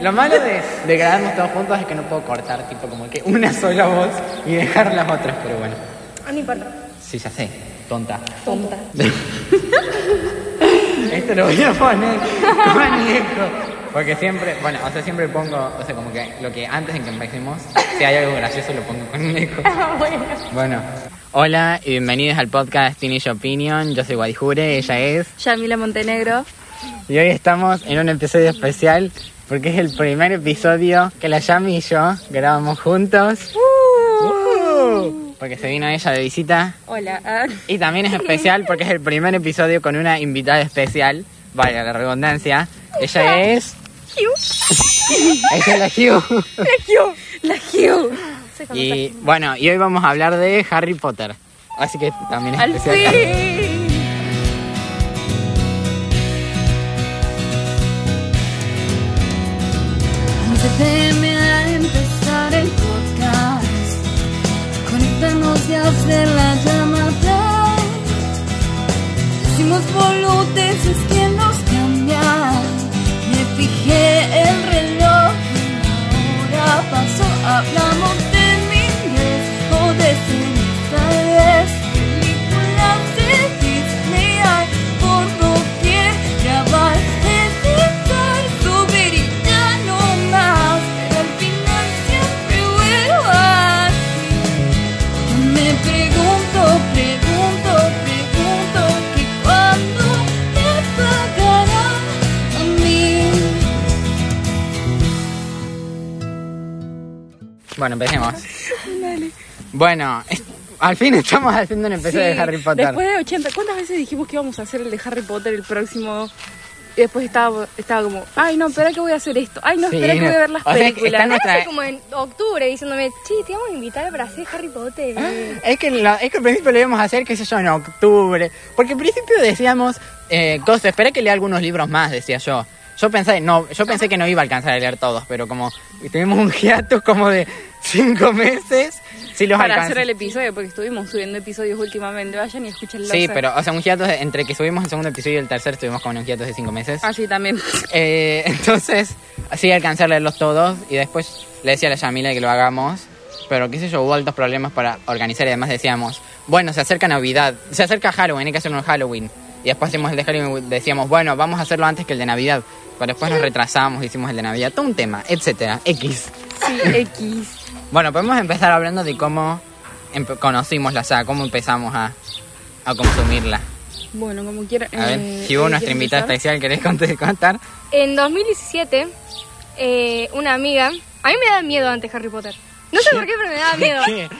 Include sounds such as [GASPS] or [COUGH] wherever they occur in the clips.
Lo malo de, de grabarnos todos juntos es que no puedo cortar, tipo, como que una sola voz y dejar las otras, pero bueno. Ah, no importa. Sí, ya sé, tonta. Tonta. [LAUGHS] Esto lo voy a poner con eco. Porque siempre, bueno, o sea, siempre pongo, o sea, como que lo que antes en que empecemos, si hay algo gracioso lo pongo con un eco. [LAUGHS] Ah, bueno. Bueno, hola y bienvenidos al podcast Teenage Opinion. Yo soy Guadijure, ella es. Yamila Montenegro. Y hoy estamos en un episodio especial porque es el primer episodio que la Yami y yo grabamos juntos. Uh, porque se vino ella de visita. Hola. Y también es especial porque es el primer episodio con una invitada especial, vaya la redundancia. Ella es. Ella es la Hugh. La Hugh. La Hugh. Y bueno, y hoy vamos a hablar de Harry Potter. Así que también es Al especial. fin. Boludeces que Bueno, empecemos. [LAUGHS] Bueno, es- al fin estamos haciendo un episodio de Sí, Harry Potter. Después de 80, ¿cuántas veces dijimos que íbamos a hacer el de Harry Potter el próximo? Y después estaba, estaba como, ay no, espera que voy a hacer esto. Ay no, Sí, espera que voy a ver las o sea, películas. está nuestra- como en octubre diciéndome, che, te vamos a invitar para hacer Harry Potter. Es que, la- es que al principio lo íbamos a hacer, qué sé yo, en octubre. Porque al principio decíamos, eh, cosas, esperé que lea algunos libros más, decía yo. Yo pensé, no, yo pensé que no iba a alcanzar a leer todos, pero como tuvimos un hiatus como de cinco meses, sí los para hacer el episodio, porque estuvimos subiendo episodios últimamente. Vayan y escúchenlo. Sí, pero, o sea, un hiatus de- entre que subimos el segundo episodio y el tercer, estuvimos con un hiatus de cinco meses. Ah, sí, también. [LAUGHS] Eh, entonces, así alcancé a leerlos todos y después le decía a la Yamila que lo hagamos. Pero qué sé yo, hubo altos problemas para organizar y además decíamos, bueno, se acerca Navidad, se acerca Halloween, hay que hacerlo en Halloween. Y después hicimos el de Halloween, decíamos, bueno, vamos a hacerlo antes que el de Navidad. Pero después nos retrasamos, hicimos el de Navidad, todo un tema, etcétera, X. Sí, X. Bueno, podemos empezar hablando de cómo conocimos la saga, cómo empezamos a, a consumirla. Bueno, como quieran. A ver, eh, si hubo nuestra ¿quieres invitada especial, ¿querés cont- contar? En 2017, eh, una amiga. A mí me da miedo antes Harry Potter. No sé por qué, pero me daba miedo. ¿Qué? [LAUGHS]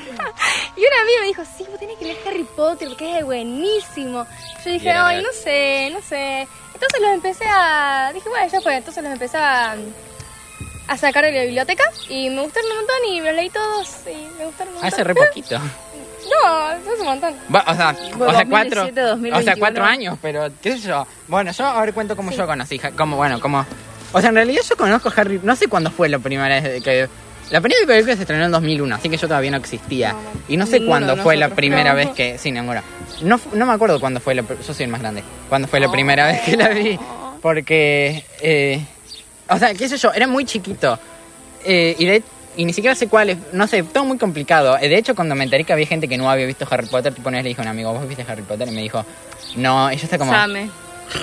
Y una amiga me dijo: Sí, vos tenés que leer Harry Potter porque es buenísimo. Yo dije: Ay, no sé, no sé. Entonces los empecé a. Dije: Bueno, ya fue. Entonces los empecé a. A sacar de la biblioteca y me gustaron un montón y los leí todos y me gustaron un montón. Hace re [LAUGHS] poquito. No, hace un montón. Va, o sea, Bueno, o sea, cuatro, 2017, o sea, 2021. cuatro años, pero qué sé yo. Bueno, yo ahora cuento cómo yo conocí, como bueno, como, o sea, en realidad yo conozco a Harry, no sé cuándo fue la primera vez que, la primera película se estrenó en 2001, así que yo todavía no existía. No. Y no sé cuándo fue la primera No. vez que, sí, ninguna. No, no me acuerdo cuándo fue la, yo soy el más grande, cuándo fue la primera vez que la vi, porque, eh, o sea, qué sé yo, era muy chiquito. Eh, y, de- y ni siquiera sé cuál es, no sé, todo muy complicado. Eh, De hecho, cuando me enteré que había gente que no había visto Harry Potter, tipo una vez le dije a un amigo, ¿vos viste Harry Potter? Y me dijo, no, y yo estaba como, Same.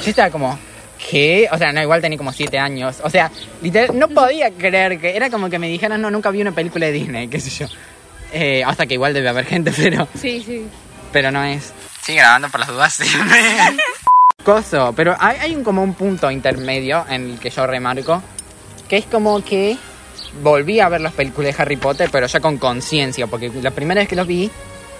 yo estaba como, ¿qué? O sea, no, igual tenía como siete años. O sea, literal, no podía creer que era como que me dijeran, no, nunca vi una película de Disney, [LAUGHS] qué sé yo. Eh, hasta que igual debe haber gente, [LAUGHS] pero, Sí, sí. pero no es. Sigue grabando por las dudas [LAUGHS] siempre. Coso, pero hay, hay un, como un punto intermedio en el que yo remarco, que es como que volví a ver las películas de Harry Potter, pero ya con conciencia, porque la primera vez que los vi,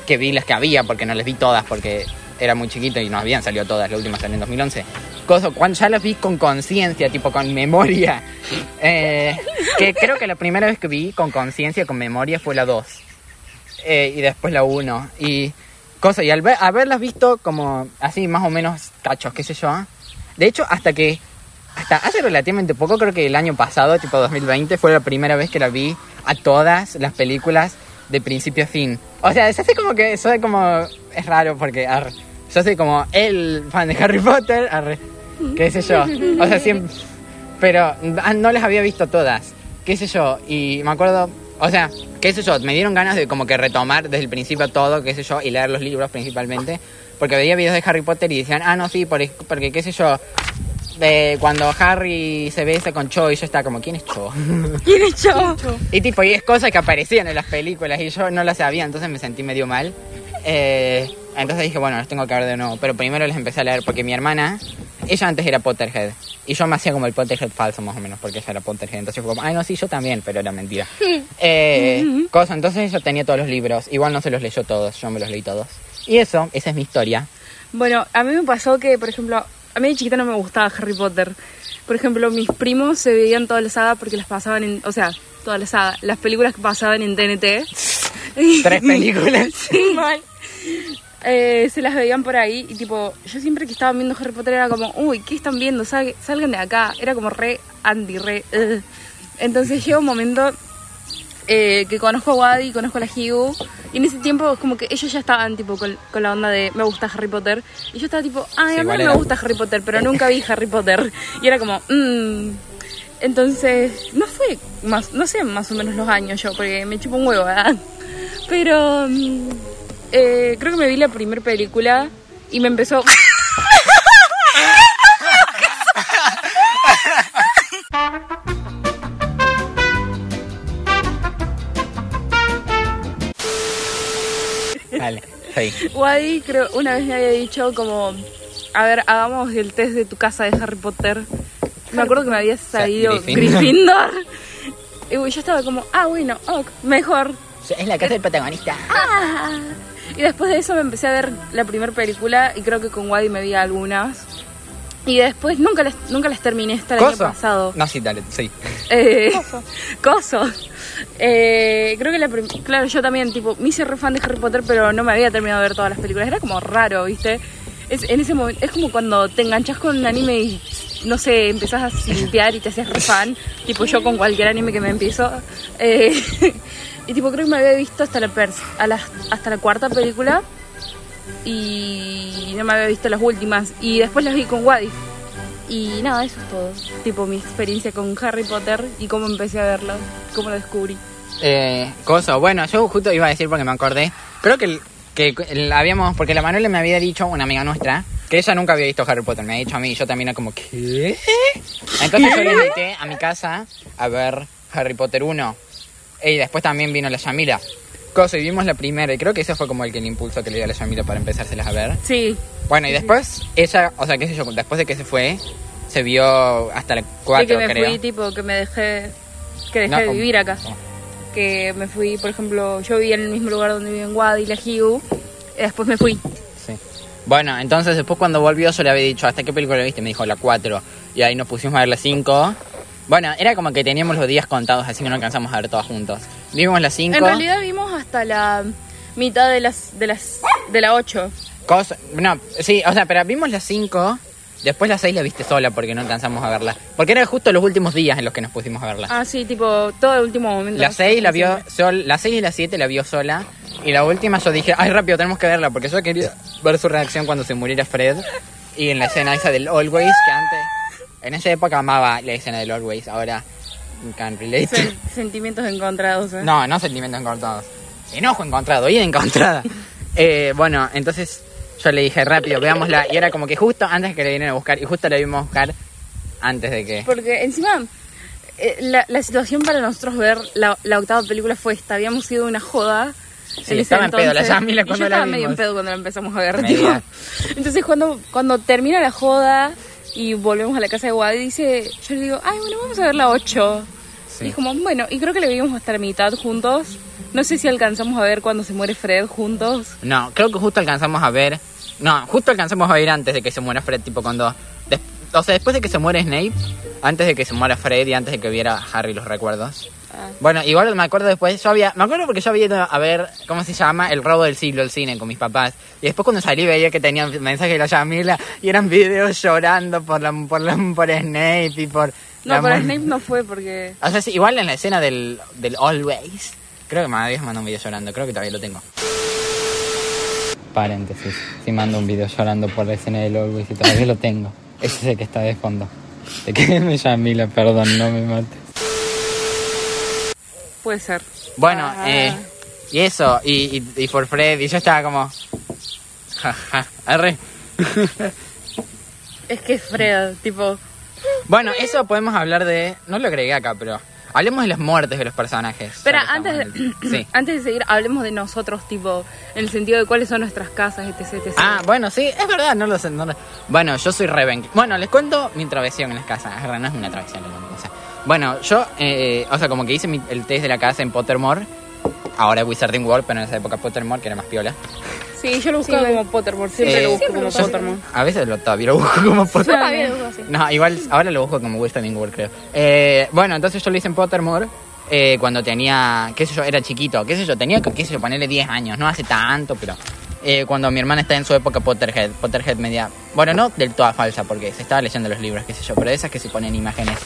que vi las que había, porque no les vi todas, porque era muy chiquito y no habían salido todas, la última salió en 2011. Coso, cuando ya las vi con conciencia, tipo con memoria, [LAUGHS] eh, que creo que la primera vez que vi con conciencia, con memoria, fue la 2. Eh, y después la 1. Y cosa, y al ver- haberlas visto como así más o menos cachos, qué sé yo. De hecho, hasta que hasta hace relativamente poco, creo que el año pasado, tipo 2020, fue la primera vez que la vi a todas las películas de principio a fin. O sea, se hace como que soy como es raro porque arre, yo soy como el fan de Harry Potter, arre, qué sé yo. O sea, siempre pero ah, no las había visto todas. ¿Qué sé yo? Y me acuerdo, o sea, qué sé yo, me dieron ganas de como que retomar desde el principio todo, qué sé yo, y leer los libros principalmente. Porque veía videos de Harry Potter y decían, ah, no, sí, por- porque qué sé yo, de cuando Harry se besa con Cho y yo estaba como, ¿quién es Cho? [LAUGHS] ¿Quién es yo? Y tipo, y es cosas que aparecían en las películas y yo no las sabía, entonces me sentí medio mal. Eh, entonces dije, bueno, los tengo que ver de nuevo. Pero primero les empecé a leer porque mi hermana, ella antes era Potterhead. Y yo me hacía como el Potterhead falso más o menos, porque ella era Potterhead. Entonces fue como, ay no, sí, yo también, pero era mentira. [LAUGHS] Eh, cosa, entonces ella tenía todos los libros. Igual no se los leyó todos, yo me los leí todos. Y eso, esa es mi historia. Bueno, a mí me pasó que, por ejemplo, a mí de chiquita no me gustaba Harry Potter. Por ejemplo, mis primos se veían toda la saga porque las pasaban en, o sea, toda la saga, las películas que pasaban en TNT. Tres películas. [LAUGHS] Mal. Eh, se las veían por ahí y tipo, yo siempre que estaba viendo Harry Potter era como, uy, ¿qué están viendo? Sal- salgan de acá. Era como re anti, re... ugh. Entonces llega un momento eh, que conozco a Wadi, conozco a la Hugh y en ese tiempo como que ellos ya estaban tipo con, con la onda de me gusta Harry Potter y yo estaba tipo, ay, Sí, a mí no me gusta Harry Potter, pero nunca vi Harry Potter. [LAUGHS] Y era como, mmm... Entonces, no fue más, no sé más o menos los años yo, porque me chupo un huevo, ¿verdad? Pero mm, eh, creo que me vi la primera película y me empezó. [LAUGHS] Vale, sí. Wadi, creo, una vez me había dicho como, a ver, hagamos el test de tu casa de Harry Potter. Me acuerdo que me había salido Gryffindor. Gryffindor. Y yo estaba como, ah, bueno, ok, mejor. Es la casa del protagonista. Ah. Y después de eso me empecé a ver la primera película y creo que con Wadi me vi algunas. Y después nunca las, nunca las terminé hasta el año pasado. No, sí, dale, sí. Eh, [LAUGHS] coso. Eh, creo que la prim- claro, yo también, tipo, me hice re fan de Harry Potter, pero no me había terminado de ver todas las películas. Era como raro, ¿viste? Es, en ese momento, es como cuando te enganchas con un anime y, no sé, empezás a simpiar y te haces re fan. tipo, yo con cualquier anime que me empiezo. Eh, [LAUGHS] y tipo, creo que me había visto hasta la, a las- hasta la cuarta película y no me había visto las últimas. Y después las vi con Wadi. Y nada, eso es todo. Tipo mi experiencia con Harry Potter y cómo empecé a verlo, cómo lo descubrí. Eh, cosa, bueno, yo justo iba a decir porque me acordé. Creo que, que habíamos, porque la Manuela me había dicho, una amiga nuestra, que ella nunca había visto Harry Potter. Me ha dicho a mí y yo también era como, ¿qué? Entonces yo le invité a mi casa a ver Harry Potter 1. Y después también vino la Yamila. Cosa, y vimos la primera, y creo que ese fue como el que el impulso que le dio a la Yamila para empezárselas a ver. Sí, Bueno, y después ella, o sea, qué sé yo, después de que se fue, se vio hasta la de 4, que me creo. fui, tipo, que me dejé, que dejé No, de vivir acá. Que me fui, por ejemplo, yo vivía en el mismo lugar donde viven Wadi y la Hugh. y después me fui. Sí. Bueno, entonces después cuando volvió yo le había dicho, ¿hasta qué película viste? Me dijo la 4. Y ahí nos pusimos a ver la 5. Bueno, era como que teníamos los días contados, así que no alcanzamos a ver todas juntos. Vimos la 5. En realidad vimos hasta la mitad de las de las de la 8. Cosa, no, sí, o sea, pero vimos la 5. Después la 6 la viste sola porque no alcanzamos a verla. Porque eran justo los últimos días en los que nos pusimos a verla. Ah, sí, tipo, todo el último momento. La 6 la vio sol, la 6 y la 7 la vio sola. Y la última yo dije, ay rápido, tenemos que verla, porque yo quería ver su reacción cuando se muriera Fred. Y en la escena esa del Always, que antes, en esa época amaba la escena del Always, ahora can't relate. Sen- sentimientos encontrados. ¿eh? No, no sentimientos encontrados. Enojo encontrado, ida encontrada. [LAUGHS] Eh, bueno, entonces yo le dije rápido, veámosla. Y era como que justo antes de que le vinieran a buscar, y justo la vimos a buscar antes de que. Porque encima, eh, la, la situación para nosotros ver la, la octava película fue esta. Habíamos ido una joda. Sí, estaba en pedo la Yamila y cuando yo la estaba medio en pedo cuando la empezamos a ver. Tipo. Entonces cuando, cuando termina la joda y volvemos a la casa de Wadi, dice, yo le digo, ay, bueno, vamos a ver la 8. Sí. Y es como, bueno, y creo que la vimos hasta la mitad juntos. No sé si alcanzamos a ver cuando se muere Fred juntos. No, creo que justo alcanzamos a ver. No, justo alcanzamos a ver antes de que se muera Fred, tipo cuando. o sea, después de que se muere Snape, antes de que se muera Fred y antes de que viera Harry los recuerdos. Ah. Bueno, igual me acuerdo después, yo había, me acuerdo porque yo había ido a ver, ¿cómo se llama? El robo del siglo, el cine con mis papás. Y después cuando salí veía que tenían mensajes de la Yamila y eran videos llorando por la, por la, por Snape y por... No, mu- Snape no fue porque... O sea, sí, igual en la escena del, del Always, creo que me habías mandado un video llorando, creo que todavía lo tengo. Paréntesis, si mando un video llorando por la escena del Always y todavía lo tengo. Ese es el que está de fondo. ¿De qué me Yamila? Perdón, no me mates. Puede ser. Bueno, Ah. eh, y eso, y, y, y por Fred, y yo estaba como... Ja, ja, arre. Es que es Fred, tipo. Bueno, eso podemos hablar de... No lo agregué acá, pero... Hablemos de las muertes de los personajes. Que antes de, el- Sí. antes de seguir, hablemos de nosotros, tipo, en el sentido de cuáles son nuestras casas, etc. etc. Ah, bueno, sí, es verdad, no lo sé. no lo- Bueno, yo soy Ravenclaw. Bueno, les cuento mi travesión en las casas. No es una travesión, es una cosa. Bueno, yo, eh, o sea, como que hice mi- el test de la casa en Pottermore. Ahora es Wizarding World, pero en esa época Pottermore, que era más piola. Sí, yo lo buscaba Sí, como Pottermore, siempre Eh, lo busco siempre como lo busco. Pottermore. A veces lo todavía lo busco como Yo Pottermore. también lo uso así. No, igual ahora lo busco como Wizarding World, creo. Eh, bueno, entonces yo lo hice en Pottermore eh, cuando tenía, qué sé yo, era chiquito, qué sé yo, tenía, qué sé yo, ponerle 10 años, no hace tanto, pero eh, cuando mi hermana está en su época Potterhead, Potterhead media, bueno, no del todo falsa, porque se estaba leyendo los libros, qué sé yo, pero de esas que se ponen imágenes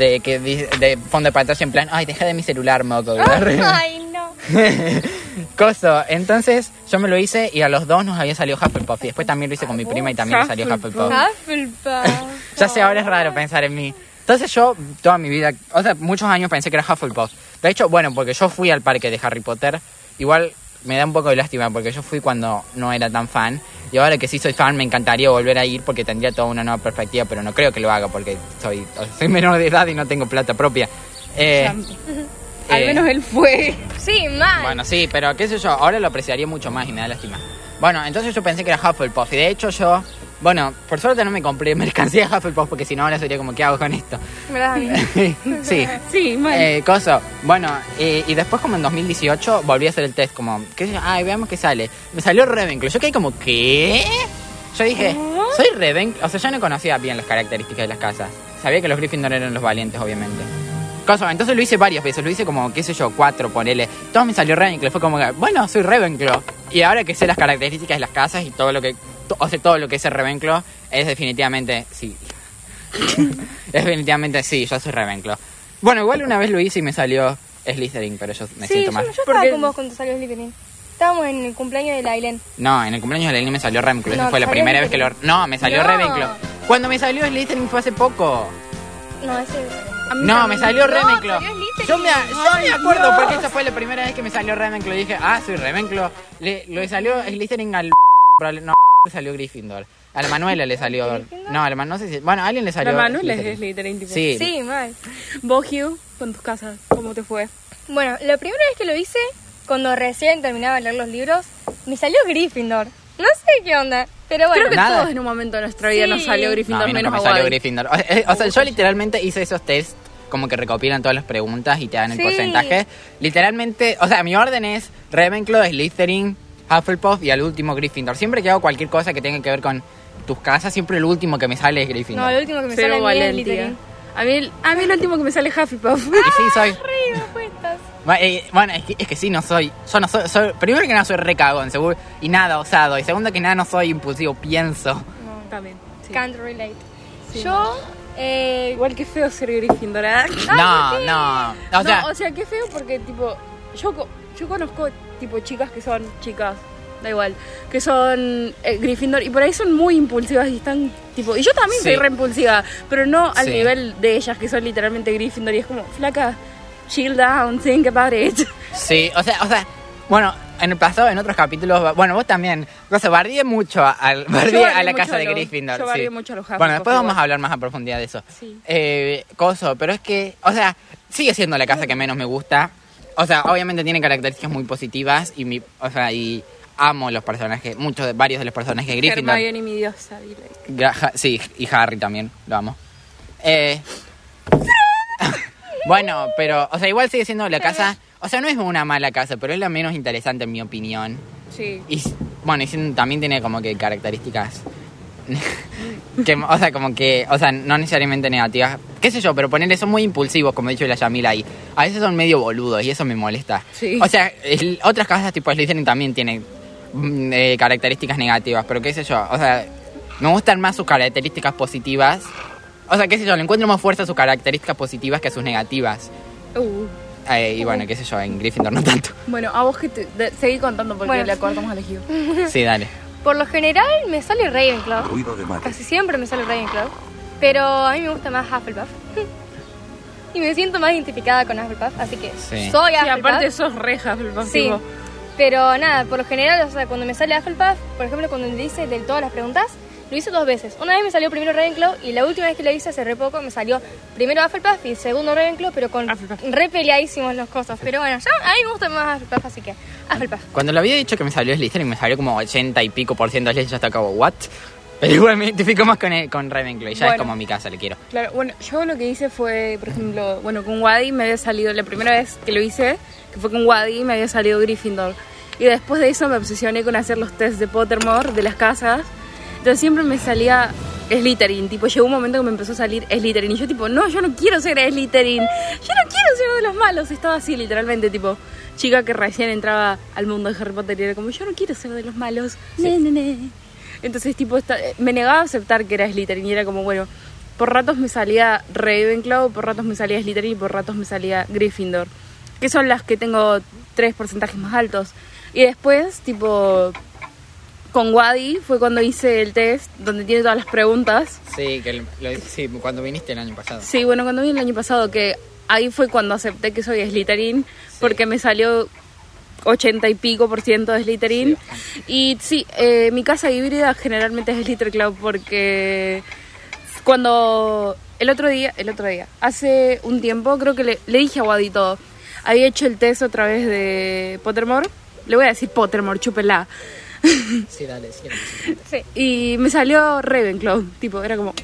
de que de fondo de pantalla en plan, ay, deja de mi celular, moco. [LAUGHS] Ay, no. Coso, entonces yo me lo hice y a los dos nos había salido Hufflepuff y después también lo hice con mi prima y también le salió. Hufflepuff. Hufflepuff. Ya sé, ahora es raro pensar en mí. Entonces yo, toda mi vida, o sea, muchos años pensé que era Hufflepuff. De hecho, bueno, porque yo fui al parque de Harry Potter, igual me da un poco de lástima porque yo fui cuando no era tan fan. Y ahora que sí soy fan, me encantaría volver a ir porque tendría toda una nueva perspectiva, pero no creo que lo haga porque soy, soy menor de edad y no tengo plata propia. Eh, [LAUGHS] Al eh, menos él fue. Sí, mal. bueno, sí, pero qué sé yo, ahora lo apreciaría mucho más y me da lástima. Bueno, entonces yo pensé que era Hufflepuff y de hecho yo, bueno, por suerte no me compré mercancía de Hufflepuff porque si no ahora sería como, ¿qué hago con esto? [LAUGHS] Sí. Sí, mal. Eh, coso, bueno, eh, y después como en 2018 volví a hacer el test como, qué sé yo, ay, veamos qué sale. Me salió Ravenclaw, yo quedé como, ¿qué? Yo dije, soy Ravenclaw, o sea, yo no conocía bien las características de las casas. Sabía que los Gryffindor eran los valientes, obviamente. Coso, entonces lo hice varias veces, lo hice como, qué sé yo, cuatro, ponele. Todo me salió Ravenclaw, fue como, bueno, soy Ravenclaw. Y ahora que sé las características de las casas y todo lo que, o sea, todo lo que es ser Ravenclaw, es definitivamente, sí. [LAUGHS] es definitivamente, sí, yo soy Ravenclaw. Bueno, igual una vez lo hice y me salió Slytherin, pero yo me Sí, siento yo, mal. yo estaba Porque- con vos cuando salió Slytherin. Estábamos en el cumpleaños de Lailen. No, en el cumpleaños de Lenny me salió Ravenclaw, esa No, fue la primera vez que lo... No, me salió No. Ravenclaw. Cuando me salió Slytherin fue hace poco. No, ese. No, me salió No. Yo me, yo me acuerdo Dios. porque esa fue la primera vez que me salió Ravenclaw. Dije, ah, soy Ravenclaw. Le, le salió Slytherin al... probable- No, le salió Gryffindor. A la Manuela le salió... ¿Gryffindor? No, a la Man- no sé si... Bueno, a alguien le salió... La Manuel es Slytherin. Tipo. Sí. Sí, mal. Vos, Hugh, con tus casas, ¿cómo te fue? Bueno, la primera vez que lo hice, cuando recién terminaba de leer los libros, me salió Gryffindor. No sé qué onda, pero bueno. Creo que Nada. todos en un momento de nuestra vida Sí. nos salió No, a Gryffindor mí menos me salió. Gryffindor. O, eh, o sea, yo literalmente hice esos tests como que recopilan todas las preguntas y te dan el Sí. porcentaje. Literalmente, o sea, mi orden es Ravenclaw, Slytherin, Hufflepuff y al último Gryffindor. Siempre que hago cualquier cosa que tenga que ver con tus casas, siempre el último que me sale es Gryffindor. No, el último que me Cero sale es. Slytherin. A mí, el- a mí el último que me sale es Hufflepuff. Y [LAUGHS] sí, soy... [LAUGHS] Bueno, eh, bueno, es, que, es que sí, no soy. Yo no soy, soy- Primero que nada, soy recagón, seguro. Y nada, osado. Y segundo que nada, no soy impulsivo, pienso. También. sí. Can't relate. Sí. Yo, eh, Igual que feo ser Gryffindor, ¿eh? No, no. O sea, no, o sea, qué feo porque, tipo, yo, yo conozco, tipo, chicas que son chicas, da igual, que son eh, Gryffindor y por ahí son muy impulsivas y están, tipo, y yo también Sí. soy re impulsiva, pero no al Sí. nivel de ellas que son literalmente Gryffindor y es como, flaca, chill down, think about it. Sí, o sea, o sea, bueno, en el pasado, en otros capítulos, bueno, vos también, o sea, bardeé mucho al, [LAUGHS] bardeé a la mucho casa a de los- Gryffindor. yo sí. bardeé mucho a los Bueno, Hufflepuff después vamos igual. a hablar más a profundidad de eso. Sí. Eh, coso, pero es que, o sea, sigue siendo la casa que menos me gusta. O sea, obviamente tiene características muy positivas y mi, o sea, y amo los personajes, muchos de varios de los personajes de Gryffindor. Hermione, mi diosa, ja- Sí, y Harry también, lo amo. Eh, [LAUGHS] bueno, pero, o sea, igual sigue siendo la casa, o sea, no es una mala casa, pero es la menos interesante en mi opinión. Sí. Y bueno, y también tiene como que características [LAUGHS] que, o sea, como que, o sea, no necesariamente negativas, qué sé yo, pero ponerle son muy impulsivos, como ha dicho la Yamila ahí. A veces son medio boludos y eso me molesta. Sí. O sea, el- otras casas tipo Slytherin también tienen mm, eh, características negativas, pero qué sé yo, o sea, me gustan más sus características positivas. O sea, qué sé yo, le encuentro más fuerza a sus características positivas que a sus negativas. Uh. Eh, y bueno, qué sé yo, en Gryffindor no tanto. Bueno, a vos que te... de- seguí contando porque Bueno. le cortamos al elegido. Sí, dale. [LAUGHS] por lo general me sale Ravenclaw. Ruido de mate. Casi siempre me sale Ravenclaw. Pero a mí me gusta más Hufflepuff. [LAUGHS] y me siento más identificada con Hufflepuff, así que Sí. soy Sí, Hufflepuff. aparte sos re Hufflepuff, Sí. tipo. Pero nada, por lo general, o sea, cuando me sale Hufflepuff, por ejemplo, cuando le hice de todas las preguntas, lo hice dos veces. Una vez me salió primero Ravenclaw y la última vez que lo hice hace re poco me salió primero Hufflepuff y segundo Ravenclaw, pero con Hufflepuff. re peleadísimos los cosas. Pero bueno, ya a mí me gusta más Hufflepuff, así que Hufflepuff. Cuando le había dicho que me salió Slytherin, me salió como 80 y pico por ciento de Slytherin, yo estaba como, ¿what? Pero igual me identifico más con, con Ravenclaw, y ya es Bueno. como mi casa, le quiero. Claro, bueno, yo lo que hice fue, por ejemplo, bueno, con Wadi me había salido, la primera vez que lo hice, que fue con Wadi, me había salido Gryffindor. Y después de eso me obsesioné con hacer los test de Pottermore, de las casas. Entonces siempre me salía Slytherin, tipo, llegó un momento que me empezó a salir Slytherin. Y yo tipo, no, yo no quiero ser Slytherin, yo no quiero ser de los malos. Estaba así, literalmente, tipo, chica que recién entraba al mundo de Harry Potter y era como, yo no quiero ser de los malos. Ne, ne, ne. Entonces, tipo, esta- me negaba a aceptar que era Slytherin y era como, bueno, por ratos me salía Ravenclaw, por ratos me salía Slytherin y por ratos me salía Gryffindor. Que son las que tengo tres porcentajes más altos. Y después, tipo, con Wadi fue cuando hice el test donde tiene todas las preguntas. Sí, que lo- sí, cuando viniste el año pasado. Sí, bueno, cuando vi el año pasado, que ahí fue cuando acepté que soy Slytherin, porque me salió 80 y pico por ciento de Slytherin. y sí, eh, mi casa híbrida generalmente es Slytherin Club porque cuando el otro día, el otro día, hace un tiempo creo que le, le dije a Wadi todo. Había hecho el test otra vez de Pottermore. Le voy a decir Pottermore, chúpela. Sí, dale, sí. Sí. Y me salió Ravenclaw, tipo, era como,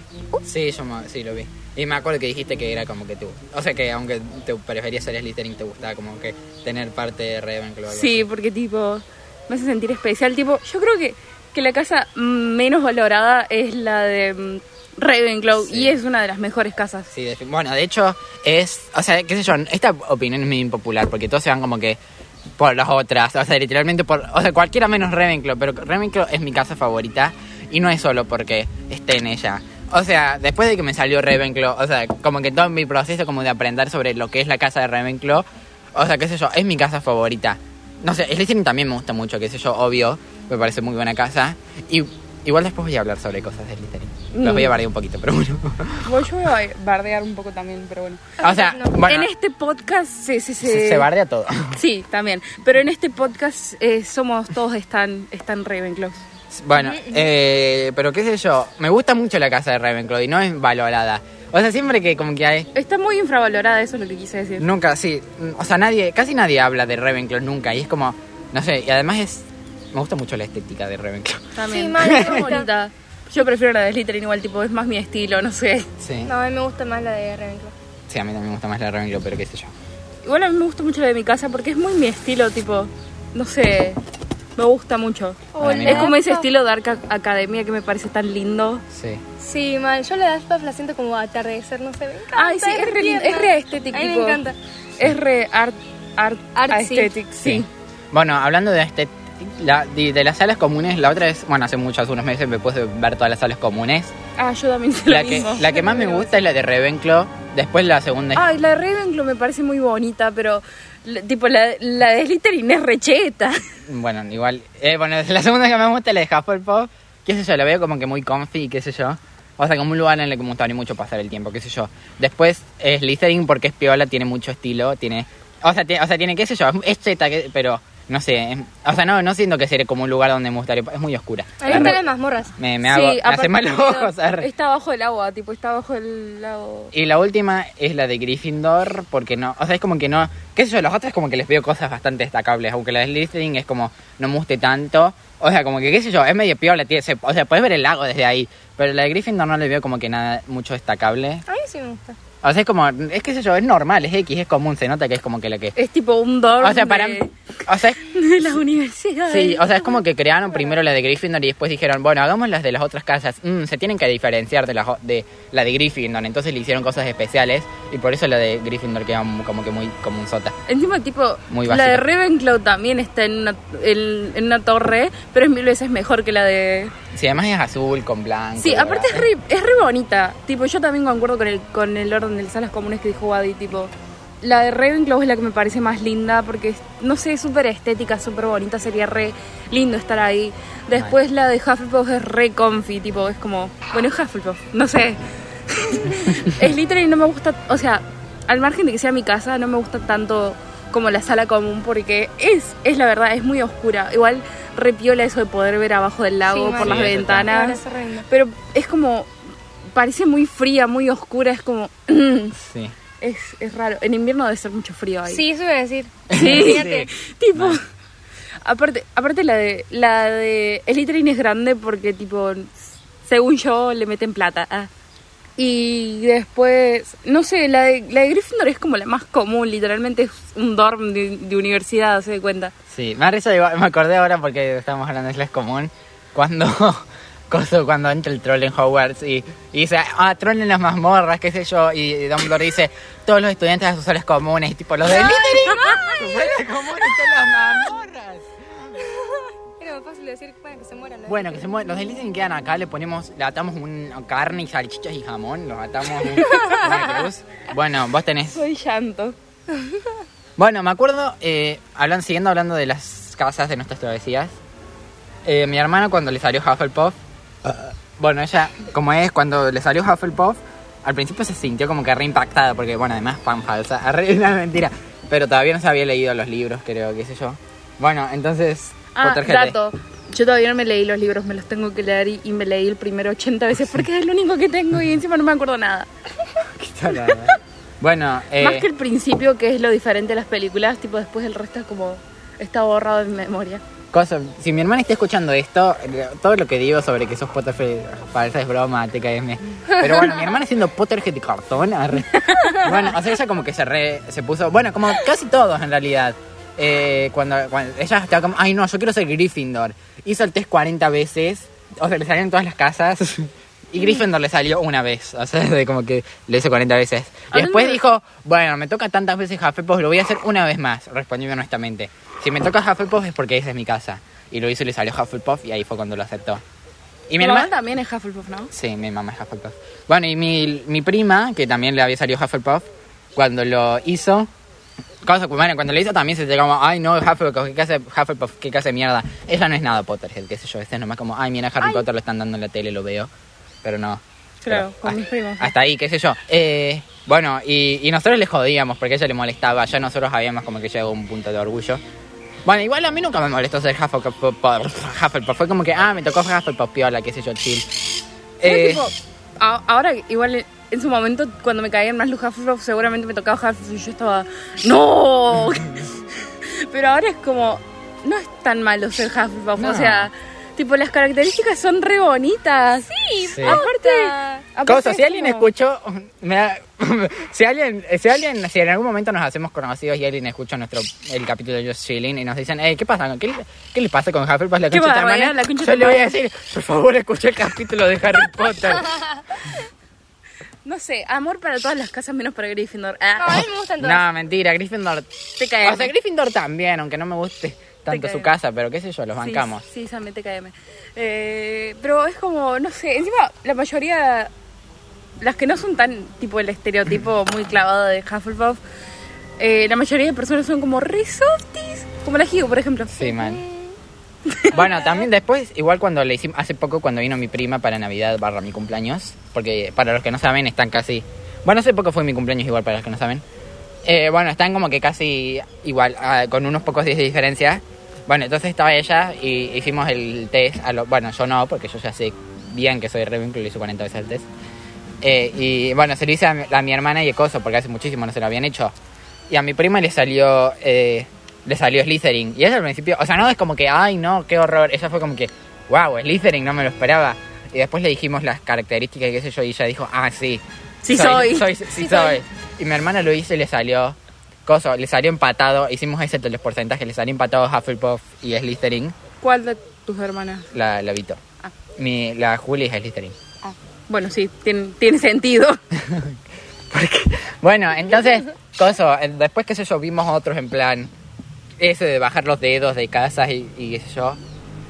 Sí, yo me- sí lo vi. Y me acuerdo que dijiste que era como que tú. O sea que aunque te preferías ser Slytherin, te gustaba como que tener parte de Ravenclaw. Sí, así. porque tipo, me hace sentir especial. Tipo, yo creo que, que la casa menos valorada es la de mm, Ravenclaw Sí. y es una de las mejores casas. Sí, de- bueno, de hecho es, o sea, qué sé yo, esta opinión es muy impopular porque todos se van como que por las otras, o sea, literalmente por, o sea, cualquiera menos Ravenclaw, pero Ravenclaw es mi casa favorita y no es solo porque esté en ella. O sea, después de que me salió Ravenclaw, o sea, como que todo mi proceso como de aprender sobre lo que es la casa de Ravenclaw, o sea, qué sé yo, es mi casa favorita. No sé, Slytherin también me gusta mucho, qué sé yo, obvio, me parece muy buena casa. Y igual después voy a hablar sobre cosas de Slytherin. Los voy a Mm. bardear un poquito, pero bueno. Bueno, yo voy a bardear un poco también, pero bueno. O sea, No. bueno, en este podcast se, se, se- se, se bardea todo. [LAUGHS] Sí, también. Pero en este podcast eh, somos todos están, están Ravenclaw. Bueno, eh, pero qué sé yo, me gusta mucho la casa de Ravenclaw y no es valorada. O sea, siempre que como que hay... Está muy infravalorada, eso es lo que quise decir. Nunca, sí, o sea, nadie, casi nadie habla de Ravenclaw nunca y es como, no sé, y además es... Me gusta mucho la estética de Ravenclaw. También. Sí, mal, [LAUGHS] es bonita. Yo prefiero la de Slytherin igual, tipo, es más mi estilo, no sé. Sí, No, a mí me gusta más la de Ravenclaw. sí, a mí también me gusta más la de Ravenclaw, pero qué sé yo. Igual a mí me gusta mucho la de mi casa porque es muy mi estilo, tipo, no sé, me gusta mucho. Mí Es como ese estilo de Arca Academia que me parece tan lindo. Sí. Sí, mal. Yo la de Hufflepuff la siento como atardecer, no sé, me encanta. Ay, sí, es re, lindo, es re estético. A mí me encanta. Es re art, art, Artsy. aesthetic, sí. Bueno, hablando de este... La, de, de las salas comunes, la otra vez, bueno, hace muchos, unos meses me puse ver todas las salas comunes. Ah, yo también sé La lo que, mismo. la que más me gusta es la de Ravenclaw, después la segunda es Ay, la de Ravenclaw me parece muy bonita, pero tipo la, la de Slytherin es recheta. Bueno, igual. Eh, bueno, [LAUGHS] la segunda que me gusta es la de Hufflepuff. Qué sé yo, la veo como que muy comfy, qué sé yo. O sea, como un lugar en el que me gusta mucho pasar el tiempo, qué sé yo. Después es Slytherin porque es piola, tiene mucho estilo, tiene... O sea, tiene, o sea, tiene qué sé yo, es cheta, pero no sé. es- o sea, no, no siento que sea como un lugar donde me gustaría... Es muy oscura. A mí me gustan las mazmorras. Me, me, hago, me hace mal los ojos. arre. Está abajo del agua, tipo, está abajo del lago. Y la última es la de Gryffindor, porque no, o sea, es como que no, qué sé yo, las otras como que les veo cosas bastante destacables, aunque la de Slytherin es como, no me guste tanto, o sea, como que qué sé yo, es medio piola, tiene- se- o sea, puedes ver el lago desde ahí, pero la de Gryffindor no le veo como que nada mucho destacable, A mí sí me gusta. O sea, es como, es que sé yo, es normal, es X, es común, se nota que es como que la que, Es tipo un dorm o sea, para, de, o sea, es- [LAUGHS] de la universidad. Sí, o sea, es como que crearon primero la de Gryffindor y después dijeron, bueno, hagamos las de las otras casas. Mm, se tienen que diferenciar de la, de la de Gryffindor. Entonces le hicieron cosas especiales y por eso la de Gryffindor queda como que muy como un sota. Encima, tipo, Muy la de. Ravenclaw también está en una, en, en una torre, pero es mil veces mejor que la de... Sí, además es azul con blanco. Sí, y aparte es re, es re bonita. Tipo, yo también concuerdo con el, con el orden de las salas comunes que dijo Wadi, tipo... La de Ravenclaw es la que me parece más linda porque, es, no sé, es súper estética, súper bonita, sería re lindo estar ahí. Después la de Hufflepuff es re comfy, tipo, es como, bueno, es Hufflepuff, no sé. [LAUGHS] Slytherin no me gusta, o sea, al margen de que sea mi casa, no me gusta tanto como la sala común porque es, es la verdad, es muy oscura. Igual repiola eso de poder ver abajo del lago Sí, por las Sí, ventanas. Pero es como, parece muy fría, muy oscura, es como, [CLEARS THROAT] Sí. es, es raro. En invierno debe ser mucho frío ahí. Sí, eso iba a decir. Sí, [LAUGHS] Imagínate. tipo. Aparte, aparte la de la de Slytherin es grande porque tipo según yo le meten plata. ah. Y después, no sé, la de, la de Gryffindor es como la más común, literalmente es un dorm de, de universidad, se da cuenta. Sí, me risa, me acordé ahora porque estábamos hablando de Slash común, [LAUGHS] cuando, cuando entra el troll en Hogwarts y, y dice, ah, troll en las mazmorras, qué sé yo, y Dumbledore dice, todos los estudiantes de sus comunes, y tipo, los de Slytherin, sus [LAUGHS] salas comunes en las mazmorras. Fácil decir bueno, que se mueran. ¿no? Bueno, que se mueven, los de Slytherin quedan acá, le ponemos, le atamos un carne y salchichas y jamón, los atamos en [LAUGHS] una cruz. Bueno, vos tenés Soy llanto. Bueno, me acuerdo, eh, hablan, siguiendo hablando de las casas de nuestras travesías, eh, mi hermana cuando le salió Hufflepuff, bueno, ella, como es, cuando le salió Hufflepuff, al principio se sintió como que re impactada, porque bueno, además fan falsa, [LAUGHS] re una mentira, pero todavía no se había leído los libros, creo, qué sé yo. Bueno, entonces, Ah, dato. Yo todavía no me leí los libros, me los tengo que leer y, y me leí el primero 80 veces porque es el único que tengo y encima no me acuerdo nada. [LAUGHS] Bueno, eh, Más que el principio, que es lo diferente de las películas, tipo después el resto es como está borrado de mi memoria. cosa, si mi hermana está escuchando esto, eh, todo lo que digo sobre que sos Potterhead falsa es broma, TKM. Pero bueno, mi hermana siendo Potterhead de cartón, arre. [LAUGHS] bueno, o sea, ella como que se re, se puso, bueno, como casi todos en realidad. Eh, cuando, cuando ella estaba como, ay no, yo quiero ser Gryffindor. Hizo el test 40 veces, o sea, le salieron todas las casas. [LAUGHS] Y Gryffindor le salió una vez, o sea, [LAUGHS] de como que lo hizo 40 veces. Y después de- dijo, bueno, me toca tantas veces Hufflepuff, lo voy a hacer una vez más, respondió honestamente. Si me toca Hufflepuff es porque esa es mi casa. Y lo hizo y le salió Hufflepuff y ahí fue cuando lo aceptó. Y mi Mi mamá hermana... también es Hufflepuff, ¿no? Sí, mi mamá es Hufflepuff. Bueno, y mi, mi prima, que también le había salido Hufflepuff, cuando lo hizo... Cosa, bueno, cuando lo hizo también se como, ay no, Hufflepuff, ¿qué clase, Hufflepuff, qué de mierda. Ella no es nada Potterhead, qué sé yo, este es nomás como, ay mira, Harry Ay. Potter lo están dando en la tele, lo veo. Pero no. Claro, Pero, con ah, mis primos. Hasta ahí, qué sé yo. Eh, bueno, y, y nosotros le jodíamos porque a ella le molestaba. Ya nosotros habíamos como que llegado a un punto de orgullo. Bueno, igual a mí nunca me molestó ser Hufflepuff. Hufflepuff. Fue como que, ah, me tocó Hufflepuff piola, qué sé yo, chill. Pero, Eh, tipo, a- ahora igual en su momento cuando me caían más los Hufflepuff seguramente me tocaba Hufflepuff y yo estaba no [LAUGHS] pero ahora es como no es tan malo ser Hufflepuff No. o sea tipo las características son re bonitas Sí, Sí. aparte, aparte Cosa, si alguien como- escuchó, [LAUGHS] me da- [LAUGHS] si alguien, si alguien, si en algún momento nos hacemos conocidos y alguien escucha nuestro, el capítulo de Just Chilling y nos dicen, hey, ¿qué pasa? ¿Qué, le- qué le pasa con Hufflepuff la ¿Qué concha de tu barbaridad, hermana?" la concha de Yo le voy a decir, por favor, escuché el capítulo de Harry Potter. No sé amor para todas las casas menos para Gryffindor Ah, No, a mí me gustan todas. no, mentira, Gryffindor. te cae O sea, Gryffindor también, aunque no me guste tanto su casa, pero qué sé yo, los bancamos. Sí, sí, Sammy, TKM. Eh, pero es como, no sé, encima la mayoría, las que no son tan tipo el estereotipo [CLEARS THROAT] muy clavado de Hufflepuff, eh, la mayoría de personas son como re softies, como la Hugh, por ejemplo. Sí, man. Bueno, también después, igual cuando le hicimos, hace poco cuando vino mi prima para Navidad barra mi cumpleaños, porque para los que no saben están casi, bueno, hace poco fue mi cumpleaños igual para los que no saben, Eh, bueno, están como que casi igual, ah, con unos pocos días de diferencia. Bueno, entonces estaba ella y hicimos el test, a lo, bueno, yo no, porque yo ya sé bien que soy Ravenclaw y hice 40 veces el test. Eh, y bueno, se lo hice a mi, a hermana y Ecoso, porque hace muchísimo no se lo habían hecho. Y a mi prima le salió, eh, le salió Slytherin. Y ella al principio, o sea, no es como que, ay, no, qué horror. Ella fue como que, wow, Slytherin, no me lo esperaba. Y después le dijimos las características y qué sé yo, y ella dijo, ah, sí. Sí soy. [LAUGHS] sí, Sí soy. soy. Y mi hermana lo hizo y le salió, coso, le salió empatado. Hicimos ese de los porcentajes, le salió empatado Hufflepuff y Slytherin. ¿Cuál de tus hermanas? La, la Vito. Ah. Mi, la Julie es Slytherin. Ah, bueno, sí, tiene, tiene sentido. [LAUGHS] Porque, bueno, entonces, coso, eh, después que sé yo, vimos otros en plan, ese de bajar los dedos de casas y, y qué sé yo.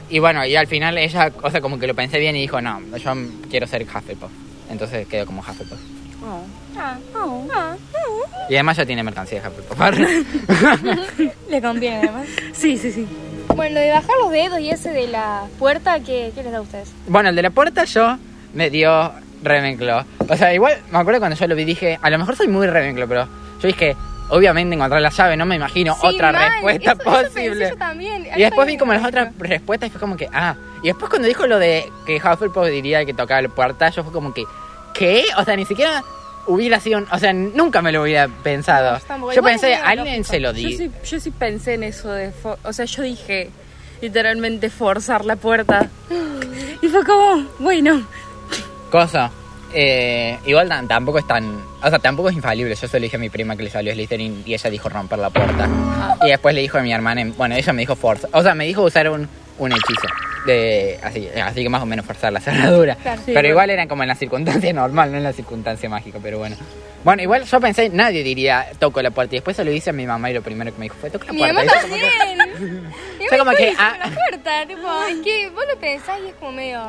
Y bueno, y al final ella, o sea, como que lo pensé bien y dijo, no, yo quiero ser Hufflepuff. Entonces quedó como Hufflepuff. Oh. Ah, Oh. ah, Y además ya tiene mercancía de Hufflepuff. [LAUGHS] Le conviene además. Sí, sí, sí. Bueno, lo de bajar los dedos y ese de la puerta, ¿qué, qué les da a ustedes? bueno, el de la puerta yo me dio Ravenclaw. O sea, igual me acuerdo cuando yo lo vi dije, a lo mejor soy muy Ravenclaw, pero yo dije, obviamente encontrar la llave, no me imagino Sí, otra mal. respuesta Eso- posible. yo también. Y después vi como las otras respuestas y fue como que, ah. Y después cuando dijo lo de que Hufflepuff diría que tocaba la puerta, yo fue como que, ¿qué? O sea, ni siquiera hubiera sido, un- o sea, nunca me lo hubiera pensado. No, yo pensé, alguien lógico. se lo Yo di. sí, yo sí pensé en eso de... O sea, yo dije literalmente forzar la puerta. [GASPS] Y fue como, bueno, Cosa. Eh, igual tampoco es tan. O sea, tampoco es infalible. Yo se lo dije a mi prima que le salió Slytherin y ella dijo romper la puerta. Y después le dijo a mi hermana. Bueno, ella me dijo forza. O sea, me dijo usar un, un hechizo. De, así, así que más o menos forzar la [LAUGHS] cerradura. Claro. Sí, pero bueno. igual era como en la circunstancia [LAUGHS] normal, no en la circunstancia mágica. Pero bueno. Bueno, igual yo pensé, nadie diría toco la puerta. Y después se lo hice a mi mamá y lo primero que me dijo fue toca la Mi puerta. mamá Y yo como que- también. Y Fue como me que, ah. la puerta, tipo, es que vos lo pensás y es como medio...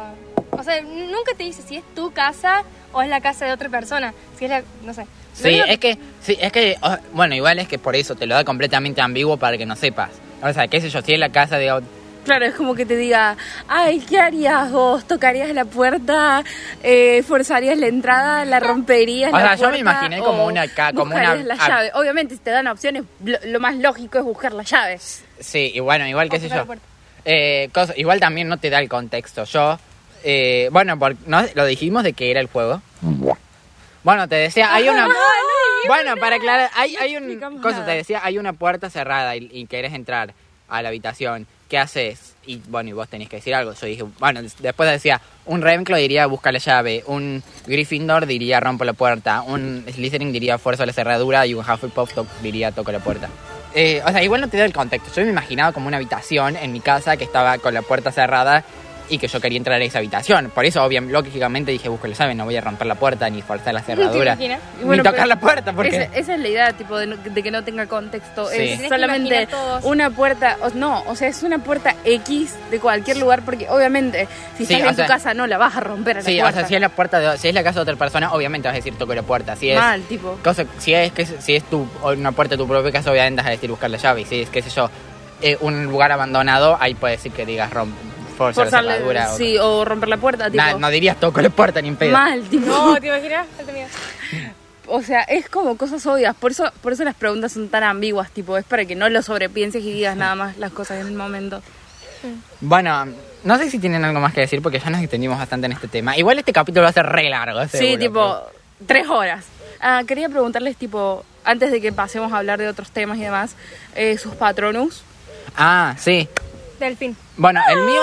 O sea, nunca te dice si es tu casa o es la casa de otra persona. Si es la... no sé. Sí, es que, sí, es que, bueno, igual es que por eso te lo da completamente ambiguo para que no sepas. O sea, qué sé yo, si es la casa de... claro, es como que te diga, ay, ¿qué harías vos? ¿Tocarías la puerta? Eh, ¿Forzarías la entrada? ¿La romperías? O la sea, yo me imaginé como ¿O una como una- la llave. Obviamente, si te dan opciones, lo, lo más lógico es buscar la llave. Sí, y bueno, igual qué O sé yo. Eh, cosa- igual también no te da el contexto. Yo, eh, bueno, por, ¿no? lo dijimos de que era el juego. Bueno, te decía, hay una... [LAUGHS] bueno, para aclarar, hay, No hay un... Cosa, te decía, hay una puerta cerrada y, y querés entrar a la habitación. ¿Qué haces? Y bueno, y vos tenés que decir algo. Yo dije, bueno, des- después decía, un Ravenclaw diría busca la llave, un Gryffindor diría rompo la puerta, un Slytherin diría fuerza la cerradura y un Hufflepuff to- diría toco la puerta. Eh, o sea, igual no te da el contexto. Yo me imaginaba como una habitación en mi casa que estaba con la puerta cerrada y que yo quería entrar a esa habitación. Por eso, obviamente, lógicamente dije, busco llave, no voy a romper la puerta ni forzar la [LAUGHS] cerradura. bueno, ni tocar la puerta, porque... Esa, esa es la idea, tipo, de, de que no tenga contexto. Sí. Es solamente una puerta, o, no, o sea, es una puerta X de cualquier lugar, porque obviamente, si Sí, estás o en sea- tu casa, no la vas a romper a la Sí, o puerta. sea, si es la puerta de, si es la casa de otra persona, obviamente vas a decir toco la puerta. Si es Mal, tipo. cosa, si es que si es tu o una puerta de tu propia casa, obviamente vas a decir buscar la llave. Y si es qué sé yo, eh, un lugar abandonado, ahí puede decir que digas romp, forza la cerradura. o- sí, o romper la puerta, tipo. Nah, no dirías toco la puerta ni en pedo. Mal, tipo. No, ¿te imaginas? Falta miedo. [LAUGHS] O sea, es como cosas obvias. Por eso, por eso las preguntas son tan ambiguas, tipo, es para que no lo sobrepienses y digas nada más las cosas en el momento. Bueno, no sé si tienen algo más que decir porque ya nos extendimos bastante en este tema. Igual este capítulo va a ser re largo. Sí, seguro, tipo, tres horas. Ah, quería preguntarles, tipo, antes de que pasemos a hablar de otros temas y demás, eh, sus patronus. pero- Ah, sí. Delfín. Bueno, el mío.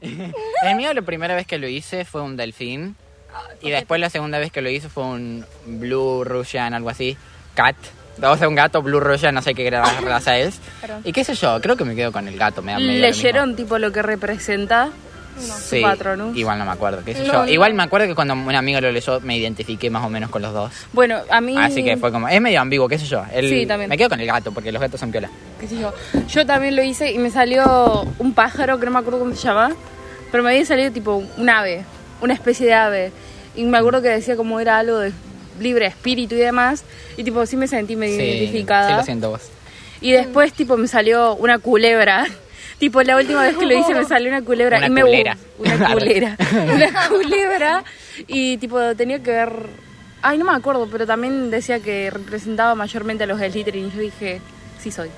[LAUGHS] el mío, la primera vez que lo hice fue un delfín. Y después la segunda vez que lo hice fue un Blue Russian, algo así. Cat. O sea, un gato Blue Russian, no sé qué raza es. Perdón. Y qué sé yo, creo que me quedo con el gato. Me da lo. ¿Leyeron, tipo, lo que representa? Sí, su patronus. igual no me acuerdo, qué sé No, yo. no. Igual me acuerdo que cuando un amigo lo leyó me identifiqué más o menos con los dos. Bueno, a mí... Así que fue como, es medio ambiguo, qué sé yo. El- Sí, también. Me quedo con el gato porque los gatos son piola. qué sé yo. Yo también lo hice y me salió un pájaro que no me acuerdo cómo se llama, pero me había salido tipo un ave, una especie de ave. Y me acuerdo que decía como era algo de libre espíritu y demás. Y tipo sí me sentí medio Sí, identificada. sí, lo siento vos. Y después tipo me salió una culebra. Tipo, la última vez que lo hice me [LAUGHS] salió una culebra. Una y me culera. Una [LAUGHS] culera. [LAUGHS] una culebra. Y tipo, tenía que ver... Ay, no me acuerdo, pero también decía que representaba mayormente a los Slytherin. Y yo dije, sí soy.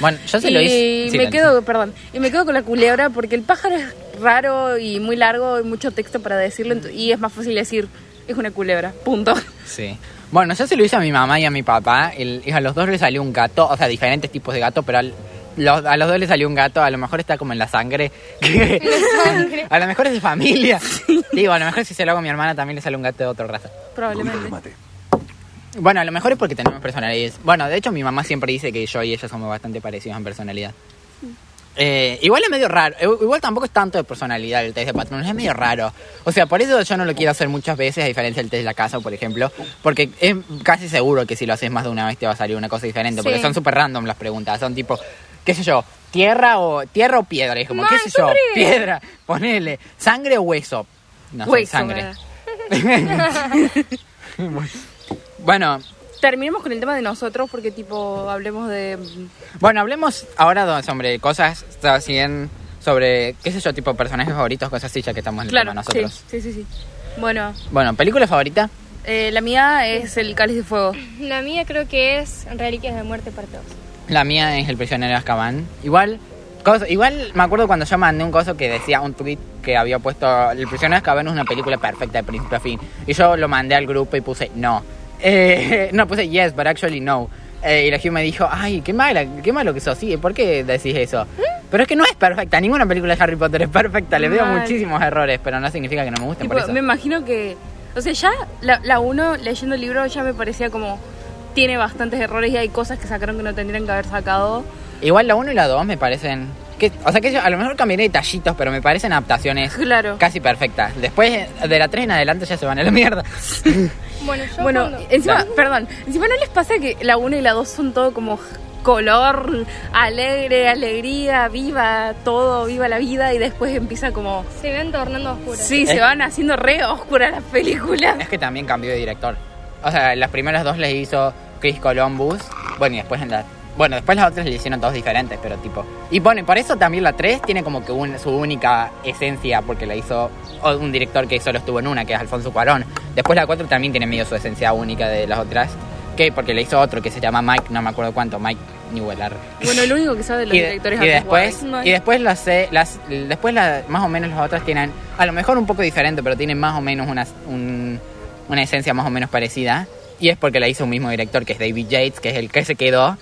Bueno, yo se y lo hice. sí, me quedo, perdón, y me quedo con la culebra porque el pájaro es raro y muy largo y mucho texto para decirlo y es más fácil decir es una culebra, punto. Sí. Bueno, yo se lo hice a mi mamá y a mi papá. el- y a los dos les salió un gato, o sea, diferentes tipos de gato, pero al- los- a los dos les salió un gato. A lo mejor está como [LAUGHS] en la sangre. a lo mejor es de familia. Digo, a lo mejor si se lo hago a mi hermana también le sale un gato de otra raza. Probablemente. Bueno, a lo mejor es porque tenemos personalidades. Bueno, de hecho mi mamá siempre dice que yo y ella somos bastante parecidos en personalidad. Eh, igual es medio raro, eh, igual tampoco es tanto de personalidad el test de patrones, es medio raro. O sea, por eso yo no lo quiero hacer muchas veces, a diferencia del test de la casa, por ejemplo, porque es casi seguro que si lo haces más de una vez te va a salir una cosa diferente, porque son súper random las preguntas, son tipo, qué sé yo, tierra o tierra o piedra, es como, qué sé yo, piedra, ponele, sangre o hueso. No sé, Hueso, sangre. [LAUGHS] [LAUGHS] Bueno, Terminemos con el tema de nosotros porque tipo hablemos de Bueno, hablemos ahora sobre cosas, bien sobre, qué sé yo, tipo personajes favoritos, cosas así, ya que estamos en el Claro, tema sí, nosotros. sí, sí, sí. Bueno, Bueno, ¿película favorita? eh, la mía es El Cáliz de Fuego. La mía creo que es Reliquias de Muerte parte 2. La mía es El prisionero de Azkaban. Igual, igual me acuerdo cuando yo mandé un coso que decía un tweet que había puesto El prisionero de Azkaban es una película perfecta de principio a fin. Y yo lo mandé al grupo y puse no. Eh, [LAUGHS] no, puse yes, but actually no. Eh, y la Hugh me dijo, ay, qué mala, qué malo que sos, sí, ¿por qué decís eso? Pero es que no es perfecta, ninguna película de Harry Potter es perfecta, le veo muchísimos errores, pero no significa que no me gusten Tipo, por eso. me imagino que. O sea, ya la, la uno leyendo el libro ya me parecía como. Tiene bastantes errores y hay cosas que sacaron que no tendrían que haber sacado. Igual la 1 y la 2 me parecen... Que, o sea que yo a lo mejor cambiaré detallitos, pero me parecen adaptaciones Claro. casi perfectas. Después de la 3 en adelante ya se van a la mierda. [LAUGHS] Bueno, yo Bueno, cuando- encima, Dale. perdón, encima no les pasa que la 1 y la 2 son todo como color, alegre, alegría, viva todo, viva la vida y después empieza como... se ven tornando oscuras. Sí, se van haciendo re oscuras las películas. Es que también cambió de director. O sea, las primeras dos les hizo Chris Columbus. Bueno, y después en la... Bueno, después las otras le hicieron todos diferentes, pero tipo... Y bueno, y por eso también la 3 tiene como que un- su única esencia, porque la hizo un director que solo estuvo en una, que es Alfonso Cuarón. Después la 4 también tiene medio su esencia única de las otras. Que porque le hizo otro que se llama Mike, no me acuerdo cuánto, Mike Newell. Bueno, el único que sabe de los y, de- directores y es después White. y después las sé- las después la- más o menos las otras tienen a lo mejor un poco diferente pero tienen más o menos una, un- una esencia más o menos parecida y es porque la hizo un mismo director que es David Yates que es el que se quedó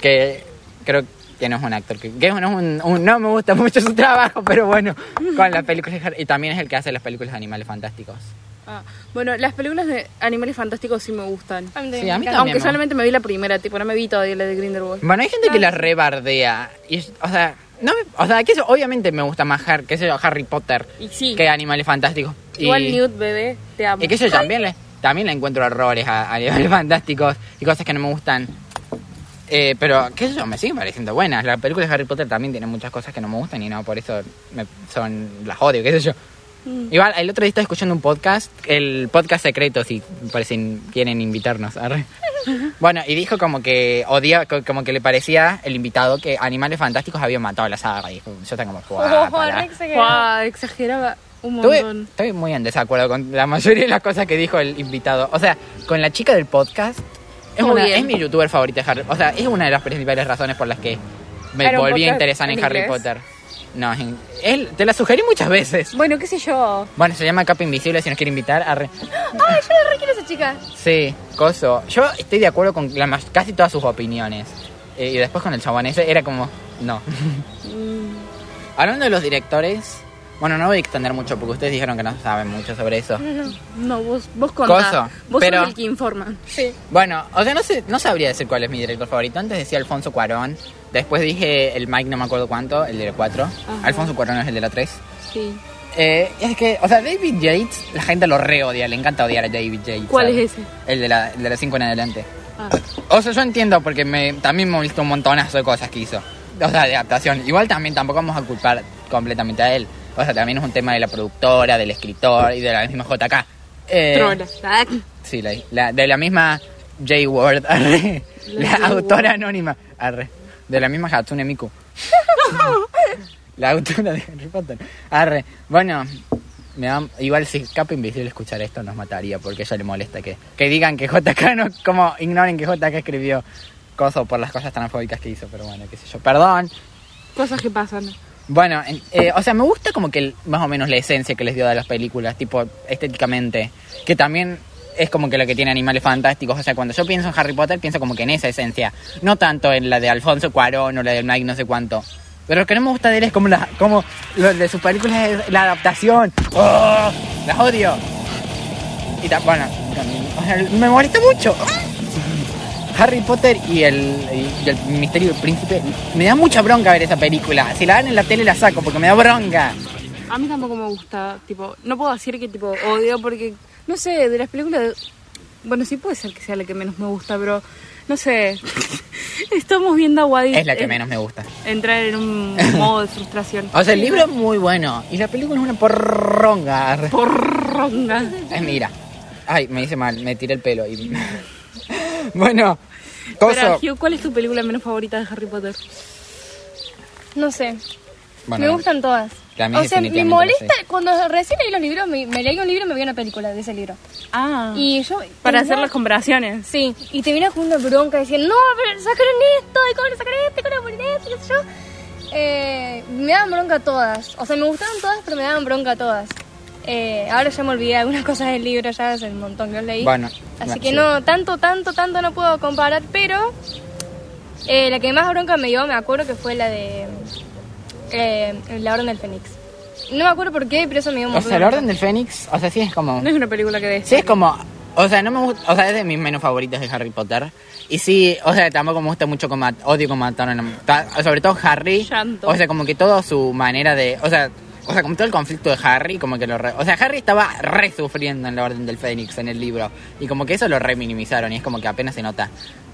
que creo que no es un actor que, que no, es un, un- no me gusta mucho su trabajo pero bueno con las películas y también es el que hace las películas de animales fantásticos Ah, bueno, las películas de Animales Fantásticos sí me gustan. Sí, a mí también. Aunque me solamente me vi la primera, tipo, no me vi todavía la de Grindelwald. Bueno, hay gente que la rebardea. Y, es- o sea, no me- o sea, que eso, obviamente me gusta más Har- qué sé yo, Harry Potter Y sí, que Animales Fantásticos. igual y, Newt, bebé, te amo. y que yo también le, también le encuentro errores a, a Animales [LAUGHS] Fantásticos y cosas que no me gustan. Eh, pero, qué sé yo, me siguen pareciendo buenas. La película de Harry Potter también tiene muchas cosas que no me gustan y no, por eso me- son las odio, qué sé yo. Mm. Igual, el otro día estaba escuchando un podcast, el podcast secreto, si parecen, quieren invitarnos. arre. [LAUGHS] Bueno, y dijo como que odia, co- como que le parecía el invitado que Animales Fantásticos habían matado a la saga. Dijo, yo estaba como, Oh, [LAUGHS] "Guau, pará". re exagerado. Guau, exageraba un Estuve- montón. estoy muy en desacuerdo con la mayoría de las cosas que dijo el invitado. O sea, con la chica del podcast, es, una, es mi youtuber favorita de Harry O sea, es una de las principales razones por las que me ¿Era un volví a interesar en, en Harry? Potter. No, en- él, te la sugerí muchas veces. Bueno, qué sé yo. Bueno, se llama Capa Invisible, si nos quiere invitar. arre. Ay, yo la re quiero a esa chica. Sí, coso. Yo estoy de acuerdo con la casi todas sus opiniones. Eh, y después con el chabón ese era como, no. Mm, Hablando de los directores, bueno, no voy a extender mucho porque ustedes dijeron que no saben mucho sobre eso. No, vos, vos contá. Coso, vos pero- sos el que informa. Sí. Bueno, o sea, no, sé, no sabría decir cuál es mi director favorito. Antes decía Alfonso Cuarón. Después dije el Mike, no me acuerdo cuánto, el de la 4. Ajá. Alfonso Cuarón es el de la 3. Sí. Eh, es que, o sea, David Yates, la gente lo re odia, le encanta odiar a David Yates. ¿Cuál ¿sabes? es ese? El de la, el de la 5 en adelante. Ah. O sea, yo entiendo porque me, también me he visto un montonazo de cosas que hizo. O sea, de adaptación. Igual también tampoco vamos a culpar completamente a él. O sea, también es un tema de la productora, del escritor y de la misma JK. Eh, Trola. Sí, la, la- de la misma J Word, [LAUGHS] arre. La autora anónima, arre. De la misma Hatsune Miku. [LAUGHS] la autora de Harry Potter. Arre. Bueno, me da- igual si Capa Invisible escuchar esto nos mataría porque ella le molesta que, que digan que JK no, como ignoren que JK escribió cosas por las cosas transfóbicas que hizo, pero bueno, qué sé yo. Perdón. Cosas que pasan. Bueno, en- eh, o sea, me gusta como que más o menos la esencia que les dio de las películas, tipo estéticamente, que también es como que lo que tiene animales fantásticos. O sea, cuando yo pienso en Harry Potter, pienso como que en esa esencia, no tanto en la de Alfonso Cuarón o la de Mike no sé cuánto. Pero lo que no me gusta de él es como, la, como lo de sus películas la adaptación. ¡Oh! Las odio. Y ta- bueno, o sea, me molesta mucho. Harry Potter y el, y el misterio del príncipe. Me da mucha bronca ver esa película. Si la dan en la tele la saco porque me da bronca. A mí tampoco me gusta, tipo, no puedo decir que tipo odio porque, no sé, de las películas, bueno, sí puede ser que sea la que menos me gusta, pero no sé, [LAUGHS] estamos viendo a Wadid Es la que en- menos me gusta. entrar en un [LAUGHS] modo de frustración. O sea, el libro es muy bueno y la película es una porronga. Porronga. Mira. Ay, me hice mal, me tiré el pelo y... [LAUGHS] bueno, coso. Pero, Hugh, ¿cuál es tu película menos favorita de Harry Potter? No sé. Bueno, me gustan todas. o sea, me molesta, cuando recién leí los libros, me, me leí un libro y me vi una película de ese libro. Ah. Y yo... para hacer las comparaciones. Sí, y te viene con una bronca diciendo, no, pero sacaron esto, y cómo le sacaron esto, y cómo le ponen esto, qué sé yo. Eh, me daban bronca todas. O sea, me gustaron todas, pero me daban bronca todas. Eh, ahora ya me olvidé algunas [LAUGHS] cosas del libro, ya hace un montón que leí. Bueno, Así que sí. no, tanto, tanto, tanto no puedo comparar, pero eh, la que más bronca me dio, me acuerdo que fue la de eh, La Orden del Fénix. No me acuerdo por qué, pero eso me dio un O sea, el de orden del Fénix, o sea, sí es como... No es una película que de Sí, es como. O sea, no me gusta. O sea, es de mis menos favoritos de Harry Potter. Y sí, o sea, tampoco me gusta mucho como. Odio como mataron Sobre todo Harry. Llanto. O sea, como que toda su manera de. O sea. O sea, como todo el conflicto de Harry, como que lo re- O sea, Harry estaba re sufriendo en la Orden del Fénix en el libro. Y como que eso lo re minimizaron y es como que apenas se nota.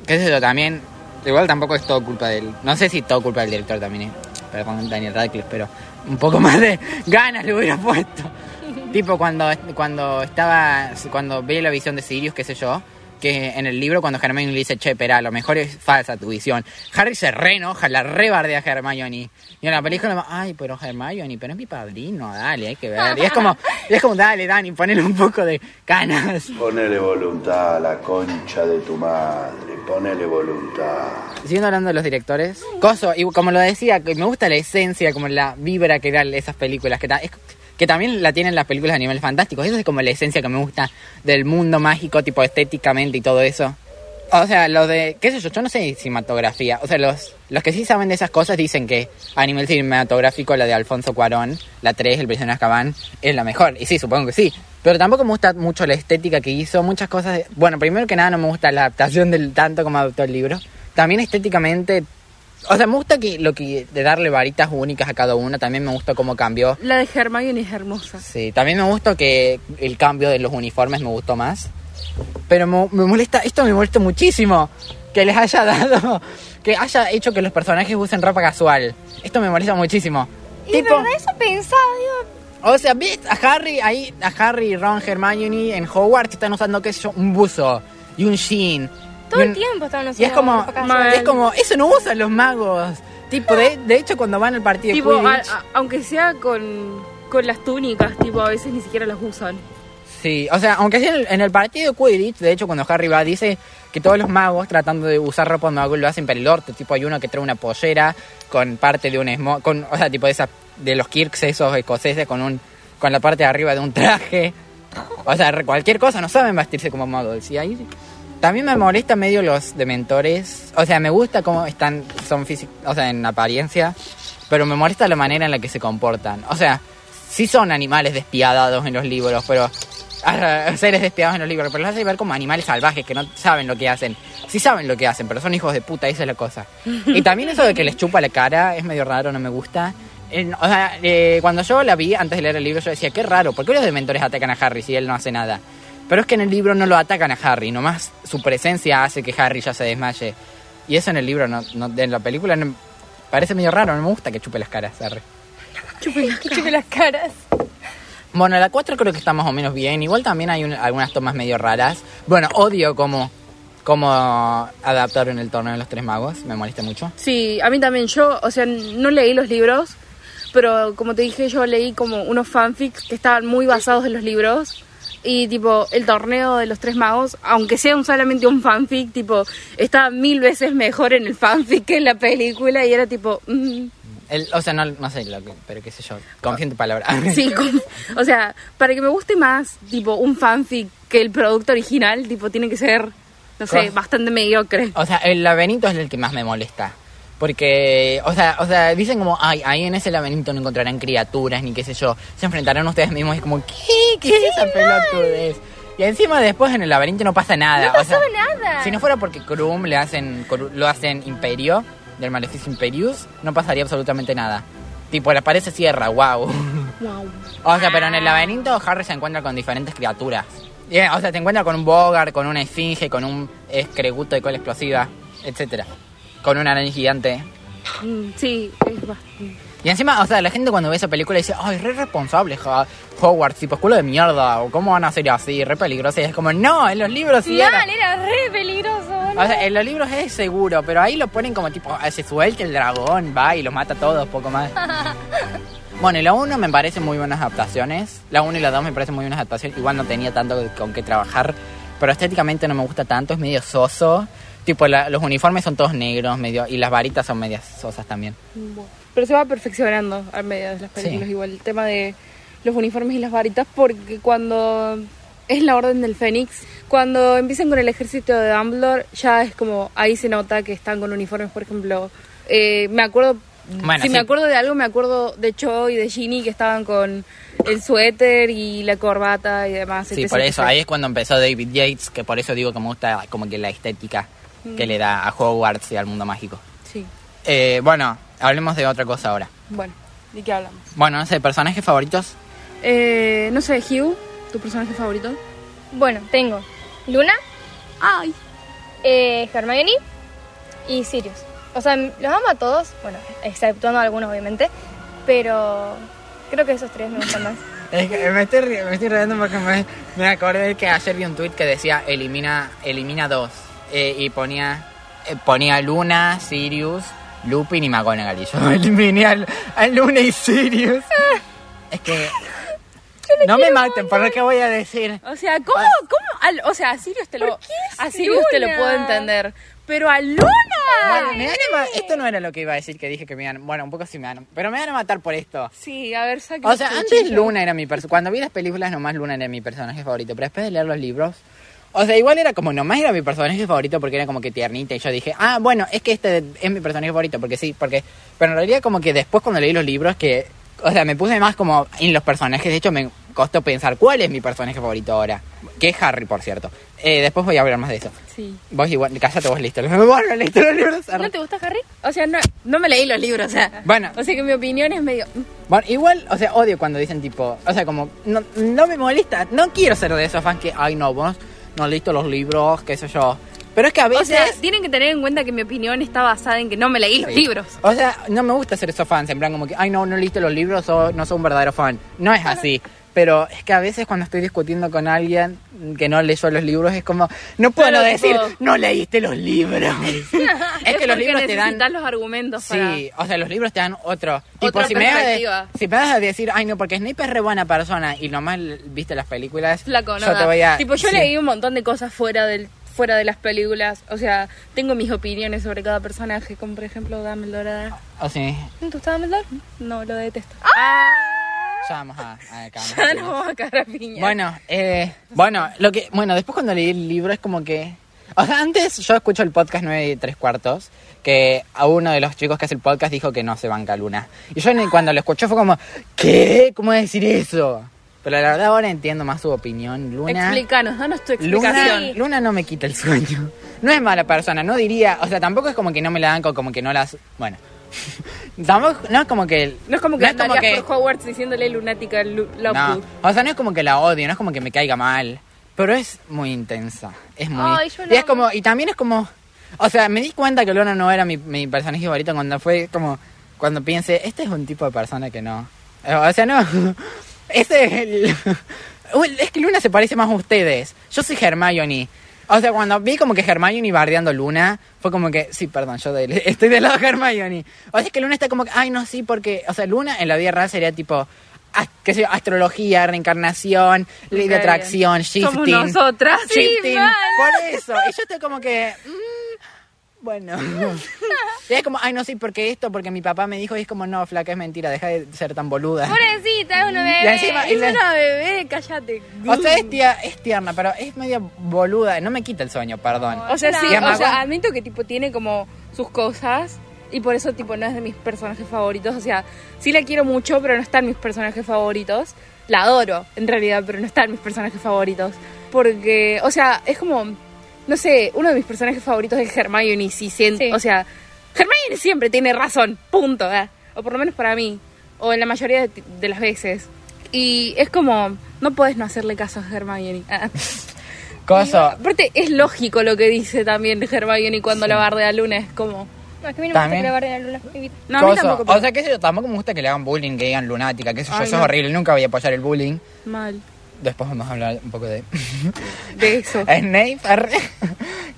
Que es eso también. Igual tampoco es todo culpa del. No sé si todo culpa del director también, eh. Perdón, Daniel Radcliffe, pero un poco más de [LAUGHS] ganas le hubiera puesto. [LAUGHS] Tipo cuando, cuando estaba, cuando ve la visión de Sirius, qué sé yo, que en el libro cuando Hermione le dice, che, pero a lo mejor es falsa tu visión. Harry se re enoja, la rebardea a Hermione. Y en la película, ay, pero Hermione, pero es mi padrino, dale, hay que ver. Y es como, y es como, dale, Dani, ponele un poco de canas. Ponele voluntad a la concha de tu madre, ponele voluntad. Siguiendo hablando de los directores, Coso, y como lo decía, me gusta la esencia, como la vibra que dan esas películas, que, es- que también la tienen las películas de animales fantásticos. Eso es como la esencia que me gusta del mundo mágico, tipo estéticamente y todo eso. O sea, lo de, qué sé yo, yo no sé cinematografía. O sea, los, los que sí saben de esas cosas dicen que a nivel cinematográfico la de Alfonso Cuarón, la 3, El prisionero de Azkaban, es la mejor. Y sí, supongo que sí. Pero tampoco me gusta mucho la estética que hizo, muchas cosas... de- bueno, primero que nada no me gusta la adaptación del tanto como adaptó el libro. También estéticamente... O sea, me gusta que lo que de darle varitas únicas a cada uno, también me gusta cómo cambió. La de Hermione es hermosa. Sí, también me gustó que el cambio de los uniformes me gustó más. Pero me, me molesta, esto me molesta muchísimo. Que les haya dado, [LAUGHS] que haya hecho que los personajes usen ropa casual. Esto me molesta muchísimo. Y de verdad eso pensaba, digo, o sea, ¿ves a Harry ahí, a Harry, Ron, Hermione en Hogwarts están usando, qué sé yo, un buzo y un jean. Todo y el tiempo estaban Y es usando como, es como, eso no usan los magos. Tipo, de, de hecho, cuando van al partido Tipo, de a- Quidditch... a- aunque sea con, con las túnicas, tipo, a veces ni siquiera las usan. Sí, o sea, aunque sea en el, en el partido de Quidditch, de hecho, cuando Harry va, dice que todos los magos tratando de usar ropa de mago lo hacen para el orto. Tipo, hay uno que trae una pollera con parte de un esmo con, o sea, tipo de, esa, de los Kirks esos escoceses con un con la parte de arriba de un traje. O sea, cualquier cosa, no saben vestirse como muggles. Y ahí también me molesta medio los dementores. O sea, me gusta cómo están, son físicos, o sea, en apariencia, pero me molesta la manera en la que se comportan. O sea, sí son animales despiadados en los libros, pero seres despiadados en los libros, pero los hace ver como animales salvajes que no saben lo que hacen. Sí saben lo que hacen, pero son hijos de puta, esa es la cosa. [LAUGHS] Y también eso de que les chupa la cara es medio raro, no me gusta. O sea, eh, cuando yo la vi antes de leer el libro, yo decía, qué raro, ¿por qué los dementores atacan a Harry si él no hace nada? Pero es que en el libro no lo atacan a Harry, nomás su presencia hace que Harry ya se desmaye. Y eso en el libro, no, no- en la película, no- parece medio raro, no me gusta que chupe las caras, Harry. [LAUGHS] Que chupe las caras. Bueno, la 4 creo que está más o menos bien. Igual también hay un- algunas tomas medio raras. Bueno, odio cómo, cómo adaptaron el torneo de los tres magos. Me molesta mucho. Sí, a mí también. Yo, o sea, no leí los libros, pero como te dije, yo leí como unos fanfics que estaban muy basados en los libros. Y tipo, el torneo de los tres magos, aunque sea un- solamente un fanfic, tipo, estaba mil veces mejor en el fanfic que en la película. Y era tipo, mm, El- o sea, no, no sé, lo que- pero qué sé yo. Confío en tu palabra. [LAUGHS] sí, como- o sea, para que me guste más, tipo, un fanfic que el producto original, tipo, tiene que ser, no sé, bastante mediocre. O sea, el laberinto es el que más me molesta. Porque, o sea, o sea, dicen como, ay, ahí en ese laberinto no encontrarán criaturas, ni qué sé yo. Se enfrentarán ustedes mismos y es como, ¿qué? ¿Qué es esa pelotudez? Y encima después en el laberinto no pasa nada. No o sea, pasó nada. Si no fuera porque Krum le hacen, lo hacen Imperio, del Maleficio Imperius, no pasaría absolutamente nada. Tipo, la pared se cierra, wow. Wow. O sea, pero en el laberinto Harry se encuentra con diferentes criaturas. O sea, se encuentra con un Bogart, con una esfinge, con un escreguto de cola explosiva, etcétera. Con una araña gigante. Mm, Sí, es bastante. Y encima, o sea, la gente cuando ve esa película dice, ay, re responsable, ja, Hogwarts, tipo escuela de mierda, o cómo van a ser así, re peligroso. Y es como, no, en los libros sí era. Mal, era re peligroso. boludo. O sea, en los libros es seguro, pero ahí lo ponen como tipo, ah, se suelta el dragón, va y los mata a todos, poco más. [LAUGHS] Bueno, y la 1 me parece muy buenas adaptaciones. La 1 y la 2 me parecen muy buenas adaptaciones. Igual no tenía tanto con qué trabajar. Pero estéticamente no me gusta tanto, es medio soso. Tipo, la- los uniformes son todos negros, medio, y las varitas son medias sosas también. Pero se va perfeccionando a medida de las películas, Sí. igual el tema de los uniformes y las varitas, porque cuando es la Orden del Fénix, cuando empiezan con el ejército de Dumbledore, ya es como, ahí se nota que están con uniformes, por ejemplo, eh, me acuerdo, Bueno, si sí. me acuerdo de algo, me acuerdo de Cho y de Ginny que estaban con el suéter y la corbata y demás. Sí, etc, por eso, ahí es cuando empezó David Yates, que por eso digo que me gusta como que la estética que le da a Hogwarts y al mundo mágico. Sí, Eh, bueno, hablemos de otra cosa ahora. bueno, ¿de qué hablamos? Bueno, no sé, personajes favoritos. Eh, no sé, Hugh, ¿tu personaje favorito? Bueno, tengo Luna, Ay, eh, Hermione y Sirius. O sea, los amo a todos, bueno, exceptuando a algunos obviamente, pero creo que esos tres me gustan más. [LAUGHS] Es que me estoy, ri- me estoy riendo porque me, me acordé que ayer vi un tweet que decía elimina elimina dos eh, y ponía eh, ponía Luna, Sirius, Lupin y McGonagall y yo eliminé [LAUGHS] al- a Luna y Sirius. [LAUGHS] es que no me maten por lo que voy a decir. O sea, ¿cómo? cómo al- o sea, a Sirius te lo, a Sirius te lo puedo entender. Pero a Luna. Bueno, me van a ma- esto no era lo que iba a decir que dije que me iban, bueno, un poco sí me van, pero me van a matar por esto. Sí, a ver, saque O sea, tu antes. Luna era mi personaje. Cuando vi las películas, nomás Luna era mi personaje favorito. Pero después de leer los libros. O sea, igual era como, nomás era mi personaje favorito porque era como que tiernita. Y yo dije, ah, bueno, es que este es mi personaje favorito. Porque sí, porque. Pero en realidad, como que después cuando leí los libros, que. O sea, me puse más como en los personajes. De hecho, me costó pensar cuál es mi personaje favorito ahora. Que es Harry, por cierto. Eh, después voy a hablar más de eso. Sí. Vos igual, cállate vos, listo. [LAUGHS] Bueno, listo los libros. ¿No te gusta Harry? O sea, no, no me leí los libros, o sea. Bueno. O sea que mi opinión es medio. mm, Bueno, igual, o sea, odio cuando dicen tipo, o sea, como, no, no me molesta, no quiero ser de esos fans que, ay, no, vos no leíste los libros, qué sé yo. Pero es que a O veces... sea, tienen que tener en cuenta que mi opinión está basada en que no me leí los libros. O sea, no me gusta ser esos fans, en plan como que, ay, no, no leíste los libros o no soy un verdadero fan. No es así. Pero es que a veces cuando estoy discutiendo con alguien que no leyó los libros es como, no puedo decir, no leíste los libros. [LAUGHS] es que los libros te dan... los argumentos para. Sí, o sea, los libros te dan otro. Tipo, si me, de- si me vas a decir, ay, no, porque Snape es re buena persona y nomás l- viste las películas, Flaco, no yo te voy a. Tipo, yo sí. leí un montón de cosas fuera del fuera de las películas. O sea, tengo mis opiniones sobre cada personaje, como por ejemplo Dumbledore. Sí, ¿No te gusta Dumbledore? No, lo detesto. Ya vamos a. a Ya nos vamos a cagar a piña. Bueno, eh, bueno, lo que, bueno, después cuando leí el libro es como que, o sea, antes yo escucho el podcast 9 y 3 cuartos, que a uno de los chicos que hace el podcast dijo que no se banca Luna. Y yo cuando lo escuché fue como, ¿qué? ¿Cómo decir eso? Pero la verdad ahora entiendo más su opinión. Luna, Explícanos, danos tu explicación. Luna, Luna no me quita el sueño. No es mala persona, no diría, o sea, tampoco es como que no me la dan, co- como que no las, bueno. [LAUGHS] tampoco, no es como que... No es como que no es como andarías que- por Hogwarts diciéndole lunática Lu- no, o sea, no es como que la odio, no es como que me caiga mal, pero es muy intensa, es muy... Y es como, y también es como, o sea, me di cuenta que Luna no era mi, mi personaje favorito cuando fue como, cuando piense, este es un tipo de persona que no, o sea, no, [LAUGHS] ese es el... [LAUGHS] Es que Luna se parece más a ustedes, yo soy Hermione. O sea, cuando vi como que Hermione bardeando Luna, fue como que, sí, perdón, yo de- [LAUGHS] estoy del lado de Hermione. O sea, es que Luna está como que, ay, no, sí, porque, o sea, Luna en la vida real sería tipo, qué sé yo, astrología, reencarnación, ley de atracción, Somos shifting. nosotras. Sí, shifting. mal. Por eso. Y yo estoy como que, mm, bueno. [LAUGHS] y es como, ay, no, sí, porque esto, porque mi papá me dijo, y es como, no, flaca, es mentira, deja de ser tan boluda. Pobrecita, es una Y bebé. y Es la- una bebé, cállate. o sea, es, tia- es tierna, pero es media boluda. No me quita el sueño, perdón. O sea, sí, o sea, admito que tipo tiene como sus cosas y por eso tipo no es de mis personajes favoritos. O sea, sí la quiero mucho, pero no está en mis personajes favoritos. La adoro, en realidad, pero no está en mis personajes favoritos. Porque, o sea, es como, no sé, uno de mis personajes favoritos es Hermione, si siento, Sí. o sea, Hermione siempre tiene razón, punto, ¿eh? o por lo menos para mí, o en la mayoría de, de las veces. Y es como, no puedes no hacerle caso a Hermione. Ah. coso. Aparte, es lógico lo que dice también Hermione cuando la bardea a Luna. Es como, No, es que a mí no me gusta También. que le barren a Luna. No, a mí tampoco. pero- O sea, sé yo, tampoco me gusta que le hagan bullying, que digan lunática, qué sé yo, eso no. es horrible, nunca voy a apoyar el bullying. Mal. Después vamos a hablar un poco de [LAUGHS] De eso. [LAUGHS] Snape. arre.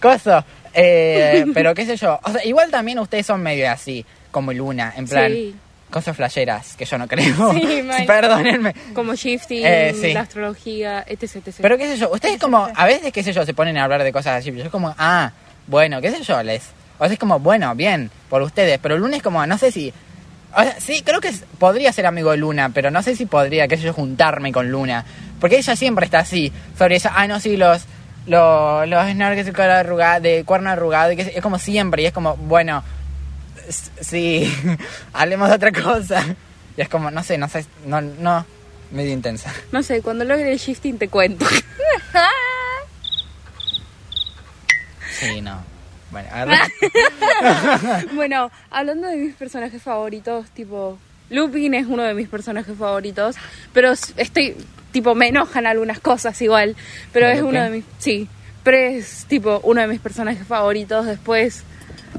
Coso. Eh, [LAUGHS] pero qué sé yo, o sea, igual también ustedes son medio así, como Luna, en plan, Sí. cosas flasheras, que yo no creo. Sí. Perdónenme. Como shifting, Eh, sí. la astrología, etc, etc. Pero qué sé yo, ustedes como, a veces qué sé yo, se ponen a hablar de cosas así, pero yo como, ah, bueno, qué sé yo, les... O sea, es como, bueno, bien, por ustedes, pero Luna es como, no sé si... O sea, sí, creo que es- podría ser amigo de Luna, pero no sé si podría, qué sé yo, juntarme con Luna. Porque ella siempre está así, sobre esa, ah, no, sí, los... Los, los snorkels de, cara arrugada, de cuerno arrugado, y que es como siempre, y es como, bueno, sí, [LAUGHS] hablemos de otra cosa. Y es como, no sé, no sé, no, no, medio intensa. No sé, cuando logre el shifting te cuento. Sí, no. Bueno, [LAUGHS] bueno, hablando de mis personajes favoritos, tipo, Lupin es uno de mis personajes favoritos, pero estoy, tipo, me enojan algunas cosas igual, pero ¿De es uno de mis, sí, pero es, tipo, uno de mis personajes favoritos. Después,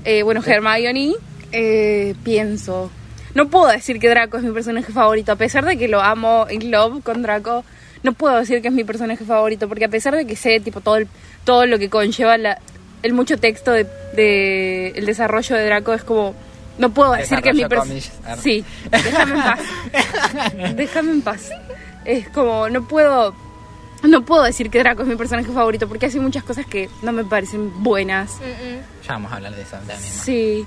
eh, bueno, Hermione, eh, pienso, no puedo decir que Draco es mi personaje favorito, a pesar de que lo amo in love con Draco, no puedo decir que es mi personaje favorito, porque a pesar de que sé, tipo, todo, el- todo lo que conlleva la, el mucho texto de, de el desarrollo de Draco es como no puedo decir que es mi personaje comillas. sí déjame en paz [LAUGHS] déjame en paz es como no puedo no puedo decir que Draco es mi personaje favorito porque hace muchas cosas que no me parecen buenas Mm, mm. Ya vamos a hablar de eso también. sí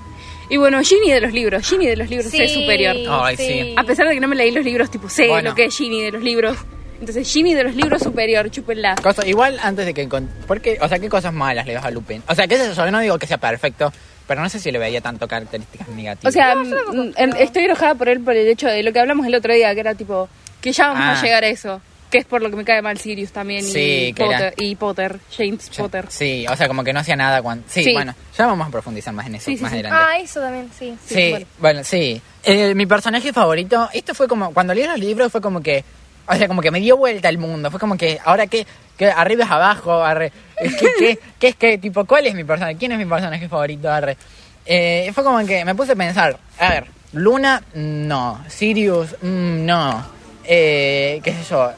y bueno Ginny de los libros Ginny de los libros es Sí, superior Ay, sí. a pesar de que no me leí los libros tipo sé Bueno. lo que es Ginny de los libros entonces Ginny de los libros superior chúpenla Cosa, igual antes de que... encon- ¿Por qué? O sea, ¿qué cosas malas le das a Lupin? O sea, qué yo, yo no digo que sea perfecto, pero no sé si le veía tanto características negativas. O sea, No, mm, pero- estoy enojada por él por el hecho de lo que hablamos el otro día, que era tipo, que ya vamos Ah. a llegar a eso. Que es por lo que me cae mal Sirius también Sí, y, que era- Potter, y Potter, James Potter. Sí, o sea, como que no hacía nada cuando... Sí, Sí. bueno, ya vamos a profundizar más en eso más sí. adelante. Ah, eso también, sí. Sí, bueno. bueno. sí. Eh, mi personaje favorito, esto fue como, cuando leí los libros fue como que, o sea, como que me dio vuelta el mundo, fue como que, ahora que arriba es abajo, arre, que, que es que, tipo, ¿cuál es mi personaje? ¿Quién es mi personaje favorito, arre? Eh, fue como que me puse a pensar, a ver, Luna, no, Sirius, mm, no, eh, qué sé yo,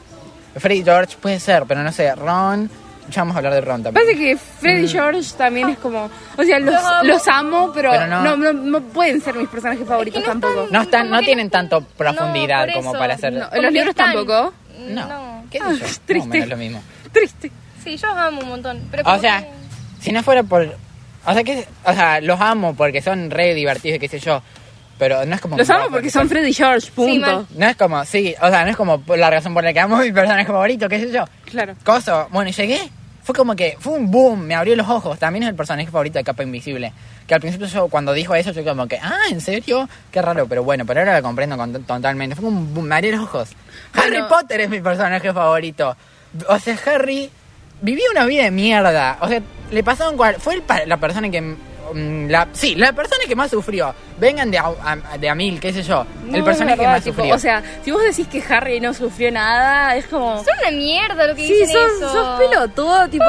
Freddy George puede ser, pero no sé, Ron, ya vamos a hablar de Ron también. Pasa que Freddy George también es como, o sea, los, Los amo. los amo, pero, Pero no- no, no, no pueden ser mis personajes favoritos Es que no tampoco. están- No están, no tienen están- tanto profundidad como para hacer... ¿En los libros están- tampoco? No, No. qué Ah, o triste. menos lo mismo. Triste. Sí, yo los amo un montón. Pero O como sea, que- si no fuera por... O sea, que, o sea, los amo porque son re divertidos, y qué sé yo. Pero no es como... Los amo porque son Freddy George, punto. mal. No es como, sí, o sea, no es como la razón por la que amo a mi personaje favorito, qué sé yo. claro. Coso, bueno, y llegué, fue como que, fue un boom, me abrió los ojos. También es el personaje favorito de Capa Invisible. Que al principio yo, cuando dijo eso, yo como que, ah, ¿en serio? Qué raro, pero bueno, pero ahora lo comprendo con- totalmente. Fue un boom, me abrió los ojos. Harry. Potter es mi personaje favorito. O sea, Harry vivía una vida de mierda. O sea, le pasaron cual, fue el pa- la persona que la, sí, la persona que más sufrió. Vengan de a, a- de a mil, qué sé yo. No, el es personaje que más tipo, sufrió. O sea, si vos decís que Harry no sufrió nada, es como... Son una mierda lo que Sí, dicen sos, eso. sos pelotudo, tipo,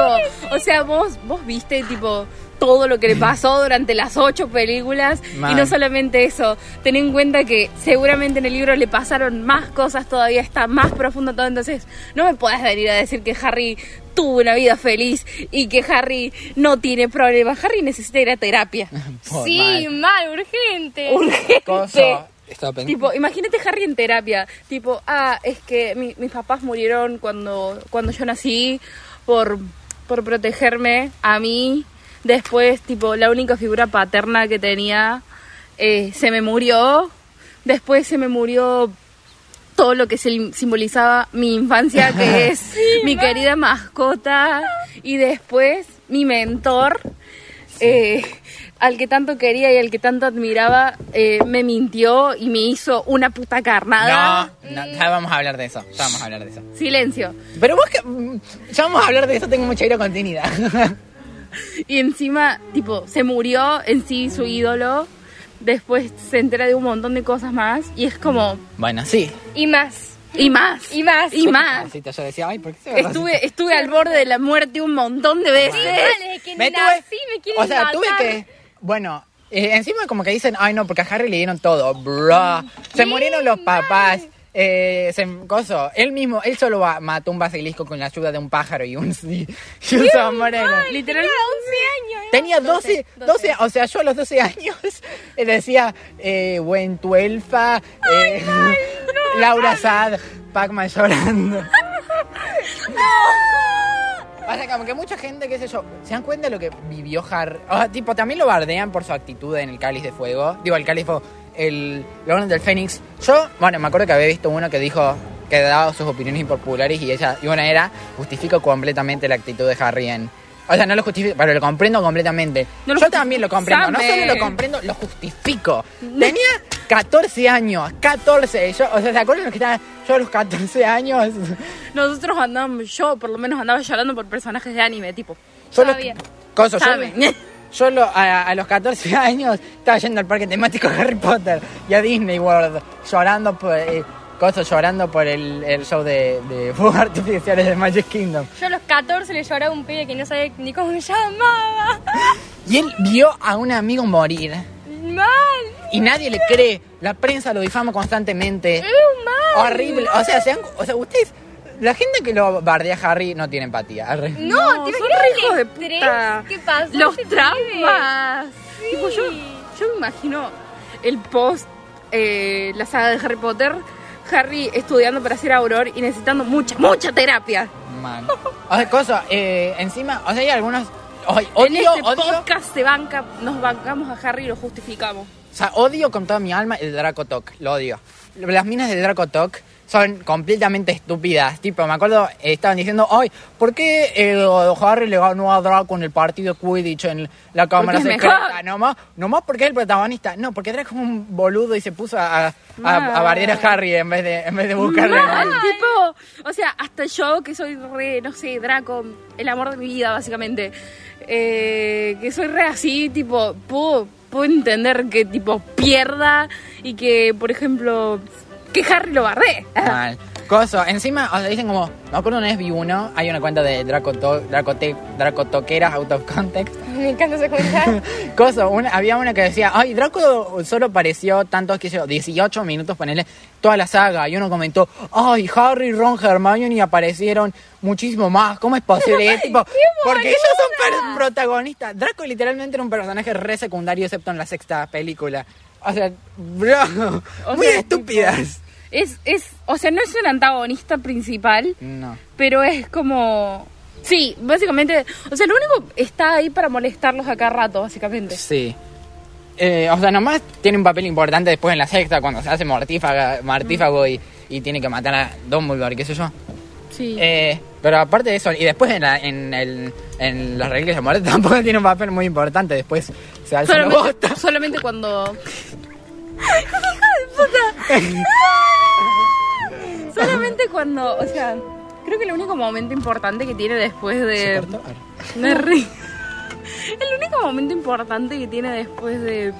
o sea, vos, vos viste, tipo, todo lo que le pasó durante las ocho películas y Mal. no solamente eso, ten en cuenta que seguramente en el libro le pasaron más cosas todavía, está más profundo todo, entonces no me puedes venir a decir que Harry tuvo una vida feliz y que Harry no tiene problemas, Harry necesita ir a terapia. [LAUGHS] Por Sí, mal. mal, urgente. Urgente. Tipo, imagínate Harry en terapia. Tipo, ah, es que mi- mis papás murieron cuando, cuando yo nací por, por protegerme a mí. Después, tipo, la única figura paterna que tenía eh, se me murió. Después se me murió todo lo que sim- simbolizaba mi infancia, que [LAUGHS] es mi querida mascota. Y después mi mentor, eh, al que tanto quería y al que tanto admiraba, eh, me mintió y me hizo una puta carnada. No, no, ya vamos a hablar de eso. Ya vamos a hablar de eso. Silencio. Pero vos que. mm, Ya vamos a hablar de eso, tengo mucha ira contenida. [LAUGHS] Y encima, tipo, se murió en sí su ídolo. Después se entera de un montón de cosas más. Y es como. bueno, sí. Y más. Y más. Y más. Y más. Rosita, yo decía, ay, ¿por qué se va Estuve, estuve al borde de la muerte un montón de veces. Desde que Me nací tuve- me quieren O sea, matar. tuve que. Bueno, Eh, encima como que dicen, ay no, porque a Harry le dieron todo, bro. Se murieron los papás. Eh, se, coso, él mismo, él solo va- mató un basilisco con la ayuda de un pájaro y un, [LAUGHS] y un sombrero. Literalmente. Tenía 12, 12, o sea, yo a los 12 años [LAUGHS] eh, decía eh, Gwen Tuelfa, eh, [LAUGHS] Laura Sad, Pac-Man llorando. O sea, como que mucha gente, qué sé yo, se dan cuenta de lo que vivió Harry. O sea, tipo, también lo bardean por su actitud en el Cáliz de Fuego. Digo, el Cáliz de Fuego, el Orden del Fénix. Yo, bueno, me acuerdo que había visto uno que dijo que daba sus opiniones impopulares y ella, y una era, justifico completamente la actitud de Harry en... O sea, no lo justifico, pero lo comprendo completamente. No lo yo también lo comprendo, no solo lo comprendo, lo justifico. Tenía 14 años, 14. Yo, o sea, ¿se acuerdan que estaban yo a los 14 años? Nosotros andábamos, yo por lo menos andaba llorando por personajes de anime, tipo. Sabía. Coso, yo-. [LAUGHS] Yo lo- a, a los 14 [LAUGHS] años estaba yendo al parque temático de Harry Potter y a Disney World, llorando por, eh, coso, llorando por el, el show de, de [LAUGHS] fuegos artificiales de Magic Kingdom. Yo a los 14 le lloraba a un pibe que no sabía ni cómo llamaba. Y él vio a un amigo morir Mal. y nadie le cree. La prensa lo difama constantemente. Es mal. Horrible. O sea, sean- o sea, ustedes, la gente que lo bardea a Harry no tiene empatía. Arre. No, No, ¿te son re hijos de puta. ¿Qué pasó? Los pibe? traumas. Sí. Tipo, yo, yo me imagino el post, eh, la saga de Harry Potter, Harry estudiando para ser Auror y necesitando mucha, mucha terapia. Man. O sea, cosa, eh, encima, o sea, hay algunos. ay, en odio, este odio, podcast se banca, nos bancamos a Harry y lo justificamos. o sea, odio con toda mi alma el Draco Talk, lo odio. Las minas del Draco Talk son completamente estúpidas. Tipo, me acuerdo, estaban diciendo, ay, ¿por qué Harry le ganó a Draco en el partido Quidditch en la cámara secreta? [LAUGHS] Nomás, nomás porque es el protagonista. No, porque Draco es un boludo y se puso a, a, a, a Mal. bardear a Harry en vez de, en vez de buscarle. Mal, tipo, o sea, hasta yo que soy re, no sé, Draco, el amor de mi vida, básicamente, eh, que soy re así, tipo, puedo, puedo entender que, tipo, pierda y que, por ejemplo, que Harry lo bardee. Mal. Coso, encima, o sea, dicen como, me acuerdo una vez vi uno, hay una cuenta de Draco, to, Draco, Te- Draco Toqueras out of context. Me encanta ese comentario. [LAUGHS] Coso, una- había una que decía, ay, Draco solo apareció tantos, que yo, 18 minutos, ponele, toda la saga. Y uno comentó, ay, Harry, Ron, Hermione aparecieron muchísimo más. ¿Cómo es posible? [LAUGHS] tipo, porque ellos son protagonistas. Draco literalmente era un personaje re secundario, excepto en la sexta película. O sea, bro, O muy sea, estúpidas. Es, es, o sea, no es un antagonista principal, No. pero es como... Sí, básicamente, o sea, lo único está ahí para molestarlos a cada rato, básicamente. Sí. Eh, o sea, nomás tiene un papel importante después en la sexta, cuando se hace mortífaga, mortífago y, y tiene que matar a Dumbledore, qué sé yo. Sí. Eh, pero aparte de eso, y después en, la- en, el, en las reliquias de muerte [LAUGHS] tampoco tiene un papel muy importante, después se alza la solamente, bota. solamente cuando... Solamente cuando, o sea, creo que el único momento importante que tiene después de... Me rí. El único momento importante que tiene después de,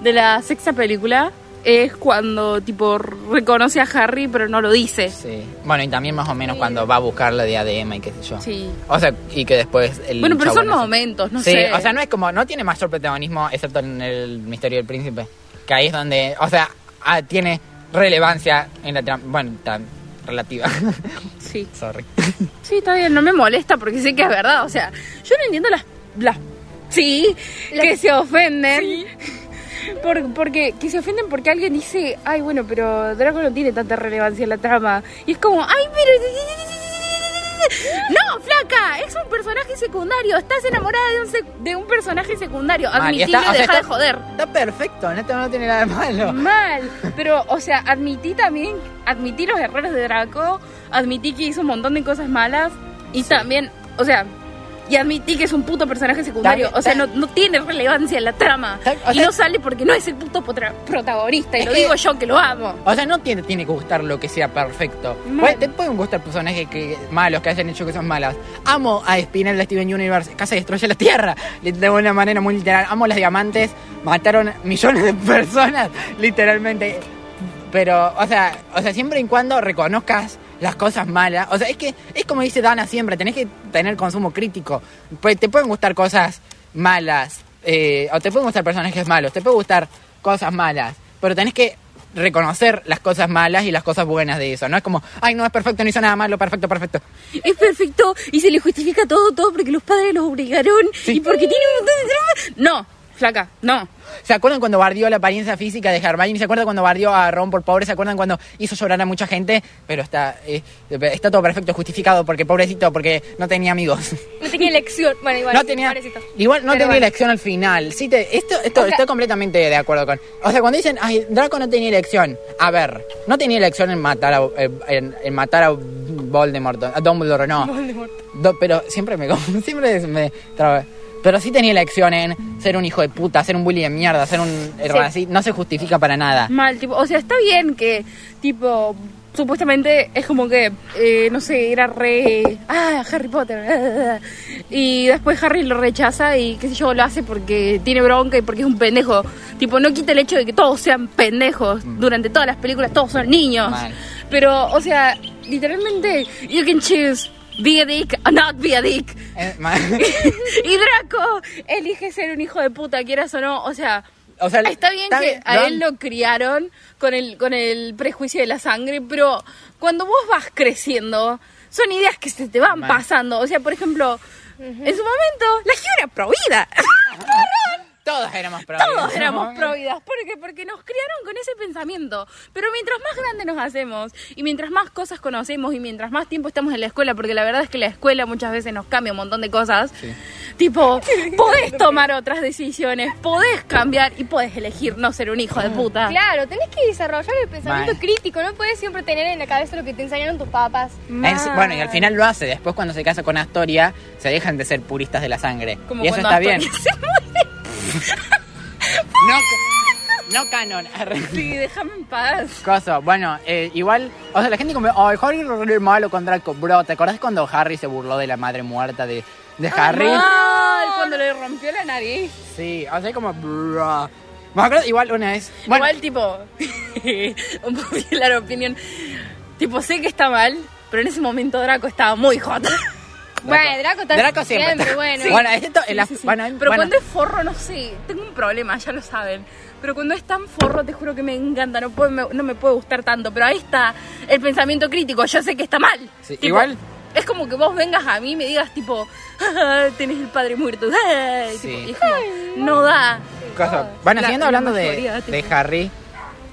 de la sexta película es cuando, tipo, reconoce a Harry pero no lo dice. Sí. Bueno, y también más o menos cuando va a buscar la diadema y qué sé yo. Sí. O sea, y que después el Bueno, pero son momentos, no sí, sé. o sea, no es como, no tiene mayor protagonismo excepto en el misterio del príncipe. Que ahí es donde, o sea, ah, tiene relevancia en la trama, bueno, tan relativa. [LAUGHS] Sí. Sorry. Sí, está bien, no me molesta porque sé que es verdad. O sea, yo no entiendo las. las sí, que se ofenden. [LAUGHS] Por- porque que se ofenden porque alguien dice, ay, bueno, pero Draco no tiene tanta relevancia en la trama. Y es como, ay, pero. [LAUGHS] No, flaca, es un personaje secundario. Estás enamorada de un, sec- de un personaje secundario. Mal, y o sea, deja de joder. Está perfecto, no, no tiene nada de malo. Mal, pero, o sea, admití también, admití los errores de Draco, admití que hizo un montón de cosas malas y también, o sea, y admití que es un puto personaje secundario, o sea, no, no tiene relevancia en la trama o y sea- no sale porque no es el puto protagonista y lo que- digo yo que lo amo. O sea, no tiene, tiene que gustar lo que sea perfecto. Mal. Puede- te pueden gustar personajes que, malos que hayan hecho cosas malas. Amo a Spinel de Steven Universe, casi destruye la Tierra, de una manera muy literal. Amo los diamantes, mataron millones de personas, [LAUGHS] literalmente. Pero, o sea, o sea, siempre y cuando reconozcas las cosas malas. O sea, es que es como dice Dana siempre, tenés que tener consumo crítico. Pues te pueden gustar cosas malas, eh, o te pueden gustar personajes malos, te pueden gustar cosas malas, pero tenés que reconocer las cosas malas y las cosas buenas de eso. No es como, ay, no es perfecto, no hizo nada malo, perfecto, perfecto. Es perfecto y se le justifica todo, todo porque los padres los obligaron y porque tiene un montón de. No, flaca, no. ¿Se acuerdan cuando bardió la apariencia física de Hermione? ¿Se acuerdan cuando bardió a Ron por pobre? ¿Se acuerdan cuando hizo llorar a mucha gente? Pero está, eh, está todo perfecto, justificado, porque pobrecito, porque no tenía amigos. No tenía elección. Bueno, igual. no tenía, pobrecito. igual no Pero tenía bueno. elección al final. Sí, te, esto, esto O sea- estoy completamente de acuerdo con. O sea, cuando dicen, ay, Draco no tenía elección. A ver, no tenía elección en matar a, en, en matar a Voldemort, a Dumbledore, no. Do- pero siempre me, [LAUGHS] siempre me traba. Pero sí tenía elección en ser un hijo de puta, ser un bully de mierda, ser un así, no se justifica para nada. Mal, tipo, o sea, está bien que, tipo, supuestamente es como que, eh, no sé, era re. Ah, Harry Potter. [LAUGHS] y después Harry lo rechaza y, qué sé yo, lo hace porque tiene bronca y porque es un pendejo. Tipo, no quita el hecho de que todos sean pendejos. Durante todas las películas todos son niños. Mal. Pero, o sea, literalmente, you can choose be a dick or not be a dick. Eh, [LAUGHS] y Draco elige ser un hijo de puta, quieras o no. O sea, O sea, está bien está que bien, a él lo criaron con el, con el prejuicio de la sangre, pero cuando vos vas creciendo, son ideas que se te van pasando. O sea, por ejemplo, en su momento, la Gio era provida. [LAUGHS] Todos éramos prohibidos. Todos éramos providas. ¿Por qué? Porque nos criaron con ese pensamiento. Pero mientras más grande nos hacemos y mientras más cosas conocemos y mientras más tiempo estamos en la escuela, porque la verdad es que la escuela muchas veces nos cambia un montón de cosas, tipo, [LAUGHS] podés tomar otras decisiones, podés cambiar y podés elegir no ser un hijo de puta. Claro, tenés que desarrollar el pensamiento Mal. crítico. No puedes siempre tener en la cabeza lo que te enseñaron tus papás. En sí- bueno, y al final lo hace. Después, cuando se casa con Astoria, se dejan de ser puristas de la sangre. Como y eso está bien. Se muere. [LAUGHS] No, no canon. [LAUGHS] Sí, déjame en paz. Cosa, bueno, eh, igual, o sea, la gente como, ay, Harry es malo con Draco. Bro, ¿te acordás cuando Harry se burló de la madre muerta de, de Harry? Mal, cuando le rompió la nariz. Sí, o sea, como, bro. Me acuerdo igual una vez. Bueno, Igual, tipo, [LAUGHS] un popular opinión. Tipo, sé que está mal, pero en ese momento Draco estaba muy hot. Bueno, Draco está Draco siempre. siempre, bueno. Bueno, esto, en la- bueno, pero bueno, cuando es forro, no sé, tengo un problema, ya lo saben. Pero cuando es tan forro, te juro que me encanta, no, puede- me- no me puede gustar tanto. Pero ahí está el pensamiento crítico, yo sé que está mal. Sí, igual- Es como que vos vengas a mí y me digas, tipo, "Ah, [LAUGHS] tenés el padre muerto. [LAUGHS] ah", y Sí. tipo, y es como, no da. Cosa. Bueno, La- siguiendo la hablando de, mayoría, tipo. de Harry,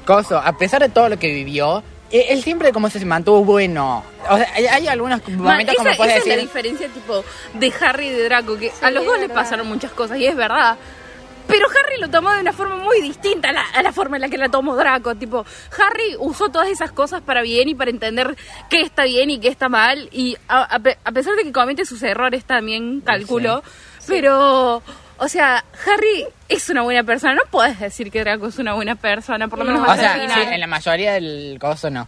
Coso, a pesar de todo lo que vivió, eh, él siempre como se mantuvo bueno. O sea, hay, hay algunos Ma, momentos esa, como puedes esa es la decir. diferencia tipo de Harry y de Draco, que a los dos les verdad. pasaron muchas cosas y es verdad. Pero Harry lo tomó de una forma muy distinta a la, a la forma en la que la tomó Draco. Tipo, Harry usó todas esas cosas para bien y para entender qué está bien y qué está mal. Y a, a pe- a pesar de que comete sus errores también, calculo. Pero, o sea, Harry es una buena persona. No puedes decir que Draco es una buena persona, por lo menos No. O hasta sea, el sí, final. en la mayoría del coso no.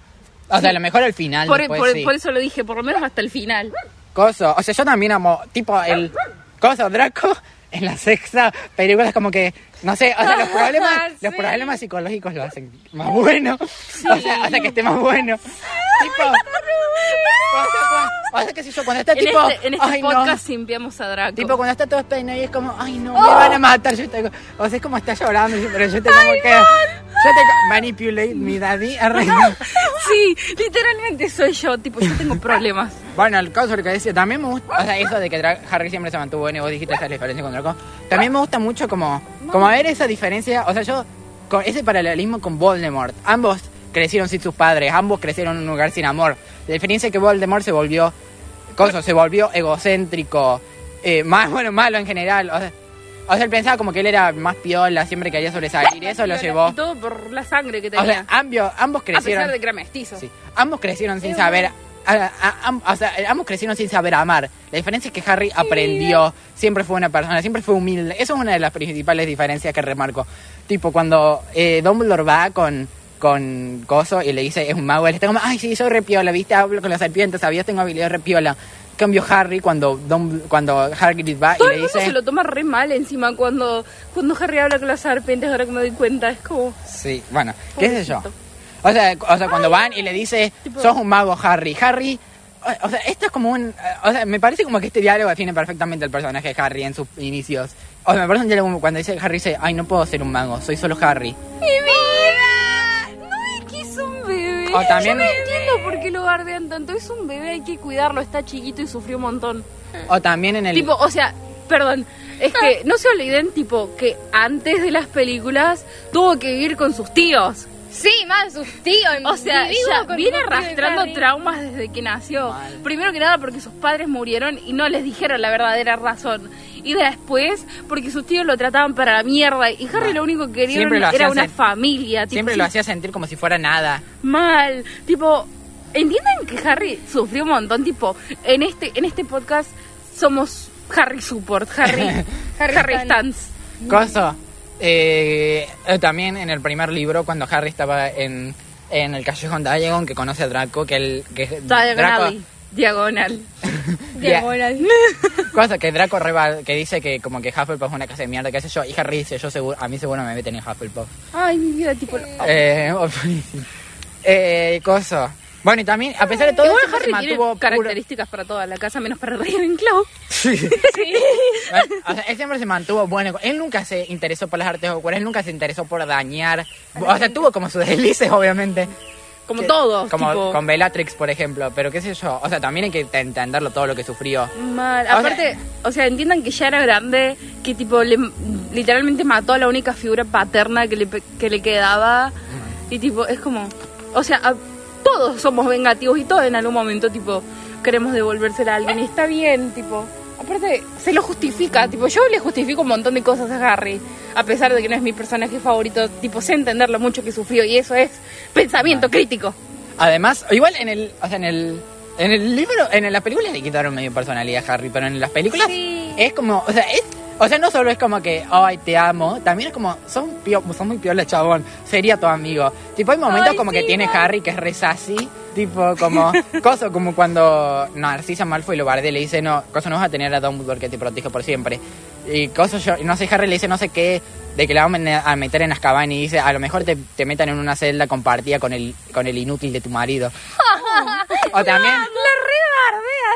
O sea, a lo mejor al final. por, después por- sí. por eso lo dije, por lo menos hasta el final. Coso. O sea, yo también amo, tipo, el coso Draco en la sexta película es como que, no sé, o sea, los problemas, [LAUGHS] los Sí. problemas psicológicos lo hacen más bueno. O, sea, o sea, que esté más bueno. tipo, o sea, qué sé yo, cuando está En tipo, este, en este ay, no. podcast simpiamos a Draco. Tipo, cuando está todo despeinado y es como, ay, no, me van a matar. Yo tengo, o sea, es como está llorando, pero yo tengo que. Yo tengo. Manipulate mi daddy. arre. [LAUGHS] Sí, literalmente soy yo, tipo, yo tengo problemas. Bueno, el caso lo que decía, también me gusta, o sea, eso de que Harry siempre se mantuvo bueno y vos dijiste esa diferencia con Draco. También me gusta mucho como, como ver esa diferencia, o sea, yo, con ese paralelismo con Voldemort. Ambos crecieron sin sus padres, ambos crecieron en un lugar sin amor. La diferencia es que Voldemort se volvió, cosa, se volvió egocéntrico, eh, más, bueno, malo en general. O sea, o sea, él pensaba como que él era más piola, siempre quería sobresalir, y eso lo llevó. Y todo por la sangre que O tenía. sea, ambio- ambos a crecieron. pesar de que era mestizo. Sí. Ambos crecieron sin saber. O sea, ambos crecieron sin saber amar. La diferencia es que Harry aprendió, siempre fue una persona, siempre fue humilde. Eso es una de las principales diferencias que remarco. Tipo, cuando eh, Dumbledore va con, con Coso y le dice, es un mago, él está como, ay, sí, soy repiola, viste, hablo con las serpientes, sabías, tengo habilidad repiola. Cambio Harry, cuando, Dum- cuando Hagrid va Todo y le dice... se lo toma re mal encima cuando, cuando Harry habla con las serpientes, ahora que me doy cuenta, es como... Sí, bueno, qué sé yo. O sea, o sea, cuando van y le dice, sos un mago, Harry. Harry O sea, esto es como un... O sea, me parece como que este diálogo define perfectamente el personaje de Harry en sus inicios. O sea, me parece un diálogo como cuando dice Harry dice, ay, no puedo ser un mago, soy solo Harry. ¡Mi vida! No es que es un bebé. O también- Yo no entiendo por qué lo guardean tanto. Es un bebé, hay que cuidarlo, está chiquito y sufrió un montón. O también en el... Tipo, o sea, perdón, es que no se olviden, tipo, que antes de las películas tuvo que vivir con sus tíos. Sí, más sus tíos. O sea, ya viene arrastrando traumas desde que nació. Mal. Primero que nada porque sus padres murieron y no les dijeron la verdadera razón. Y después porque sus tíos lo trataban para la mierda. Y Harry Mal. lo único que quería era una familia. tipo, Siempre lo hacía sentir como si fuera nada. mal. Tipo, ¿entienden que Harry sufrió un montón? Tipo, en este, en este podcast somos Harry Support, Harry, [LAUGHS] Harry Harry, Stan. Stans. Coso. Eh, también en el primer libro, cuando Harry estaba en, en el callejón Diagon, que conoce a Draco, que el que Draco, [LAUGHS] Diagonal. Diagonal. Diagonal. [LAUGHS] cosa que Draco reba- que dice que como que Hufflepuff es una casa de mierda, qué sé yo, y Harry dice, yo seguro, a mí seguro me meten en Hufflepuff. Ay, mi vida, tipo. Eh, [LAUGHS] eh, coso. Bueno, y también, a pesar de todo, Igual siempre se Harry mantuvo tiene puro- características para toda la casa, menos para Ravenclaw. Sí. [LAUGHS] o sea, él siempre se mantuvo bueno. Él nunca se interesó por las artes oscuras, él nunca se interesó por dañar. O sea, tuvo como sus deslices, obviamente. Como Que- todos, Como tipo. con Bellatrix, por ejemplo. Pero qué sé yo. O sea, también hay que te- entenderlo todo lo que sufrió. Mal. O sea- Aparte, o sea, entiendan que ya era grande, que tipo le, literalmente mató a la única figura paterna que le, que le quedaba. Y tipo, es como, o sea, a- todos somos vengativos y todos en algún momento tipo queremos devolvérsela a alguien y está bien, tipo. Aparte, se lo justifica, tipo, yo le justifico un montón de cosas a Harry, a pesar de que no es mi personaje favorito, tipo, sé entender lo mucho que sufrió y eso es pensamiento crítico. Además, igual en el, o sea, en el, en el libro, en las películas le quitaron medio personalidad a Harry, pero en las películas Sí. es como, o sea, es, o sea, no solo es como que, ay, te amo, también es como, son, pio- son muy piola, chabón, sería tu amigo. Tipo, hay momentos Ay, como que sí, tiene. Harry que es re sassy, tipo, como, [LAUGHS] coso, como cuando Narcisa Malfoy lo bardea y le dice, no, coso, no vas a tener a Dumbledore que te protege por siempre. Y coso, yo, no sé, Harry le dice no sé qué, de que la van a meter en Azkaban y dice, a lo mejor te, te metan en una celda compartida con el, con el inútil de tu marido. [LAUGHS] o también,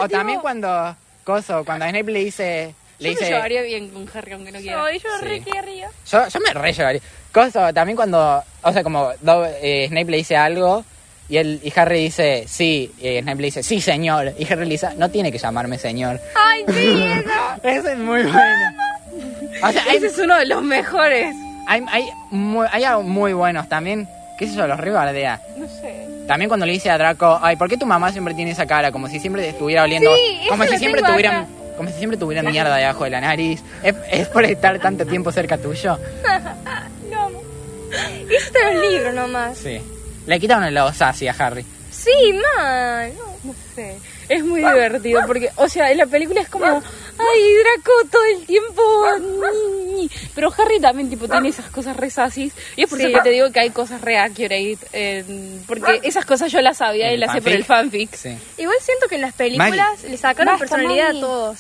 o también cuando, coso, cuando Snape le dice, le Yo me llevaría bien con Harry aunque no quiera. Yo Sí. re querría. yo, yo me re llevaría. Coso, también cuando, o sea, como Do- eh, Snape le dice algo y, él, y Harry dice, sí, y Snape le dice, sí, señor. Y Harry le dice, no tiene que llamarme señor. Ay, sí, [LAUGHS] eso. Eso es muy bueno. O sea, hay, Ese es uno de los mejores. hay, hay, muy, hay algo muy buenos también. ¿Qué sé yo? Los rebardea. No sé. También cuando le dice a Draco, ay, ¿por qué tu mamá siempre tiene esa cara? Como si siempre estuviera oliendo. Sí, como si siempre acá. Como si siempre tuviera mierda debajo de la nariz. ¿Es, es por estar tanto tiempo cerca tuyo? [LAUGHS] No. Eso está en los libros nomás. Sí. Le quitaron el lado sassy a Harry. Sí, man. No. No sé. Es muy divertido porque, o sea, en la película es como, ay, Draco todo el tiempo. ni, ni". Pero Harry también, tipo, tiene esas cosas re sassys. Y es por eso Sí. que te digo que hay cosas re accurate. en- porque esas cosas yo las sabía y ¿El las sé por el fanfic? Sí. Igual siento que en las películas le sacaron Basta, personalidad mami. a todos.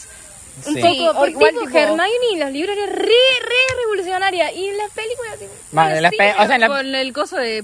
Un Sí. poco, porque igual tipo, tipo- Hermione en los libros era re, re revolucionaria. Y en las películas, tipo, Vale, las sí, pe- o sea, en la, Con el coso de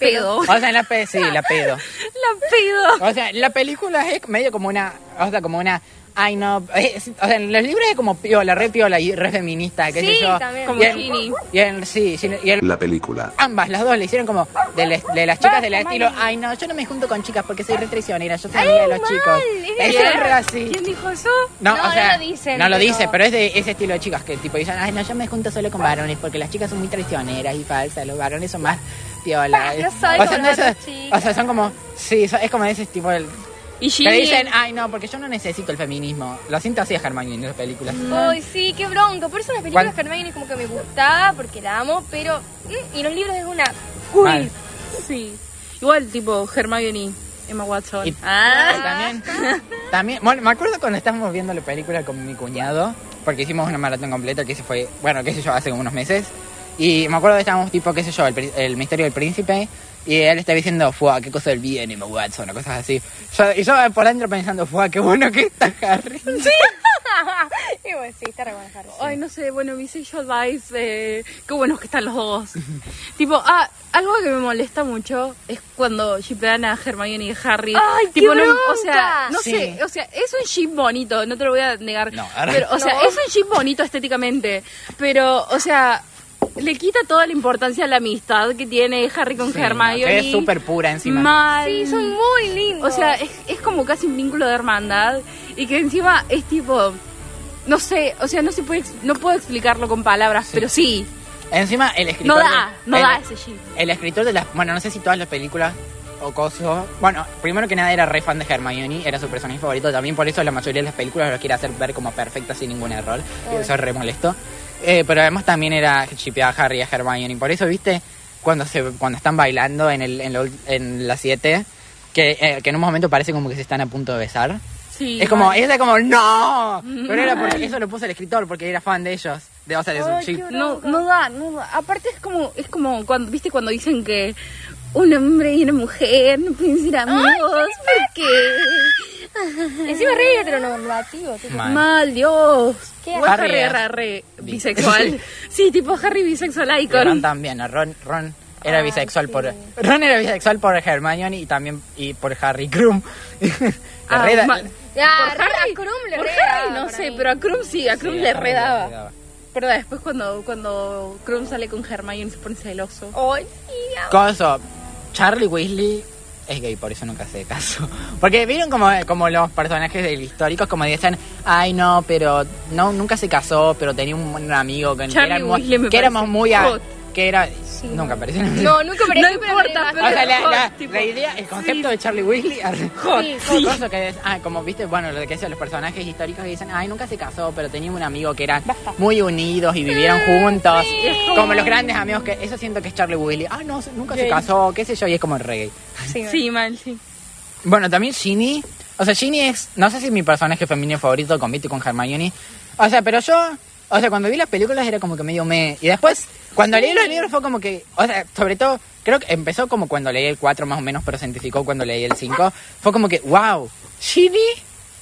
pedo. o sea, en la pe- sí, la pedo. [LAUGHS] La pedo. O sea, la película es medio como una, o sea, como una, ay no, es- o sea, en los libros es como piola, re piola y re feminista, qué sé Sí, yo. también. Como y Ginny. y en- sí, sí, y en- La película. ambas, las dos le hicieron como de, les- de las chicas del estilo, ay no, yo no me junto con chicas porque soy re traicionera, yo soy amiga de los mal, chicos. es Es re así. ¿Quién dijo eso? No, No, o no sea, lo dicen, no lo pero- dice, pero es de ese estilo de chicas que tipo dicen, ay no, yo me junto solo con varones porque las chicas son muy traicioneras y falsas, los varones son más piola. No soy o, sea, no o son como, sí, es como ese tipo de... Y Que Ginny. dicen, ay no, porque yo no necesito el feminismo. Lo siento así a Hermione en las películas. Ay, sí, qué bronca. Por eso las películas ¿Cuál? Hermione como que me gustaba, porque la amo, pero... mm, y los libros es una... Mal. Sí. Igual, tipo, Hermione, Emma Watson. Y- Ah. También, también, bueno, me acuerdo cuando estábamos viendo la película con mi cuñado, porque hicimos una maratón completa que se fue, bueno, qué sé yo, hace unos meses. Y me acuerdo que estábamos tipo, qué sé yo, el, el misterio del príncipe. Y él estaba diciendo, fue, qué cosa del bien, Emma Watson, o cosas así. Yo- y yo por dentro pensando, fue, qué bueno que está Harry. Sí. [LAUGHS] y bueno, sí, está re bueno Harry. Ay, no sé, bueno, mi sello advice, eh, qué buenos que están los dos. [LAUGHS] tipo, ah, algo que me molesta mucho es cuando shippean a Hermione y Harry. Ay, qué tipo, no, o sea, no Sí. sé, o sea, es un ship bonito, no te lo voy a negar. No, pero, o [LAUGHS] sea, No. es un ship bonito estéticamente, pero, o sea, le quita toda la importancia a la amistad que tiene Harry con Sí, Hermione. es súper pura encima. Mal. Sí, son muy lindos. O sea, es, es como casi un vínculo de hermandad y que encima es tipo, no sé, o sea, no se puede, ex- no puedo explicarlo con palabras, pero sí, Encima el escritor. no de- da, no el- da ese shit. El escritor de las. Bueno, no sé si todas las películas o cosas. Bueno, primero que nada era re fan de Hermione, era su personaje favorito. También por eso la mayoría de las películas lo quiere hacer ver como perfecta sin ningún error. Y eso es re molesto. Eh, pero además también era shipear a Harry y a Hermione. Por eso, viste, cuando se cuando están bailando en, el, en, lo- en la 7, que, eh, que en un momento parece como que se están a punto de besar. Sí, es como, ella como, ¡No! [LAUGHS] Pero era porque eso lo puso el escritor, porque era fan de ellos. De, o sea, de su Ay, qué no, no da, no da. Aparte es como, es como cuando, viste cuando dicen que un hombre y una mujer no pueden ser amigos, porque Encima re heteronormativo. tipo. Mal. mal, Dios. ¿Qué? Harry era re bisexual. [LAUGHS] sí, tipo Harry bisexual Y Ron icon. también, a Ron, Ron era Ay, bisexual sí. por Ron era bisexual por Hermione y también y por Harry Krum. [LAUGHS] Le Ah, reda-. Ya, Por Harry- a Krum le por re Harry no sé, mí. pero a Krum sí, a Krum Sí, le redaba. redaba. Pero después cuando, cuando Krum sale con Hermione se pone celoso. Ah. Coso, Charlie Weasley es gay, por eso nunca hace caso. [LAUGHS] Porque vieron como, como los personajes del históricos como decían, ay no, pero no nunca se casó, pero tenía un, un amigo que, Charlie me que éramos muy a-. que era nunca apareció en el No, nunca pareció, No pero importa, pero- O sea, la, la- tipo, la idea, el concepto sí. de Charlie Weasley hot. Sí, Sí, hot. que es- ah, como viste, bueno, lo que dicen los personajes históricos que dicen, ay, nunca se casó, pero tenía un amigo que eran muy unidos y vivieron juntos. Como los grandes amigos que, eso siento que es Charlie Weasley. Ah, no, nunca se casó, qué sé yo, y es como reggae. Sí, [LAUGHS] Sí, mal, sí. Bueno, también Ginny, o sea, Ginny es, no sé si es mi personaje femenino favorito, compite con Hermione. O sea, pero yo, o sea, cuando vi las películas era como que medio me... Y después, cuando leí los libros fue como que, o sea, sobre todo, creo que empezó como cuando leí el 4 más o menos, pero se identificó cuando leí el 5. Fue como que, wow, Ginny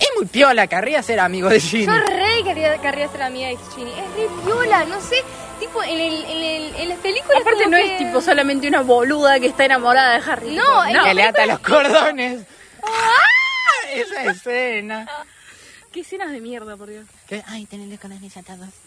es muy piola, querría ser amigo de Ginny. Yo re quería, querría ser amiga de Ginny. Es re viola, no sé. Tipo, en, el, en, el, en las películas. Aparte no que- es tipo solamente una boluda que está enamorada de Harry. No, es Que le ata los cordones. ¡Ah! Esa escena. Qué escenas de mierda, por Dios. Que, ay, tenerle con los atados. [LAUGHS]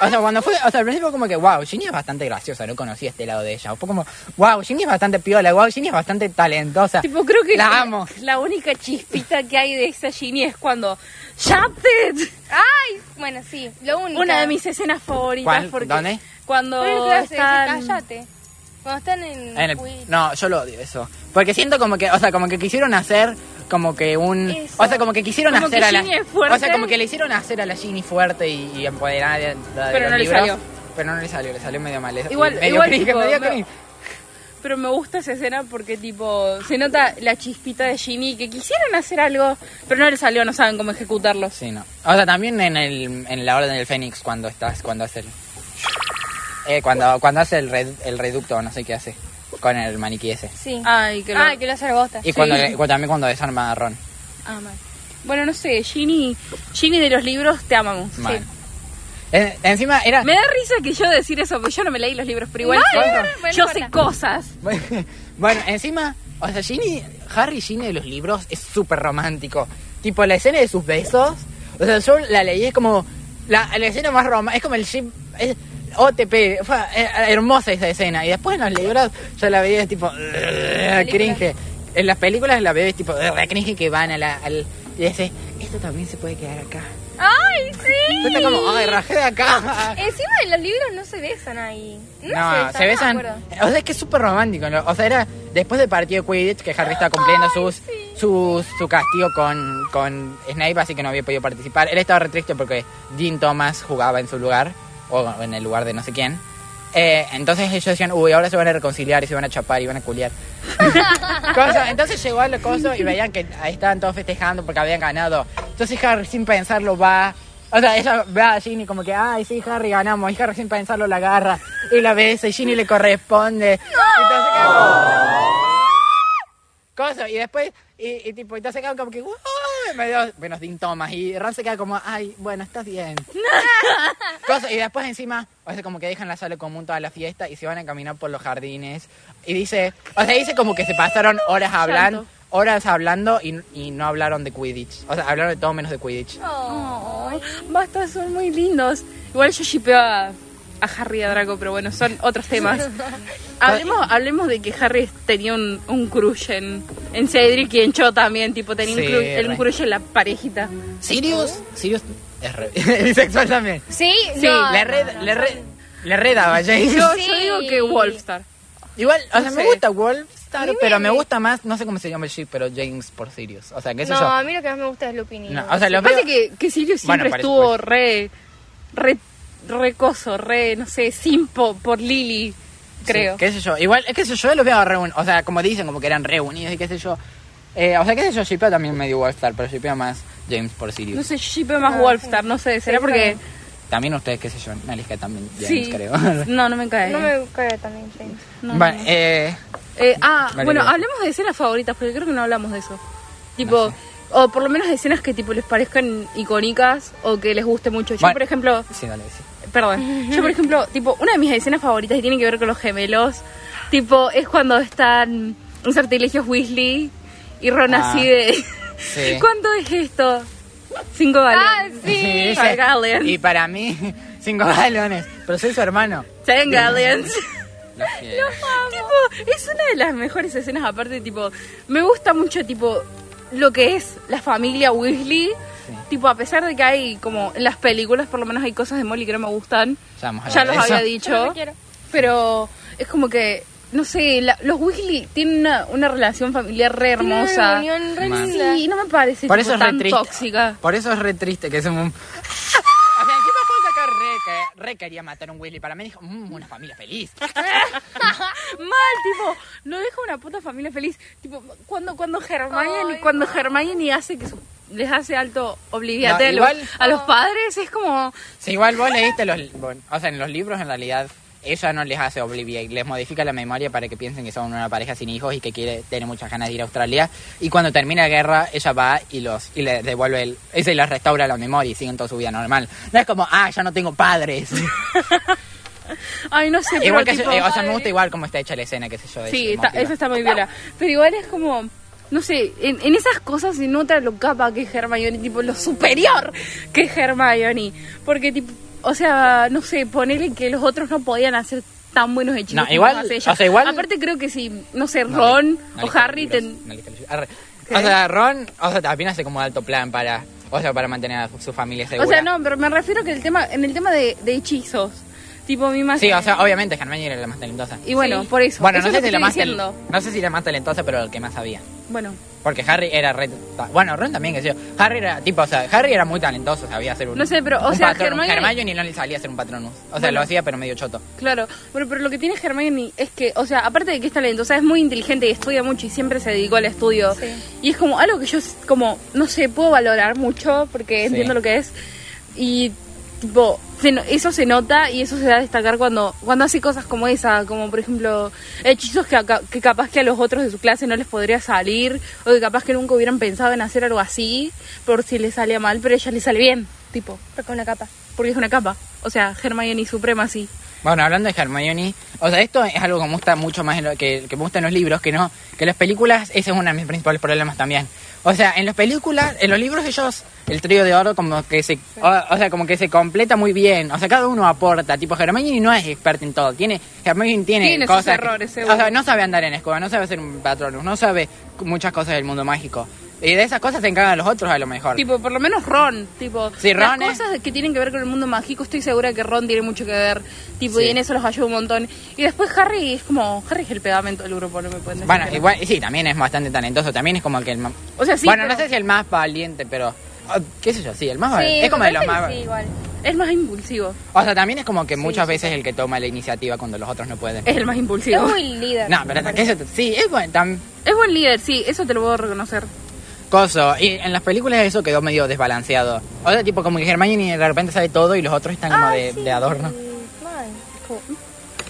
O sea, cuando fue, o sea, al principio como que, wow, Ginny es bastante graciosa, no conocía este lado de ella. Fue como, wow, Ginny es bastante piola, wow, Ginny es bastante talentosa. Tipo, creo que La amo. la única chispita que hay de esa Ginny es cuando Shafted. Ay, bueno, sí, lo único. Una de mis escenas favoritas. ¿Cuál? Porque ¿Dónde? Cuando hace, están... decir, cállate. Cuando están en. En el- no, yo lo odio eso. Porque siento como que, o sea, como que quisieron hacer como que un... Eso. O sea, como que quisieron Como hacer que a la... O sea, como que le hicieron hacer a la Ginny fuerte y, y empoderada de, de Pero los no le libros, salió. Pero no le salió, le salió medio mal. Igual- medio igual, cringe, tipo, medio me-. Pero me gusta esa escena porque, tipo, se nota la chispita de Ginny que quisieron hacer algo, pero no le salió, no saben cómo ejecutarlo. Sí, no. O sea, también en, el, en la Orden del Fénix, cuando estás, cuando hace el... Eh, cuando, cuando hace el, red- el reducto, no sé qué hace, con el maniquí ese. Sí. Ay, que lo... Ah, que lo hace bosta. Y cuando Sí. le- cu- también cuando desarma a Ron. Ah, mal. Bueno, no sé, Ginny, Ginny de los libros, te amamos. Mal. Sí. Encima era... Me da risa que yo decir eso, porque yo no me leí los libros, pero igual Mal, yo sé cosas. [LAUGHS] bueno, encima, o sea, Ginny, Harry Ginny de los libros es súper romántico. Tipo, la escena de sus besos, o sea, yo la leí, es como la, la escena más romántica, es como el ship, es OTP, fue eh, hermosa esa escena. Y después en los libros yo la veía tipo, cringe. En las películas la veía tipo, cringe que van a la, al... Y dice, esto también se puede quedar acá. ¡Ay, sí! Yo está como, ay, rajé de acá. [LAUGHS] Encima en los libros no se besan ahí. No, No, se se besan. no. O sea, es que es súper romántico. ¿no? O sea, era después del partido de Quidditch que Harry estaba cumpliendo sus, sus, su castigo con, con Snape, así que no había podido participar. Él estaba re triste porque Dean Thomas jugaba en su lugar, o en el lugar de no sé quién. Eh, entonces ellos decían, uy, ahora se van a reconciliar y se van a chapar y van a culiar. [LAUGHS] Cosa, entonces llegó al coso y veían que ahí estaban todos festejando porque habían ganado. Entonces Harry sin pensarlo va. O sea, ella ve a Ginny como que, ay, sí, Harry, ganamos. Y Harry sin pensarlo la agarra y la besa y Ginny le corresponde. Entonces como... Cosa, y después, y, y tipo, entonces quedan como que, "Wow", me dio buenos síntomas y Ron se queda como, ay, bueno, estás bien. [LAUGHS] Cosa- y después encima, o sea, como que dejan la sala común toda la fiesta y se van a caminar por los jardines. Y dice, o sea, dice como que se pasaron horas hablando, horas hablando y, y no hablaron de Quidditch. O sea, hablaron de todo menos de Quidditch. Oh, basta, son muy lindos. Igual yo shipeo a, a Harry y a Draco, pero bueno, son otros temas. [LAUGHS] hablemos, hablemos de que Harry tenía un, un crush en, en Cedric y en Cho también, tipo, tenía Sí, un, crush, el re. crush en la parejita. Sirius, Sirius es re- [LAUGHS] bisexual también. Sí, Sí, no, le, re, no, le, re- le redaba James. Yo, Sí. yo digo que Wolfstar. Igual, o sea, No me sé. gusta Wolfstar, A mí pero me- me gusta más, no sé cómo se llama el ship, pero James por Sirius. O sea, qué sé No, yo. a mí lo que más me gusta es Lupin. y No, o sea, los Pasa veo- que, que Sirius Bueno, siempre parece estuvo pues. re, re, re coso, re, no sé, simpo por Lily, creo. Sí, qué sé yo. Igual, qué sé yo, los veo reunidos. O sea, como dicen, como que eran reunidos y qué sé yo. Eh, o sea, qué sé yo, shipeo también medio Wolfstar, pero shipeo más James por Sirius. No sé, shipeo más Ah, Wolfstar, no sé, será Sí, porque... También ustedes, qué sé yo, Nalisca también James, Sí, creo. [LAUGHS] no, no me cae. No me cae también James. No, Bueno, no. eh, Eh, ah, Vale, bueno, hablemos de escenas favoritas, porque creo que no hablamos de eso. Tipo, o por lo menos de escenas que tipo les parezcan icónicas o que les guste mucho. Yo, Bueno. por ejemplo, sí, dale, sí. Perdón, yo por ejemplo, tipo, una de mis escenas favoritas y tiene que ver con los gemelos, tipo, es cuando están en sortilegios Weasley y Ron Ah, así de... sí. [LAUGHS] ¿Cuánto es esto? Cinco Ah, galones. sí. dice- Five gallons. y para mí, [LAUGHS] cinco galones. Pero soy su hermano. Ten galleons. [LAUGHS] Los quiero. tipo, es una de las mejores escenas aparte, tipo, me gusta mucho, tipo, lo que es la familia Weasley. Sí. Tipo, a pesar de que hay, como, en las películas por lo menos hay cosas de Molly que no me gustan. Ya, vamos a Ya los había dicho. Pero es como que, no sé, la- los Weasley tienen una, una relación familiar re hermosa. Una reunión re Man. linda. Sí, no me parece Por tipo, eso es re tan triste. tóxica. Por eso es re triste que somos un... [LAUGHS] O sea, encima Hulk acá re, que- re quería matar a un Weasley. Para mí dijo, "Mm, una familia feliz. [LAUGHS] Mal, tipo, no deja una puta familia feliz. Tipo, cuando, cuando Hermione, Ay, cuando Hermione hace que su- les hace alto obliviate No, a los- padres, es como, Si igual vos leíste los... bueno, o sea, en los libros en realidad ella no les hace Obliviate, les modifica la memoria para que piensen que son una pareja sin hijos y que quiere tiene muchas ganas de ir a Australia. Y cuando termina la guerra, ella va y los y les devuelve el... Ella les restaura la memoria y siguen toda su vida normal. No es como, ah, ya no tengo padres. [LAUGHS] ay, no sé, igual que pero yo- tipo, eh, o sea, me gusta igual cómo está hecha la escena, qué sé yo. de sí, ese está, eso está muy viola. Pero igual es como, no sé, en, en esas cosas se nota lo capa que es Hermione, tipo, lo superior que es Hermione. Porque, tipo, o sea, no sé, ponerle que los otros no podían hacer tan buenos hechizos No, como igual, hace ella. o sea, igual- Aparte creo que si, no sé, No, Ron no o lista de Harry... libros, ten- no. O sea, Ron, o sea, también hace como alto plan para, o sea, para mantener a su familia segura. O sea, no, pero me refiero que el tema, en el tema de, de hechizos, tipo mi más... Sí, o sea, obviamente Hermione era la más talentosa. Y bueno, Sí. por eso. Bueno, eso no sé lo si la más no sé si la más talentosa, pero el que más sabía. Bueno, Porque Harry era re bueno, Ron también que sé yo. Harry era tipo, o sea, Harry era muy talentoso, sabía hacer un No sé, pero, o sea, patronus. Hermione- Hermione no le salía hacer un patronus. O sea, Bueno. lo hacía pero medio choto. claro. Bueno, pero lo que tiene Hermione es que, o sea, aparte de que es talentosa, es muy inteligente y estudia mucho y siempre se dedicó al estudio. Sí. Y es como algo que yo, como, no sé, puedo valorar mucho porque Sí. entiendo lo que es. Y, tipo, se no- eso se nota y eso se da a destacar cuando, cuando hace cosas como esa, como por ejemplo, hechizos que, que capaz que a los otros de su clase no les podría salir, o que capaz que nunca hubieran pensado en hacer algo así, por si les salía mal, pero a ella le sale bien, tipo, Pero con una capa. porque es una capa. O sea, Hermione Suprema sí. Bueno, hablando de Hermione, o sea, esto es algo que me gusta mucho más en lo- que, que me gusta en los libros, que no, que en las películas, ese es uno de mis principales problemas también. O sea, en las películas, en los libros ellos, el trío de oro como que se, o, o sea, como que se completa muy bien. O sea, cada uno aporta. Tipo, Hermione no es experta en todo. Tiene, Hermione tiene, Tiene sus cosas. que- errores, o sea, no sabe andar en escoba, no sabe hacer un patronus, no sabe muchas cosas del mundo mágico. Y de esas cosas se encargan los otros a lo mejor. Tipo, por lo menos Ron, tipo, Sí, Ron las es- cosas que tienen que ver con el mundo mágico, estoy segura que Ron tiene mucho que ver, tipo, Sí. y en eso los ayuda un montón. Y después Harry es como, Harry es el pegamento del grupo, no me pueden decir. Bueno, que no. igual, sí, también es bastante talentoso. También es como que el. O sea, sí, bueno, pero no sé si el más valiente, pero. ah, ¿Qué sé yo? Sí, el más Sí, valiente. Es como de los más. sí, igual. es más impulsivo, O sea, también es como que muchas sí, veces el que toma la iniciativa cuando los otros no pueden. es el más Es impulsivo. muy líder. No, pero que eso- sí, es bueno. Tam, Es buen líder, sí, eso te lo puedo reconocer. coso. Y en las películas eso quedó medio desbalanceado. O sea, tipo como que Hermione de repente sabe todo y los otros están como de, sí, de adorno. mal.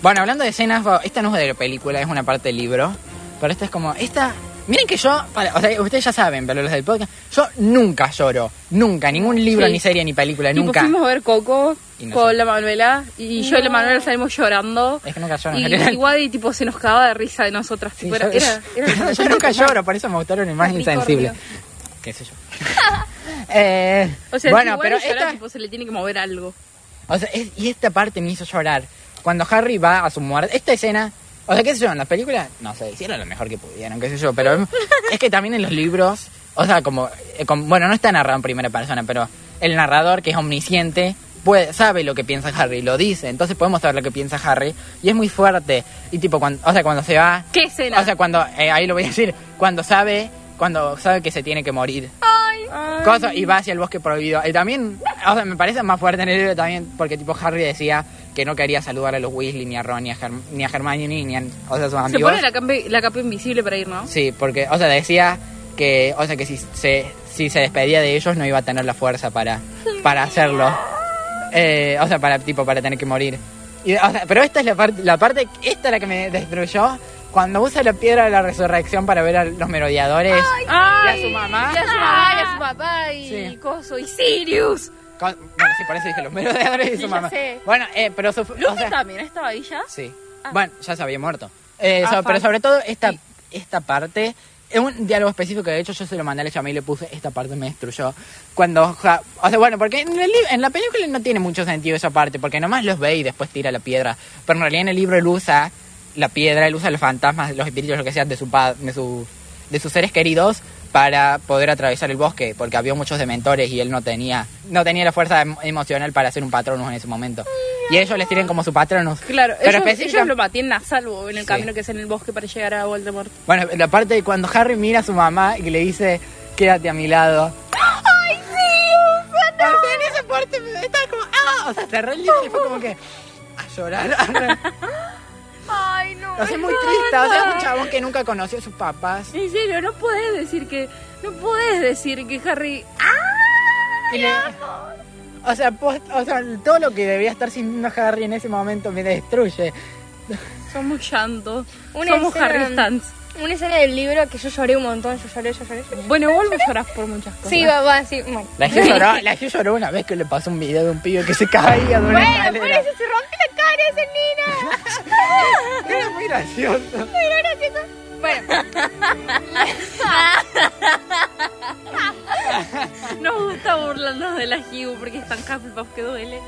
Bueno, hablando de escenas, esta no es de la película, es una parte del libro. Pero esta es como. Esta. Miren que yo, para- o sea, ustedes ya saben, pero los del podcast, yo nunca lloro. Nunca, ningún libro, Sí. ni serie, ni película, Tipo, nunca. fuimos a ver Coco Y no con sé. la Manuela y yo y la Manuela salimos llorando. Es que nunca lloro en Y general. igual y tipo se nos cagaba de risa de nosotras. Sí, tipo, yo, era, yo [LAUGHS] nunca lloro, por eso me gustaron Capricornio. insensibles. ¿Qué sé yo? [LAUGHS] eh, O sea, bueno, pero esta, tipo se le tiene que mover algo. o sea, es- y esta parte me hizo llorar. Cuando Harry va a su muerte, esta escena, o sea, qué sé yo, en las películas, no sé, hicieron lo mejor que pudieron, qué sé yo, pero es que también en los libros, o sea, como, eh, como- bueno, no está narrado en primera persona, pero el narrador, que es omnisciente, puede, sabe lo que piensa Harry, lo dice, entonces podemos saber lo que piensa Harry, y es muy fuerte, y tipo, cuando, o sea, cuando se va, ¿Qué escena? o sea, cuando, eh, ahí lo voy a decir, cuando sabe, cuando sabe que se tiene que morir. Ay. Cosa, y va hacia el bosque prohibido. Y también, o sea, me parece más fuerte en el libro también, porque tipo Harry decía que no quería saludar a los Weasley, ni a Ron, ni a, Herm- ni a Hermione, ni a, o sea, sus Se amigos. pone la capa, la capa invisible para ir, ¿no? Sí, porque, o sea, decía que, o sea, que si se, si se despedía de ellos no iba a tener la fuerza para, para hacerlo. Eh, o sea, para, tipo, para tener que morir. Y, o sea, pero esta es la parte, la parte, esta es la que me destruyó. Cuando usa la piedra de la resurrección para ver a los merodeadores Ay, y a su mamá. Y a su mamá, y a su [LAUGHS] papá, y Sí. Coso, y Sirius. Con- bueno, sí, por eso dije los merodeadores y Sí, su mamá. sé. Bueno, eh, pero su, o Luffy sea, también estaba ahí ya. Sí. Ah. Bueno, ya se había muerto. Eh, Ah, so- pero sobre todo esta, Sí. esta parte, es un diálogo específico que de hecho yo se lo mandé a la chama y le puse, esta parte me destruyó. Cuando, ja- o sea, bueno, porque en, el en la película no tiene mucho sentido esa parte, porque nomás los ve y después tira la piedra. Pero en realidad en el libro él usa la piedra, él usa los fantasmas, los espíritus, lo que sea, de, su de, su, de sus seres queridos para poder atravesar el bosque, porque había muchos dementores y él no tenía, no tenía la fuerza em- emocional para ser un patronus en ese momento. Y ellos les tienen como su patronus. Claro, Pero ellos, ellos lo mantienen a salvo en el Sí. camino que es en el bosque para llegar a Voldemort. Bueno, la parte de cuando Harry mira a su mamá y le dice, quédate a mi lado. ¡Ay, sí! O sea, en esa parte estaba como, ¡ah! O sea, libro y fue como que, a llorar. [LAUGHS] Ay, no. o sea, es muy triste. O sea, es un chabón que nunca conoció a sus papás. En serio, no podés decir que. No podés decir que Harry. Y le- o sea, post- o sea, todo lo que debía estar sintiendo Harry en ese momento me destruye. Somos llanto. Una Somos escena- Harry Stans. Una escena del libro que yo lloré un montón, yo lloré, yo lloré. yo lloré. Bueno, vos me llorás por muchas cosas. Sí, va, va, sí. Bueno, La Gio lloró, la Gio lloró una vez que le pasó un video de un pibe que se caía de una bueno por eso se rompió la cara esa nena. [LAUGHS] Era muy gracioso. Bueno, [LAUGHS] Nos gusta burlarnos de la Hugh porque es tan Hufflepuff que duele.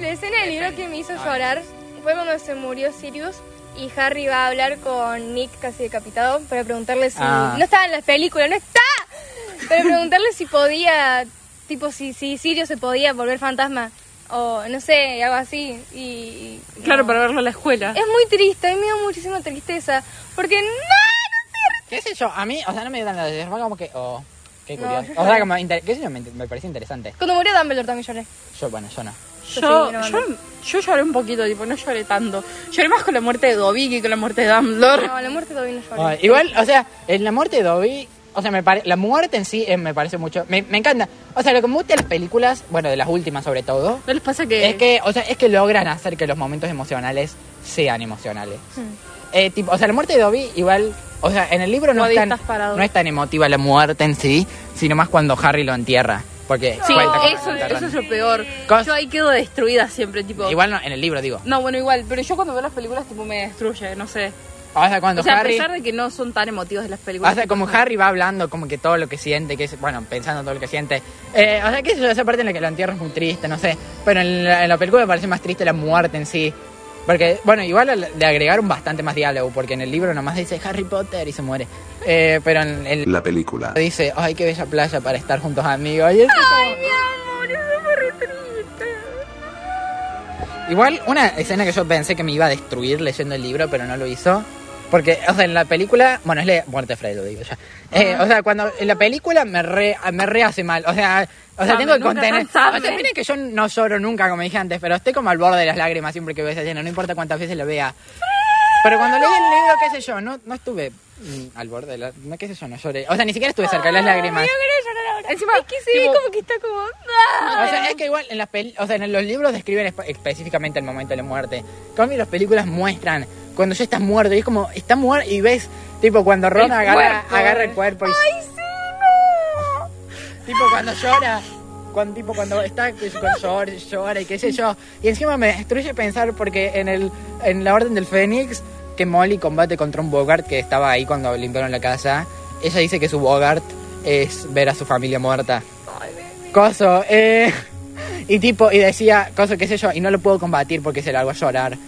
la escena del libro que me hizo llorar fue cuando se murió Sirius y Harry va a hablar con Nick casi decapitado para preguntarle si... Ah. No estaba en la película, no está. Para preguntarle si podía, tipo, si, si Sirius se podía volver fantasma o no sé, algo así. Y, y- Claro, no. para verlo a la escuela. Es muy triste, a mí me da muchísima tristeza. Porque no, ¿Qué sé yo? A mí, o sea, no me dio nada de fue como que, oh, qué curioso. o sea, como, inter- qué sé yo, me, me parece interesante. Cuando murió Dumbledore también lloré. Yo, bueno, yo no. Yo, no, yo, yo lloré un poquito, tipo, no lloré tanto. Lloré más con la muerte de Dobby que con la muerte de Dumbledore. No, la muerte todavía no lloré. Ay, igual, o sea, en la muerte de Dobby, o sea, me pare- la muerte en sí eh, me parece mucho, me, me encanta. O sea, lo que me gusta de las películas, bueno, de las últimas sobre todo, ¿No les pasa que.? es que, o sea, es que logran hacer que los momentos emocionales sean emocionales. Hmm. Eh, tipo, o sea, la muerte de Dobby, igual, o sea, en el libro no Como es, tan, no es tan emotiva la muerte en sí, sino más cuando Harry lo entierra. Porque Sí, cuenta eso, eso es lo peor. Cos- Yo ahí quedo destruida siempre, tipo. Igual no, en el libro digo. No, bueno, igual, pero yo cuando veo las películas, tipo, me destruye, no sé. O sea, cuando o sea, Harry... a pesar de que no son tan emotivas de las películas. O sea, como Harry va hablando, como que todo lo que siente, que es, bueno, pensando todo lo que siente. Eh, o sea, yo, esa parte en la que lo entierra es muy triste, no sé. Pero en la, en la película me parece más triste la muerte en sí. Porque, bueno, igual le agregaron bastante más diálogo, porque en el libro nomás dice Harry Potter y se muere. Eh, pero en el La película. dice, ay, qué bella playa para estar juntos amigos. Y eso es como- amor, eso fue triste. Igual, una escena que yo pensé que me iba a destruir leyendo el libro, pero no lo hizo. Porque, o sea, en la película, bueno, es la muerte de Fred, lo digo ya. Eh, o sea, cuando en la película me re, me re hace mal. O sea, o sea Same, tengo que contener. O sea, miren que yo no lloro nunca, como dije antes, pero estoy como al borde de las lágrimas siempre que veo esa escena, no importa cuántas veces lo vea. Pero cuando leí el libro, qué sé yo, no, no estuve mm, al borde de la. No, qué sé yo, no lloré. O sea, ni siquiera estuve cerca de las lágrimas. Yo quería llorar Encima, Es que ve tipo, como que está como. ¡ah! O sea, es que igual en, las peli- o sea, en los libros describen espe- específicamente el momento de la muerte. Cambio, las películas muestran cuando ya estás muerto y es como, está muerto y ves, tipo, cuando Ron El agarra, cuerpo, agarra el cuerpo y... ¡Ay, sí, no! Tipo, cuando llora, cuando, tipo, cuando está con llora, llora y qué sé yo. Y encima me destruye pensar porque en, el, en la Orden del Fénix, que Molly combate contra un Bogart que estaba ahí cuando limpiaron la casa, ella dice que su Bogart es ver a su familia muerta. Coso, eh. Y tipo, y decía, coso, qué sé yo, y no lo puedo combatir porque se largó a llorar.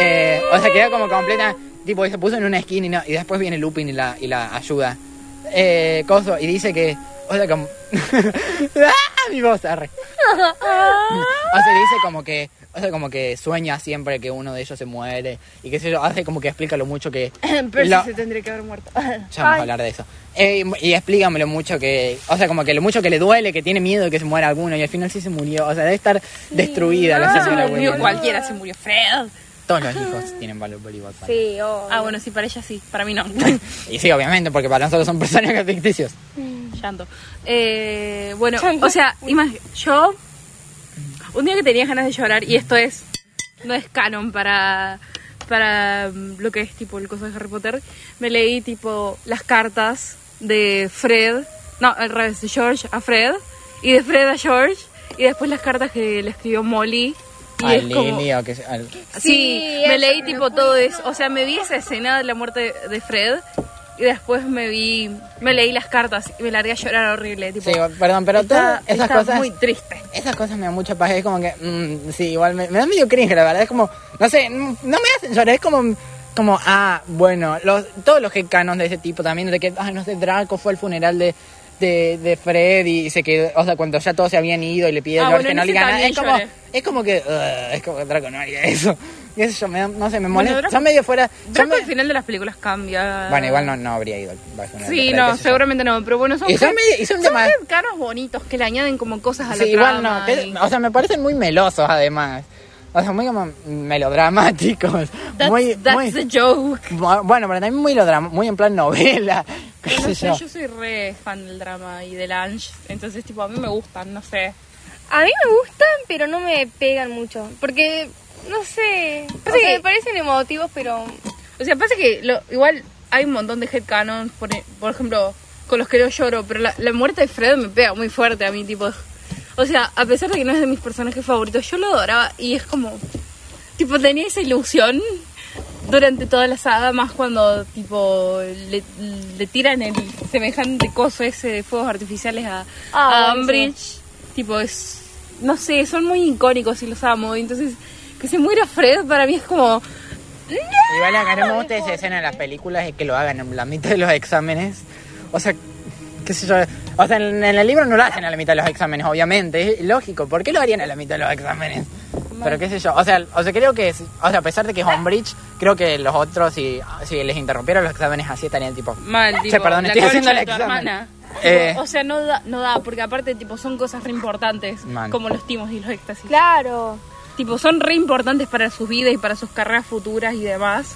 Eh, o sea, queda como completa, tipo, y se puso en una esquina y, no- y después viene Lupin y la, y la ayuda. Eh, coso, y dice que, o sea, como... [LAUGHS] ¡Ah! Mi voz, arre. O sea, dice como que, o sea, como que sueña siempre que uno de ellos se muere y qué sé yo, hace como que explica lo mucho que... [LAUGHS] Percy lo- se tendría que haber muerto. ya vamos a hablar de eso. Eh, y explícame lo mucho que. O sea, como que lo mucho que le duele, que tiene miedo de que se muera alguno. Y al final sí se murió. O sea, debe estar destruida la señora se murió cualquiera, se murió Fred. Todos los hijos tienen valor Bolívar. Sí, oh. Ah, bueno, sí, para ella sí, para mí no. [LAUGHS] Y sí, obviamente, porque para nosotros son personajes ficticios. Llanto. Eh, bueno, Llanto. o sea, imag- yo un día que tenía ganas de llorar y esto es no es canon para para mm, lo que es tipo el coso de Harry Potter, me leí tipo las cartas de Fred, no, al revés, de George a Fred y de Fred a George y después las cartas que le escribió Molly y Al es como Lily o que al- Sí, Sí, me leí me tipo todo eso. O sea, me vi esa escena de la muerte de Fred y después me vi, me leí las cartas y me largué a llorar horrible. Tipo, Sí, perdón, pero está, todas esas está cosas. muy triste. Esas cosas me dan mucha paz. Es como que. mm, sí, igual me, me da medio cringe, la verdad. Es como. No sé, mm, no me hacen llorar. Es como. Como, ah, bueno, los, todos los canos de ese tipo también, de que, ah, no sé, Draco fue al funeral de, de, de Fred y se quedó, o sea, cuando ya todos se habían ido y le pide Ah, bueno, que no le nada. Es como, lloré. es como que, ugh, es como que Draco no haría eso. [LAUGHS] Y eso yo, me no sé, me Bueno, molesta. Draco- son medio fuera. Draco me- al final de las películas cambia. Bueno, igual no, no habría ido al Sí, Fred, no, sé yo. seguramente no, pero bueno, son, Y son head- medio- y son son headcanons bonitos que le añaden como cosas a la Sí, igual no. que- y- o sea, me parecen muy melosos además. O sea, muy como melodramáticos. That's, muy, that's muy- the joke. bu- Bueno, pero también muy, muy en plan novela. [LAUGHS] No sé yo. yo soy re fan del drama y del Ange, entonces tipo a mí me gustan, no sé. A mí me gustan, pero no me pegan mucho. Porque, no sé. O sea, me parecen emotivos, pero. O sea, pasa que lo, igual hay un montón de headcanons, por, e- por ejemplo, con los que yo lloro, pero la, la muerte de Fred me pega muy fuerte a mí, tipo... O sea, a pesar de que no es de mis personajes favoritos, yo lo adoraba y es como... Tipo, tenía esa ilusión durante toda la saga, más cuando, tipo, le, le tiran el semejante coso ese de fuegos artificiales a, Ah, a. Umbridge. Tipo, es... No sé, son muy icónicos y los amo. Entonces, que se muera Fred para mí es como... Igual acá no me gusta esa escena en las películas y que lo hagan en la mitad de los exámenes. O sea, qué sé yo. O sea, en, en el libro no lo hacen a la mitad de los exámenes, obviamente. Es lógico. ¿Por qué lo harían a la mitad de los exámenes? Pero qué sé yo. O sea, o sea creo que, o sea, a pesar de que es Umbridge, creo que los otros, si, si les interrumpieran los exámenes así, estarían tipo... Mal, Che, tipo, perdón, la estoy haciendo el examen. Eh. O sea, no da, no da, porque aparte, tipo, son cosas re importantes, como los timos y los éxtasis. Claro. Tipo, son re importantes para sus vidas y para sus carreras futuras y demás.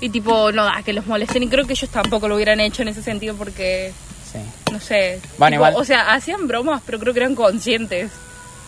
Y tipo, no da que los molesten. Y creo que ellos tampoco lo hubieran hecho en ese sentido porque, Sí, no sé. Bueno, tipo, igual- O sea, hacían bromas, pero creo que eran conscientes.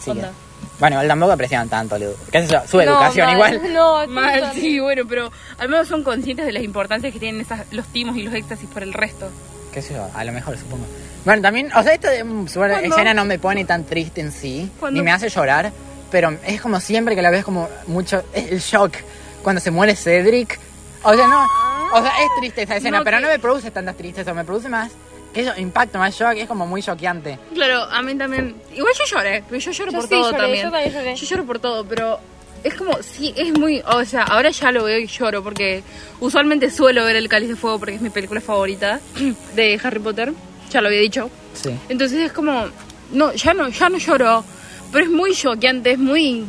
sí. Onda. Bueno, igual tampoco apreciaban tanto, Lu- qué sé yo, su No, educación mal. igual. No, [LAUGHS] Mal, sí, bueno, pero al menos son conscientes de las importancias que tienen esas, los timos y los éxtasis por el resto. qué sé yo, a lo mejor supongo. Bueno, también, o sea, esta mm, escena no me pone tan triste en sí, ¿Cuándo? ni me hace llorar, pero es como siempre que la ves como mucho, es el shock cuando se muere Cedric. O sea, no, o sea, es triste esa escena, No, pero que- no me produce tantas tristezas, me produce más, eso, impacto, más shock, es como muy choqueante. Claro, a mí también. Igual yo lloré, pero yo lloro Yo por sí todo lloré, también. yo también lloré. Yo lloro por todo, pero es como, sí, es muy. O sea, ahora ya lo veo y lloro, porque usualmente suelo ver El Cáliz de Fuego porque es mi película favorita [CLEARS THROAT] de Harry Potter. Ya lo había dicho. Sí. Entonces es como. No, ya no, ya no lloro. Pero es muy choqueante, es muy.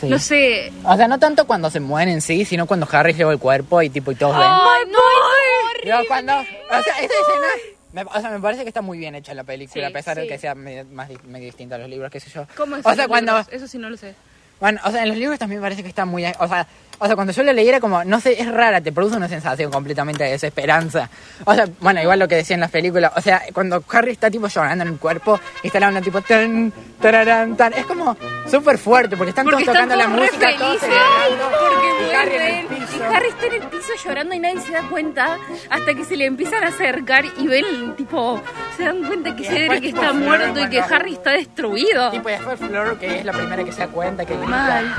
Sí. No sé. O sea, no tanto cuando se mueren en sí, sino cuando Harry lleva el cuerpo y tipo y todos ven. Ay, no, es Yo cuando, o sea, esa escena, me, o sea, me parece que está muy bien hecha la película, Sí, a pesar de que sea medio, más di- medio distinta a los libros, qué sé yo. ¿Cómo es? O sea, cuando, Eso sí no lo sé. Bueno, o sea, en los libros también me parece que está muy... O sea, o sea, cuando yo lo leí era como, no sé, es rara, te produce una sensación completamente de desesperanza. O sea, bueno, igual lo que decía en las películas. O sea, cuando Harry está tipo llorando en el cuerpo y está hablando tipo tan, tararán, tan, es como súper fuerte porque están Porque todos están tocando la todos música, todos celebrando, porque y Harry en el vuelven. piso. Y Harry está en el piso llorando y nadie se da cuenta hasta que se le empiezan a acercar y ven, tipo, se dan cuenta que Cedric está muerto y que Harry está destruido. Tipo, y después Flor, que es la primera que se da cuenta que... Mal.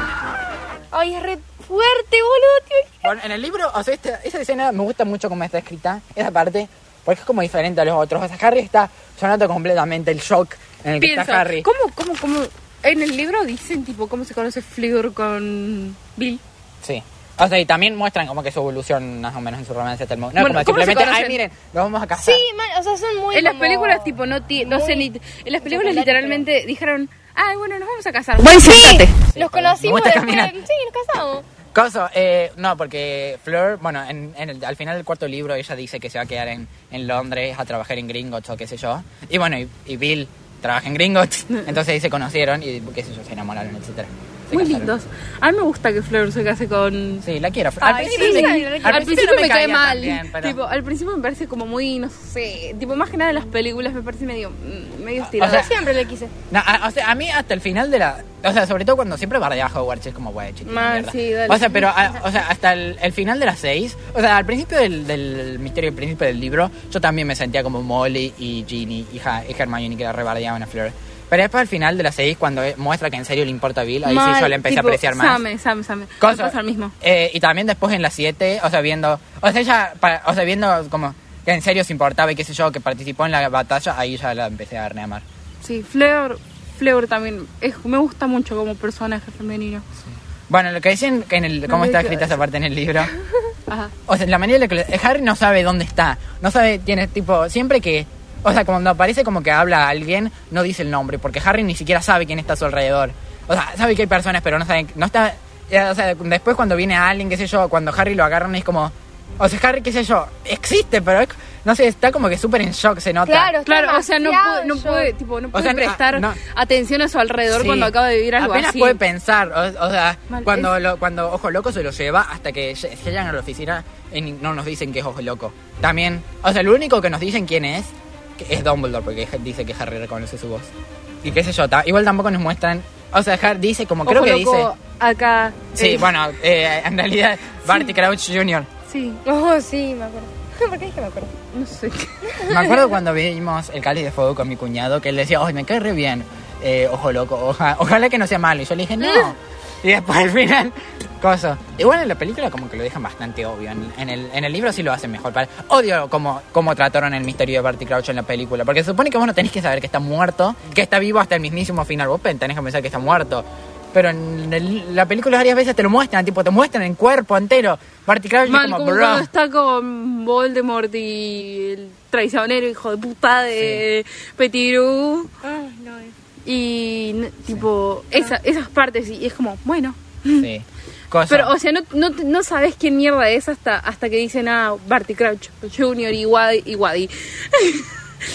Ay, es re fuerte, boludo, tío. Bueno, en el libro, o sea, esta- esa escena me gusta mucho cómo está escrita, esa parte, porque es como diferente a los otros. O sea, Harry está sonando completamente el shock en el que Pienso, está Harry. ¿cómo, cómo, cómo? En el libro dicen, tipo, cómo se conoce Fleur con Bill. Sí. O sea, y también muestran como que su evolución más o menos en su romance hasta el momento. No, Bueno, como ¿cómo se simplemente, ay, miren, lo vamos a casar. Sí, man, o sea, son muy. En las como- películas, tipo, no, ti- no sé, en las películas literalmente dijeron, ay, bueno, nos vamos a casar. Bueno, sí, siéntate. los conocimos después. caminar. Sí, nos casamos. Coso, eh, no, porque Fleur, bueno, en, en el- al final del cuarto libro ella dice que se va a quedar en, en Londres a trabajar en Gringotts o qué sé yo. Y bueno, y, y Bill trabaja en Gringotts, [LAUGHS] entonces ahí se conocieron y qué sé yo, se enamoraron, etcétera. Se Muy casaron. lindos. A mí me gusta que Fleur se case con... Sí, la quiero. Ay, al principio, sí, me, al principio me cae caía mal. tan bien, pero- Tipo, al principio me parece como muy, no sé, tipo, más que nada en las películas me parece medio, mm, medio O estirado. sea, Yo siempre le quise. No, a, o sea, a mí hasta el final de la... O sea, sobre todo cuando siempre bardeaba a Hogwarts, es como, güey, chiquito, Mal, mierda. sí, dale. O sea, pero, a- o sea, hasta el, el final de las seis... O sea, al principio del, del misterio del príncipe del libro, yo también me sentía como Molly y Ginny y, Ha- y Hermione que rebardeaban a Fleur. Pero después al final de las seis, cuando eh, muestra que en serio le importa a Bill, ahí Mal, sí yo le empecé tipo, a apreciar más. Same, Same, Same. Me Cosa- mismo. eh, y también después en las 7, o sea, viendo. O sea, ella. para- o sea, viendo como que en serio se importaba y qué sé yo, que participó en la batalla, ahí ya la empecé a reamar. Sí, Fleur, Fleur también, es, me gusta mucho como personaje femenino. Bueno, lo que decían que en el. cómo está escrita esa parte en el libro. [LAUGHS] Ajá. O sea, la manera la que Harry no sabe dónde está. No sabe, tiene tipo, siempre que. O sea, cuando aparece como que habla a alguien, no dice el nombre, porque Harry ni siquiera sabe quién está a su alrededor. O sea, sabe que hay personas, pero no sabe, no está. ya, O sea, después cuando viene alguien, qué sé yo, cuando Harry lo agarran es como. O sea, Harry, qué sé yo, existe, pero es- no sé, está como que súper en shock, se nota. Claro, está Claro, o sea, no puede, no puede, tipo, no puede sea, no- prestar no. atención a su alrededor Sí. cuando acaba de vivir algo Apenas así. puede pensar, o, o sea, Mal, cuando, es- lo, cuando Ojo Loco se lo lleva hasta que lle- llegan a la oficina y no nos dicen que es Ojo Loco. También, o sea, lo único que nos dicen quién es, que es Dumbledore, porque dice que Harry reconoce su voz. Y qué sé yo, ta- igual tampoco nos muestran, o sea, Harry dice, como creo que loco, dice... acá. Sí, eh, bueno, eh, en realidad, Barty Crouch Jr. Sí, Oh, sí, me acuerdo. [LAUGHS] ¿Por qué es que me acuerdo? no sé. Me acuerdo cuando vimos el cáliz de fuego con mi cuñado, que él decía, ay, me cae re bien, eh, ojo loco, oja- ojalá que no sea malo. Y yo le dije, no. [LAUGHS] Y después al final, cosa. Igual en la película como que lo dejan bastante obvio. En, en el, en el libro sí lo hacen mejor. Para- Odio cómo, cómo trataron el misterio de Barty Crouch en la película. Porque se supone que vos no tenés que saber que está muerto, que está vivo hasta el mismísimo final. Vos tenés que pensar que está muerto. Pero en el- la película varias veces te lo muestran, tipo, te muestran en cuerpo entero. Barty Crouch Mal, es como, como bro. cuando está con Voldemort y el traicionero hijo de puta de Petirú. Ay, no. Y tipo, esa- esas partes, y es como, bueno. Sí. Cosa. Pero, o sea, no, no, no sabes quién mierda es hasta, hasta que dicen, ah, Barty Crouch Jr. y Wadi. Y, Wadi. [LAUGHS]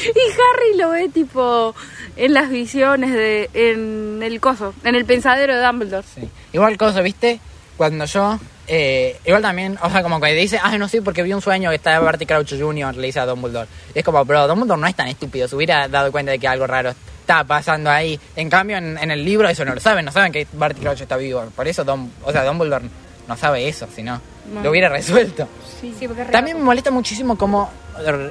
y Harry lo ve, tipo, en las visiones de. en el coso, en el pensadero de Dumbledore. Sí. Igual cosa, ¿viste? Cuando yo... eh, igual también, o sea, como que dice, ah, no sé, porque vi un sueño que estaba Barty Crouch Jr., le dice a Dumbledore. Y es como, bro, Dumbledore no es tan estúpido, se hubiera dado cuenta de que algo raro está pasando ahí. En cambio, en, en el libro eso no lo saben, no saben que Barty Crouch está vivo. Por eso, Dum- o sea, Dumbledore no sabe eso, si no, lo hubiera resuelto. Sí, sí, porque También me molesta muchísimo cómo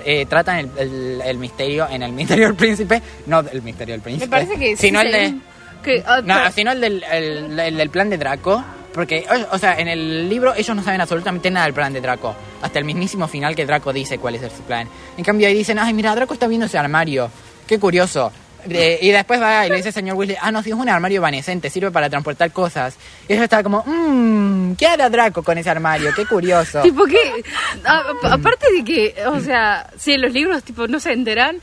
eh, tratan el, el- el misterio en el misterio del príncipe, no el misterio del príncipe, Me parece que sí sino el de... que, ah, No, pero- sino el del, el, el del plan de Draco. Porque, o, o sea, en el libro ellos no saben absolutamente nada del plan de Draco. Hasta el mismísimo final que Draco dice cuál es su plan. En cambio ahí dicen, ay, mira, Draco está viendo ese armario. Qué curioso. Eh, y después va y le dice al señor Weasley, ah, no, sí, es un armario evanescente, sirve para transportar cosas. Y ella estaba como, mmm, ¿qué hará Draco con ese armario? Qué curioso. Tipo que, a- a- aparte de que, o sea, si en los libros tipo no se enteran,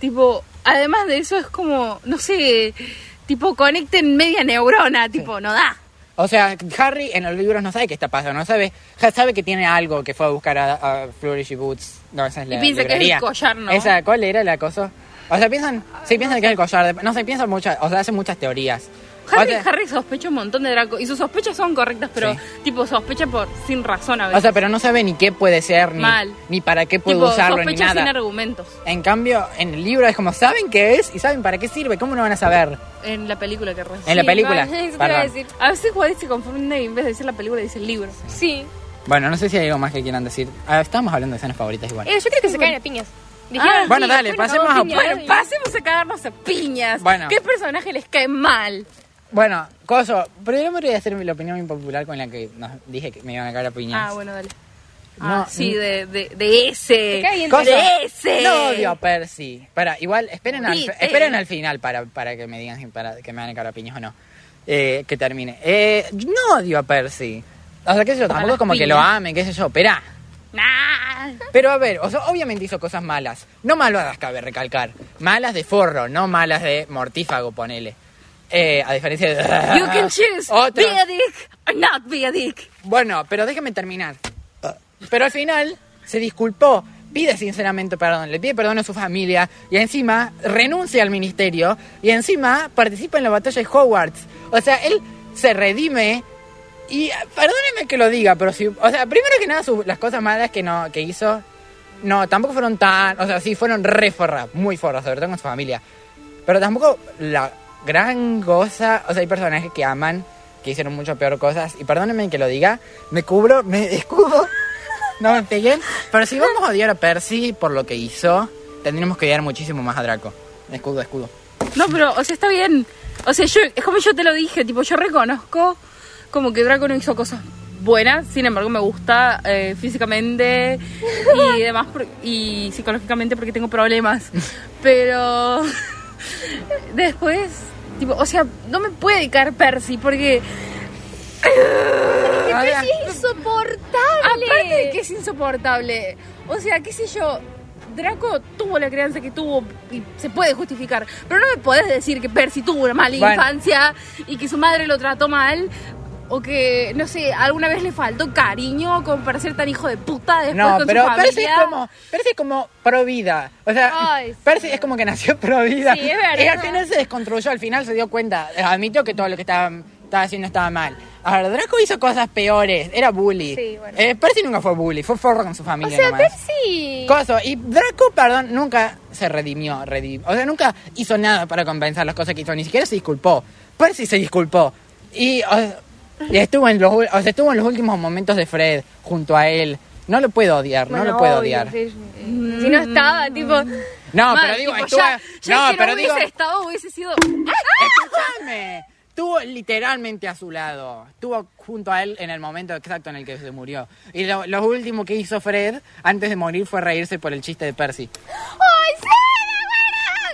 tipo, además de eso es como, no sé, tipo conecten media neurona, tipo, no da. O sea, Harry en los libros no sabe qué está pasando, no sabe, sabe que tiene algo que fue a buscar a, a Flourish y Boots. No, esa es la Y piensa que es el librería. collar, ¿no? Esa, ¿cuál era la cosa? O sea, piensan, sí, piensan que es el collar de... No sé, piensan muchas, o sea, hacen muchas teorías. O Harry, sea, Harry sospecha un montón de Draco y sus sospechas son correctas, pero Sí. tipo sospecha por sin razón a o veces. sea, pero no sabe ni qué puede ser, ni, Mal. ni para qué puede tipo, usarlo, ni sospecha sin argumentos. En cambio, en el libro es como, ¿saben qué es? Y saben para qué sirve. ¿Cómo no van a saber? En la película que recién. En la Sí, película. vale, eso te iba a Perdón. decir. A veces igual se confunde y en vez de decir la película dice el libro. Sí. Bueno, no sé si hay algo más que quieran decir. Ah, estábamos hablando de escenas favoritas igual. Eh, yo creo que se caen a piñas. Dijeron, Ah, bueno, sí, dale, pasemos a- piñas. Bueno, pasemos a cagarnos a piñas. Bueno. ¿Qué personaje les cae mal? Bueno, Coso, primero me voy a hacer mi opinión impopular con la que nos dije que me iban a caer a piñas. Ah, bueno, dale. No, ah, sí, de, de, de ese. Coso, De ese. No odio a Percy. Para, igual, esperen al, esperen al final para, para que me digan si para que me van a caer a piñas o no. Eh, que termine. Eh, no odio a Percy. O sea, qué sé yo, tampoco es como que lo ame, qué sé yo, espera. Nah. Pero a ver, o sea, obviamente hizo cosas malas. No malvadas, cabe recalcar. Malas de forro, no malas de mortífago, ponele. Eh, a diferencia de... You can choose Otra. be a dick or not be a dick. Bueno, pero déjeme terminar. Pero al final se disculpó, pide sinceramente perdón, le pide perdón a su familia y encima renuncia al ministerio y encima participa en la batalla de Hogwarts. O sea, él se redime y eh, perdóneme que lo diga, pero si, o sea, primero que nada su- las cosas malas que no que hizo no, tampoco fueron tan, o sea, sí fueron re forras, muy forras, sobre todo con su familia. Pero tampoco la gran cosa, o sea, hay personajes que aman, que hicieron mucho peor cosas, y perdónenme que lo diga, me cubro, me escudo, [LAUGHS] no me peguen, pero si vamos a odiar a Percy por lo que hizo, tendríamos que odiar muchísimo más a Draco. Escudo, escudo. No, pero, o sea, está bien. O sea, yo, es como yo te lo dije, tipo, yo reconozco como que Draco no hizo cosas buenas, sin embargo me gusta eh, físicamente y [LAUGHS] demás, por- y psicológicamente porque tengo problemas. Pero [LAUGHS] después, tipo, o sea, no me puede caer Percy porque... Sí, es insoportable. Aparte de que es insoportable. O sea, qué sé yo. Draco tuvo la crianza que tuvo y se puede justificar. Pero no me podés decir que Percy tuvo una mala Bueno. infancia y que su madre lo trató mal. O que, no sé, alguna vez le faltó cariño como para ser tan hijo de puta después no, con pero su Percy familia. es como, Percy es como pro vida. O sea, Ay, [LAUGHS] sí. Percy es como que nació pro vida. Sí, es verdad. Y al final se desconstruyó, al final se dio cuenta, admitió que todo lo que estaba, estaba haciendo estaba mal. A ver, Draco hizo cosas peores, era bully. Sí, bueno. Eh, Percy nunca fue bully, fue forro con su O familia sea, nomás. Percy. Coso, y Draco, perdón, nunca se redimió, redim- o sea, nunca hizo nada para compensar las cosas que hizo, ni siquiera se disculpó. Percy se disculpó. Y, o- y estuvo, en los, o sea, estuvo en los últimos momentos de Fred junto a él. No lo puedo odiar, no Bueno, lo puedo obvio, odiar. sí. Si no estaba, tipo. No, Mal, pero digo, tipo, estuvo, ya, ya no, pero no digo, hubiese estado, hubiese sido... escúchame. Estuvo literalmente a su lado. Estuvo junto a él en el momento exacto en el que se murió. Y lo, lo último que hizo Fred antes de morir fue reírse por el chiste de Percy. ¡Ay, sí! la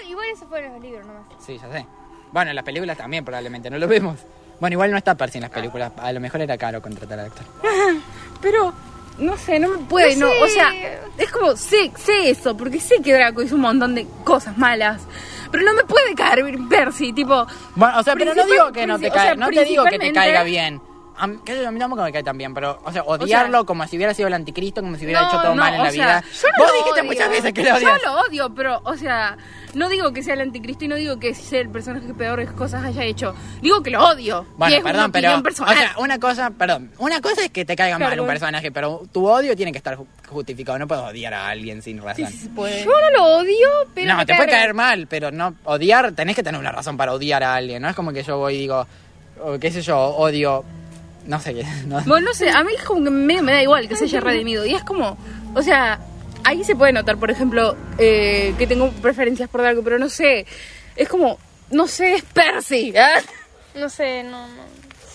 buena! Igual eso fue en los libros nomás. Sí, ya sé. Bueno, en las películas también probablemente, no lo vemos. Bueno, igual no está Percy en las películas. A lo mejor era caro contratar al actor. [LAUGHS] Pero, no sé, no me puede, No no, sé. o sea, es como, sé, sé eso, porque sé que Draco hizo un montón de cosas malas, pero no me puede caer Percy, tipo... Bueno, o sea, pero no digo que no te o caiga, sea, no te digo que te caiga bien. A mí, que a mí tampoco me cae tan bien, pero, o sea, odiarlo como si hubiera sido el anticristo, como si hubiera No, hecho todo no, mal en la sea, vida. yo no Vos lo dijiste odio. muchas veces que lo Yo odias. lo odio, pero, o sea, no digo que sea el anticristo y no digo que sea el personaje que peores cosas haya hecho. Digo que lo odio. y Bueno, una perdón, pero. opinión O personal. sea, una cosa, perdón. Una cosa es que te caiga mal un personaje, pero tu odio tiene que estar ju- justificado. No puedes odiar a alguien sin razón. sí, sí puede. Yo no lo odio, pero. no, te puede cae caer mal, pero no. Odiar, tenés que tener una razón para odiar a alguien. No es como que yo voy y digo, o qué sé yo, odio. No sé qué. [LAUGHS] no- Bueno, no sé, a mí es como que me, me da igual que se haya redimido. Y es como, o sea, ahí se puede notar, por ejemplo, eh, que tengo preferencias por algo, pero no sé, es como, no sé, es Percy. ¿ah? No sé, no, no.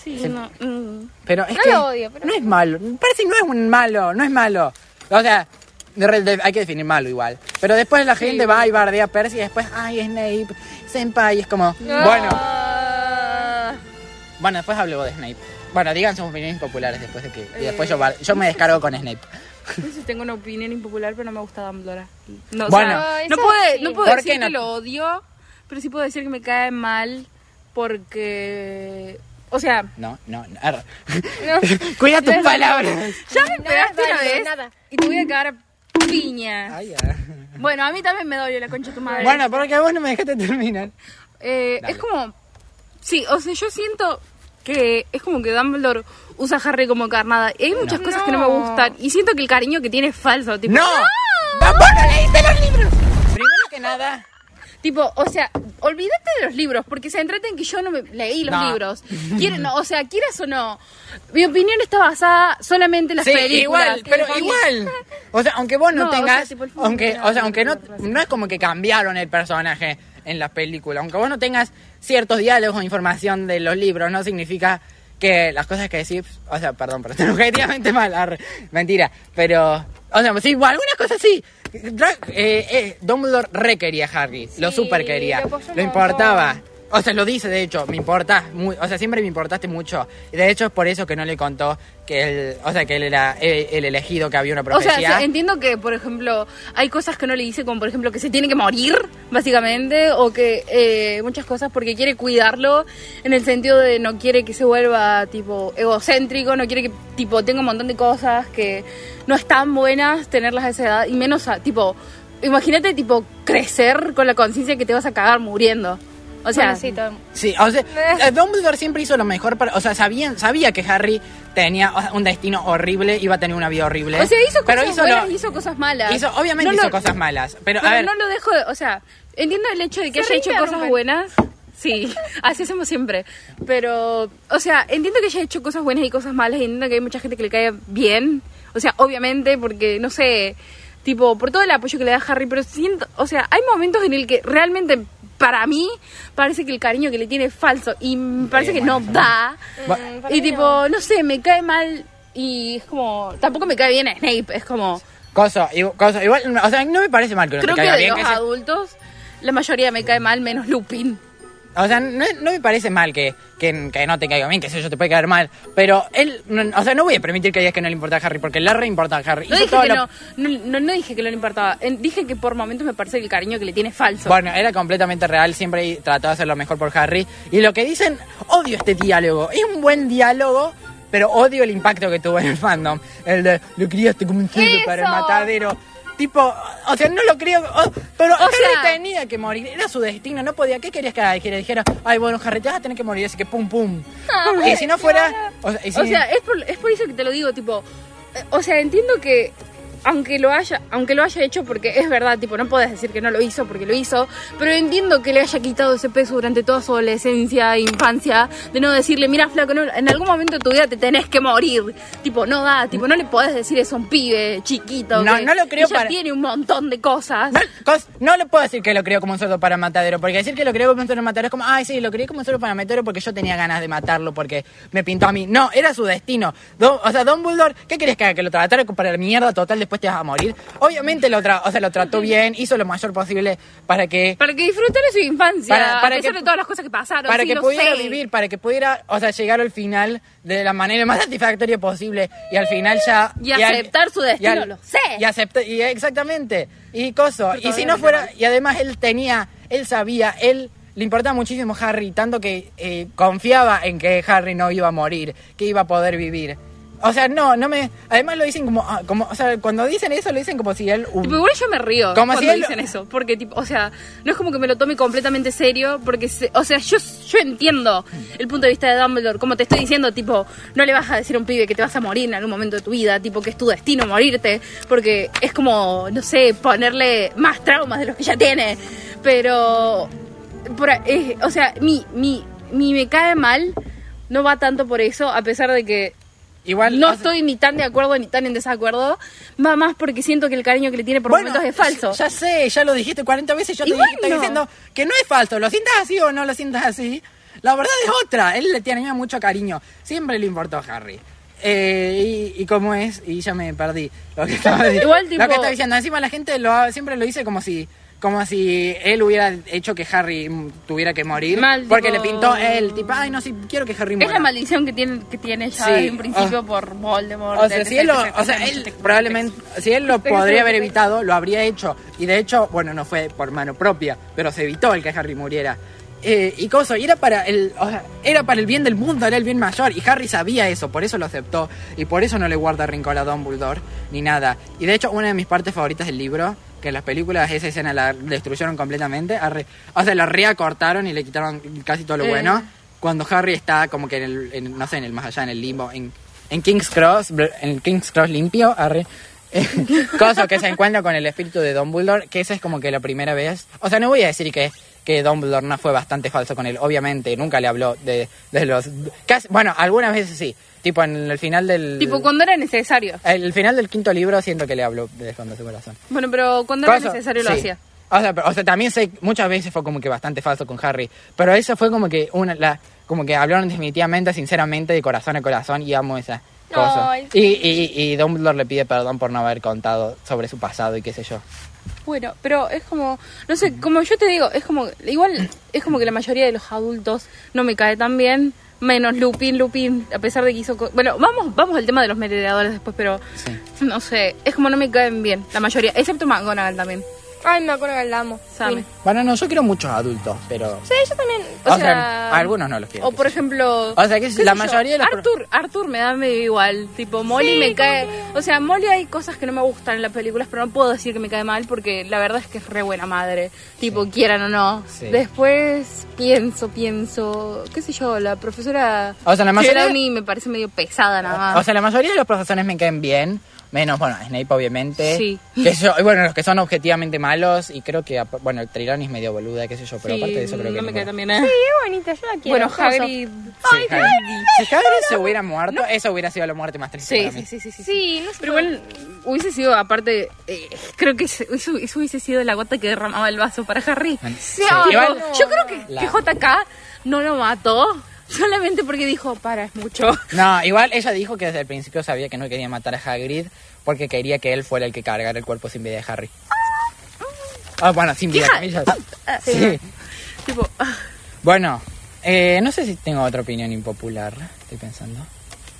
Sí, Sí. no. mm. Pero es No que lo odio, pero- no es malo. Percy no es un malo, no es malo. O sea, de re- de- hay que definir malo igual. Pero después la gente va y bardea a Percy y después, ay, Snape, Senpai, y es como, bueno, bueno, después hablo de Snape. Bueno, digan sus opiniones populares después de que... Y después yo, bar- yo me descargo con Snape. No sé si tengo una opinión impopular, pero no me gusta Dumbledore. No, o Bueno. sea, Ay, no puedo, sí. no puedo ¿Por decir no? que lo odio, pero sí puedo decir que me cae mal porque... O sea, No, no, no. [LAUGHS] Cuida tus palabras. ya me pegaste una vez nada. y te voy a cagar a Piña. Ya. Bueno, a mí también me dolió la concha de tu madre. Bueno, porque vos no me dejaste terminar. Eh, es como. Sí, o sea, yo siento que es como que Dumbledore usa a Harry como carnada. Y hay muchas cosas que no me gustan. Y siento que el cariño que tiene es falso. Tipo, ¡No! ¡No, vos no leíste los libros! Primero que nada... Tipo, o sea, olvídate de los libros, porque se entreten que yo no me leí los No. libros. Quieren, no, o sea, quieras o no, mi opinión está basada solamente en las Sí, películas. igual, pero igual. [LAUGHS] O sea, aunque vos no, No, o sea, tengas, tipo, aunque, o sea, aunque no, no es como que cambiaron el personaje en las películas, aunque vos no tengas ciertos diálogos o información de los libros, no significa que las cosas que decís, o sea, perdón, pero están [LAUGHS] objetivamente mal, arre, mentira, pero, o sea, sí, algunas cosas sí. Eh, eh, Dumbledore re quería a Harry, lo super quería, lo montón. O sea, lo dice, de hecho, me importa, muy, o sea, siempre me importaste mucho. Y de hecho es por eso que no le contó que él, o sea, que él era el, el elegido, que había una O profecía. sea, entiendo que, por ejemplo, hay cosas que no le dice, como por ejemplo que se tiene que morir, básicamente, o que eh, muchas cosas porque quiere cuidarlo, en el sentido de no quiere que se vuelva, tipo, egocéntrico, no quiere que, tipo, tenga un montón de cosas que no están buenas tenerlas a esa edad, y menos, a, tipo, imagínate, tipo, crecer con la conciencia que te vas a cagar muriendo. O sea, Bueno, sí, todo- Sí, o sea, [LAUGHS] eh, Dumbledore siempre hizo lo mejor para, o sea, sabía, sabía que Harry tenía un destino horrible, iba a tener una vida horrible. o sea, hizo pero cosas hizo buenas lo- hizo cosas malas. hizo- obviamente No hizo lo- cosas malas, pero, Pero a ver, no lo dejo de, o sea, entiendo el hecho de que haya hecho cosas buenas. Sí, [LAUGHS] así hacemos siempre. Pero, o sea, entiendo que haya hecho cosas buenas y cosas malas y entiendo que hay mucha gente que le cae bien. O sea, obviamente, porque, no sé, tipo, por todo el apoyo que le da Harry, pero siento, o sea, hay momentos en el que realmente, para mí, parece que el cariño que le tiene es falso y me parece que no da. Va- Mm, Y tipo, no. no sé, me cae mal y es como, tampoco me cae bien a Snape, es como... cosa, igu- cosa, igual, o sea, no me parece mal que no Creo te que caiga de bien. los que adultos, la mayoría me cae mal, menos Lupin. O sea, no, no me parece mal que, que, que no te caiga bien, que sé yo, te puede caer mal. Pero él, no- o sea, no voy a permitir que digas que no le importa a Harry, porque le re importa a Harry. No Hizo dije que lo- no, no, no, dije que no le importaba. Dije que por momentos me parece que el cariño que le tiene es falso. Bueno, era completamente real, siempre trató de hacer lo mejor por Harry. Y lo que dicen, odio este diálogo. Es un buen diálogo, pero odio el impacto que tuvo en el fandom. El de, lo criaste como un para el matadero. Tipo, o sea, no lo creo, oh, pero Harry sea- tenía que morir, era su destino, no podía. ¿Qué querías que haga? Que le dijera, ay, bueno, Harry, te vas a tener que morir, así que pum, pum. y si no fuera, o sea, y si- O sea, es por, es por eso que te lo digo, tipo, eh, o sea, entiendo que aunque lo haya, aunque lo haya hecho porque es verdad, tipo, no puedes decir que no lo hizo porque lo hizo, pero entiendo que le haya quitado ese peso durante toda su adolescencia, infancia, de no decirle, mira, flaco, no, en algún momento de tu vida te tenés que morir, tipo, no da, tipo, no le podés decir eso a un pibe chiquito, No, que no lo creo para- tiene un montón de cosas. No, cos- no le puedo decir que lo creo como un cerdo para matadero, porque decir que lo creo como un cerdo para matadero es como, ay, sí, lo creí como un cerdo para matadero porque yo tenía ganas de matarlo, porque me pintó a mí. No, era su destino. Don- o sea, Dumbledore, ¿qué querés que haga? ¿Que lo tratara para la mierda total después te vas a morir? Obviamente lo, tra- o sea, lo trató bien, hizo lo mayor posible para que... Para que disfrutara su infancia, Para- para a pesar que- de todas las cosas que pasaron. para sí, que pudiera sé. vivir, para que pudiera, o sea, llegar al final de la manera más [LAUGHS] satisfactoria posible y al final ya... Y al- aceptar su destino, lo sé. Y aceptar, y exactamente, y coso, y si no fuera, y además él tenía, él sabía, él le importaba muchísimo Harry, tanto que eh, confiaba en que Harry no iba a morir, que iba a poder vivir. O sea, no, no me, además lo dicen como, ah, como, o sea, cuando dicen eso lo dicen como si él... Tipo, igual yo me río Como cuando si él- dicen eso, porque tipo, o sea, no es como que me lo tome completamente serio, porque, se- o sea, yo, yo entiendo el punto de vista de Dumbledore, como te estoy diciendo, tipo, no le vas a decir a un pibe que te vas a morir en algún momento de tu vida, tipo, que es tu destino morirte, porque es como, no sé, ponerle más traumas de los que ya tiene, pero, por, eh, o sea, mi, mi, mi me cae mal no va tanto por eso, a pesar de que Igual, no estoy ni tan de acuerdo ni tan en desacuerdo. Va más porque siento que el cariño que le tiene por Bueno, momentos es falso. Ya, ya sé, ya lo dijiste 40 veces, yo te estoy diciendo que no es falso. ¿Lo sientas así o no lo sientas así? La verdad es otra. Él le tenía mucho cariño. Siempre le importó a Harry. Eh, y, y cómo es, y ya me perdí. Lo que estaba, di- [LAUGHS] Igual, lo que estaba diciendo. Encima la gente lo, siempre lo dice como si como si él hubiera hecho que Harry tuviera que morir. Mal, porque tipo- le pintó él, tipo, ay, no, sí, quiero que Harry es muera. la maldición que tiene, que tiene ya Sí, desde un principio o- por Voldemort. O sea, si él, lo- o sea, él probablemente, si él lo podría haber evitado, lo habría hecho. Y de hecho, bueno, no fue por mano propia, pero se evitó el que Harry muriera. eh, y coso, y era para el o sea, era para el bien del mundo, era el bien mayor y Harry sabía eso, por eso lo aceptó y por eso no le guarda rincón a Dumbledore ni nada. Y de hecho una de mis partes favoritas del libro, que en las películas esa escena la destruyeron completamente, arre- o sea, la reacortaron y le quitaron casi todo lo Eh. bueno cuando Harry está como que en el en- no sé, en el más allá en el limbo en en King's Cross, en el King's Cross limpio, arre. [LAUGHS] Cosa que se encuentra con el espíritu de Dumbledore, que esa es como que la primera vez. O sea, no voy a decir que, que Dumbledore no fue bastante falso con él. Obviamente, nunca le habló de, de los. Casi, bueno, algunas veces sí. Tipo en el final del. Tipo, cuando era necesario. El final del quinto libro siento que le habló de fondo de su corazón. Bueno, pero cuando era Cosa- necesario lo sí. hacía. O sea, pero- o sea, también sé, muchas veces fue como que bastante falso con Harry. Pero eso fue como que una, la, como que hablaron definitivamente, sinceramente, de corazón a corazón y amo esa cosa. Ay. Y, y, y Dumbledore le pide perdón por no haber contado sobre su pasado y qué sé yo. Bueno, pero es como, no sé, como yo te digo, es como, igual es como que la mayoría de los adultos no me cae tan bien, menos Lupin, Lupin, a pesar de que hizo... Bueno, vamos vamos al tema de los merodeadores después, pero Sí. no sé, es como no me caen bien, la mayoría, excepto McGonagall también. Ay, me acuerdo que la amo. Sabe. Fin. Bueno, no, yo quiero muchos adultos, pero... Sí, yo también. O O, sea, sea, algunos no los quiero. O por ejemplo... O sea, que la yo, mayoría de los... Arthur, Arthur me da medio igual, tipo, Molly Sí, me cae... que- O sea, Molly hay cosas que no me gustan en las películas, pero no puedo decir que me cae mal porque la verdad es que es re buena madre, tipo, quieran o no. Sí. Después pienso, pienso, qué sé yo, la profesora... O sea, la mayoría- me parece medio pesada nada más. O sea, la mayoría de los profesores me caen bien. Menos, bueno, Snape obviamente. Sí. Que yo, y bueno, los que son objetivamente malos. Y creo que, bueno, el Trelawney es medio boluda, qué sé yo. Pero Sí, aparte de eso creo que... no me ninguno. cae tan bien, ¿eh? Sí, es bonita, yo la quiero. Bueno. Hagrid... Sí, Hagrid. Si Hagrid se hubiera muerto, eso hubiera sido la muerte más triste Sí, para sí, mí. sí, sí, sí. Sí, no sé. Pero igual hubiese sido, aparte, eh, creo que eso, eso hubiese sido la gota que derramaba el vaso para Harry. Sí, Tipo, igual- yo creo que, La- que JK no lo mató [LAUGHS] solamente porque dijo, para, es mucho. No, igual ella dijo que desde el principio sabía que no quería matar a Hagrid porque quería que él fuera el que cargara el cuerpo sin vida de Harry. Ah, bueno, sin vida. Comillas. Ah, Sí. Tipo, ah, Bueno, eh, no sé si tengo otra opinión impopular, estoy pensando.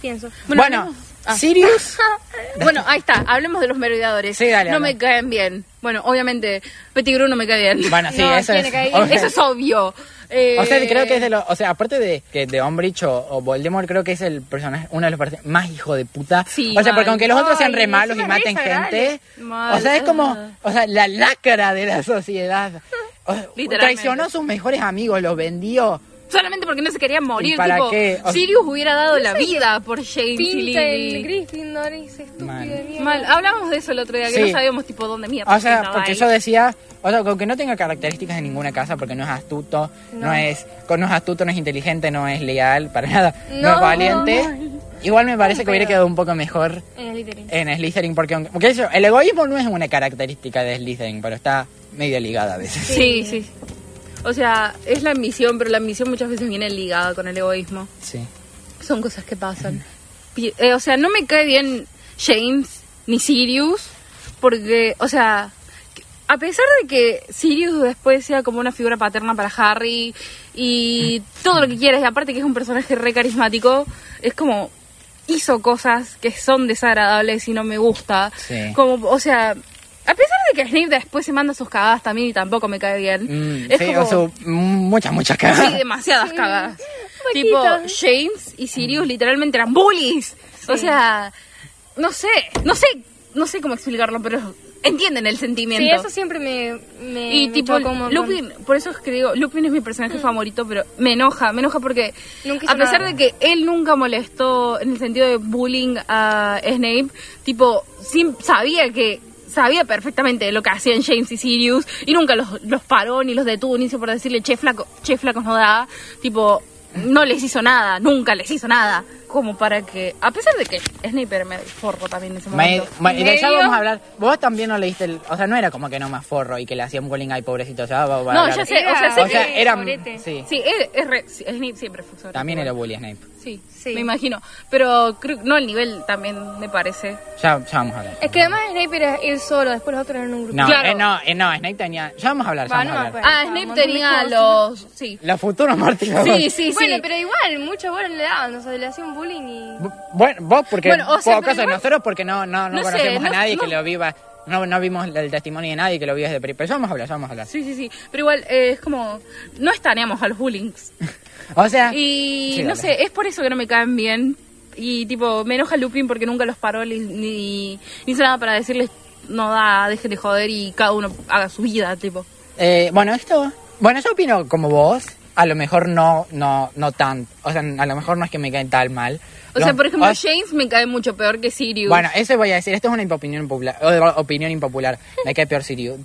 Pienso. Bueno, Bueno, ah. Sirius. [LAUGHS] bueno, ahí está, hablemos de los merodeadores. Sí, dale, no me caen bien. Bueno, obviamente, Pettigrew no me cae bien. Bueno, sí, [LAUGHS] No, eso es. obvio. Eso es obvio. Eh, O sea, creo que es de los. O sea, aparte de que de Umbridge o, o Voldemort, creo que es el personaje, uno de los personajes más hijo de puta. Sí, o sea, mal. porque aunque los otros sean Ay, re malos y maten gente. Mal. O sea, es como. Ah. O sea, la lacra de la sociedad. O- traicionó a sus mejores amigos, los vendió. Solamente porque no se querían morir. ¿Y para tipo, qué? O- Sirius hubiera dado la vida por James y Pinta Lily. el Gryffindor ese estúpido Mal. de mierda. Mal, hablamos de eso el otro día, que Sí. no sabíamos tipo dónde mierda. O sea, estaba porque él. yo decía, o sea, aunque no tenga características de ninguna casa, porque no es astuto, no, es, no es astuto, no es inteligente, no es leal, para nada, no, No, es valiente. Igual me parece que hubiera quedado un poco mejor En el Slytherin. en Slytherin, porque, aunque- porque eso, el egoísmo no es una característica de Slytherin, pero está medio ligada a veces. Sí, sí. O sea, es la ambición, pero la ambición muchas veces viene ligada con el egoísmo. Sí. Son cosas que pasan. Eh, o sea, no me cae bien James ni Sirius, porque, o sea, a pesar de que Sirius después sea como una figura paterna para Harry y todo lo que quieras, y aparte que es un personaje re carismático, es como hizo cosas que son desagradables y no me gusta. Sí. Como, o sea, que Snape después se manda sus cagadas también y tampoco me cae bien. Mm, es sí, como... o su- muchas, muchas Sí, cagadas. demasiadas cagadas. poquito. Tipo, James y Sirius literalmente eran bullies. O sea, no sé, no sé, no sé cómo explicarlo, pero entienden el sentimiento. Sí, eso siempre me, me y me tipo. Lupin, por eso es que digo, Lupin es mi personaje favorito, pero me enoja, me enoja porque Nunca a pesar nada. de que él nunca molestó en el sentido de bullying a Snape, tipo, sim- sabía que sabía perfectamente lo que hacían James y Sirius y nunca los, los paró ni los detuvo ni hizo por decirle che flaco, che flaco no da, tipo, no les hizo nada, nunca les hizo nada, como para que, a pesar de que Snape era medio forro también en ese Me- momento. me- y de allá Medio. vamos a hablar. Vos también no leíste el. O sea, no era como que no más forro y que le hacían bullying ay pobrecito. Ya vamos a No, hablar. ya sé, o sea, sé O sea, que- era. Sí. Sí, es, es re- sí, Snape siempre fue sobre También era bully Snape. Sí, Sí. me imagino. Pero creo no el nivel también me parece. Ya, ya vamos a hablar. Es que además Snape era él solo, después los otros eran un grupo. No, Claro. eh, no, eh, no, Snape tenía. Ya vamos a hablar, ya Va, vamos no a hablar. acuerdo. Ah, Snape de tenía los... Sí. Los futuros mártires. Sí, sí, bueno, sí. pero igual, muchos bolas le daban, o sea, le hacían bullying y... Bueno, vos porque Bueno, o sea, poco pero cosa, igual- nosotros porque no, no, no, No sé, conocemos no- a nadie no- que lo viva No, no vimos el testimonio de nadie que lo vio desde Pero ya vamos a hablar, ya vamos a hablar. Sí, sí, sí. Pero igual eh, es como. No estaneamos a los bullings. [LAUGHS] O sea, Y Sí, no sé, es por eso que no me caen bien. Y tipo, me enoja Lupin porque nunca los paró ni, ni, ni hizo nada para decirles no da, dejen de joder y cada uno haga su vida, tipo. eh, bueno, esto... Bueno, yo opino como vos. A lo mejor no, no, no tan... O sea, a lo mejor no es que me caen tan mal. O Los- sea, por ejemplo, James me cae mucho peor que Sirius. Bueno, eso voy a decir. Esto es una opinión popular, opinión impopular. Me cae peor Sirius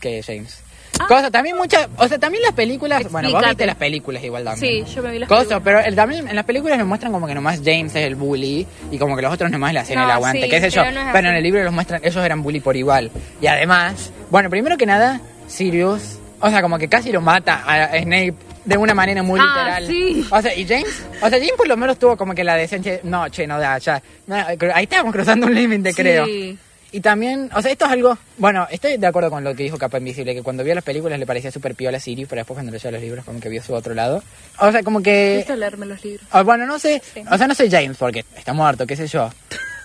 que James. Cosa, también muchas, o sea, también las películas, bueno, vos Explícate. viste las películas igual también. Sí, yo me vi las Cosa, películas. pero el- también en las películas nos muestran como que nomás James es el bully y como que los otros nomás le hacían No, el aguante, sí, qué sé yo. no es pero en el libro los muestran, ellos eran bully por igual. Y además, bueno, primero que nada, Sirius, o sea, como que casi lo mata a Snape de una manera muy Ah, literal. sí. O sea, y James, o sea, James por lo menos tuvo como que la decencia, no, che, no da, ya. Ahí estábamos cruzando un límite, Sí. creo. Y también, o sea, esto es algo. Bueno, estoy de acuerdo con lo que dijo Capa Invisible, que cuando vio las películas le parecía súper piola Sirius, pero después cuando leyó los libros, como que vio su otro lado. O sea, como que. Leerme los libros. ah, bueno, no sé. O sea, no sé James, porque está muerto, qué sé yo.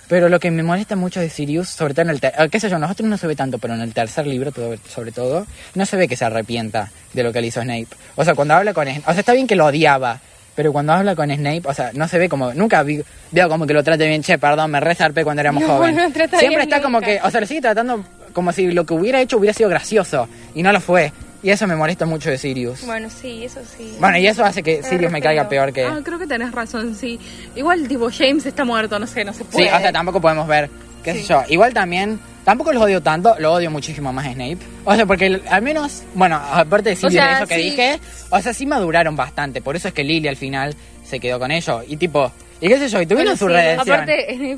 Pero lo que me molesta mucho de Sirius, sobre todo en el. ter- ah, qué sé yo, nosotros no se ve tanto, pero en el tercer libro, todo- sobre todo, no se ve que se arrepienta de lo que le hizo Snape. O sea, cuando habla con. O sea, está bien que lo odiaba. Pero cuando habla con Snape, o sea, no se ve como, nunca vi, veo como que lo trate bien, che, perdón, me resarpé cuando éramos No, jóvenes. no Siempre está como que, o sea, lo sigue tratando como si lo que hubiera hecho hubiera sido gracioso. Y no lo fue. Y eso me molesta mucho de Sirius. Bueno, sí, eso sí. Bueno, y eso hace que Sirius me caiga peor que... Ah, creo que tenés razón, sí. Igual, tipo, James está muerto, no sé, no se Sí, puede. o sea, tampoco podemos ver, qué sé Sí. yo. Igual también, tampoco los odio tanto, lo odio muchísimo más a Snape. O sea, porque al menos, bueno, aparte de Sirius, sea, de eso que sí. dije, o sea, sí maduraron bastante. Por eso es que Lily al final se quedó con ellos. Y tipo, y qué sé yo, y tuvieron Bueno, su sí, redención. Aparte, Snape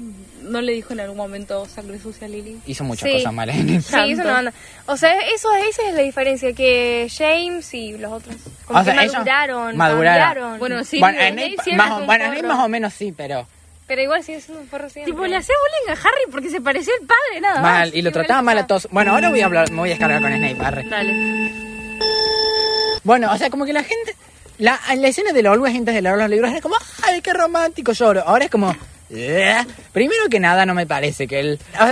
no le dijo en algún momento sangre sucia a Lily. Hizo muchas Sí. cosas malas. Sí, eso no anda. O sea, eso, esa es la diferencia, que James y los otros como O sea, que ellos maduraron, maduraron. Bueno, sí. bueno, siempre más, o- bueno, forro. más o menos sí, pero... Pero igual sigue siendo un forro siempre. Tipo, le hacía bullying a Harry porque se parecía al padre, nada más. Mal, y lo sí, trataba mal a todos. Bueno, ahora voy a hablar, me voy a descargar con Snape. arre. Dale. Bueno, o sea, como que la gente. La, la escena de Always antes de leer los libros era como, ¡ay, qué romántico lloro! Ahora es como. "Eh". Primero que nada, no me parece que él. O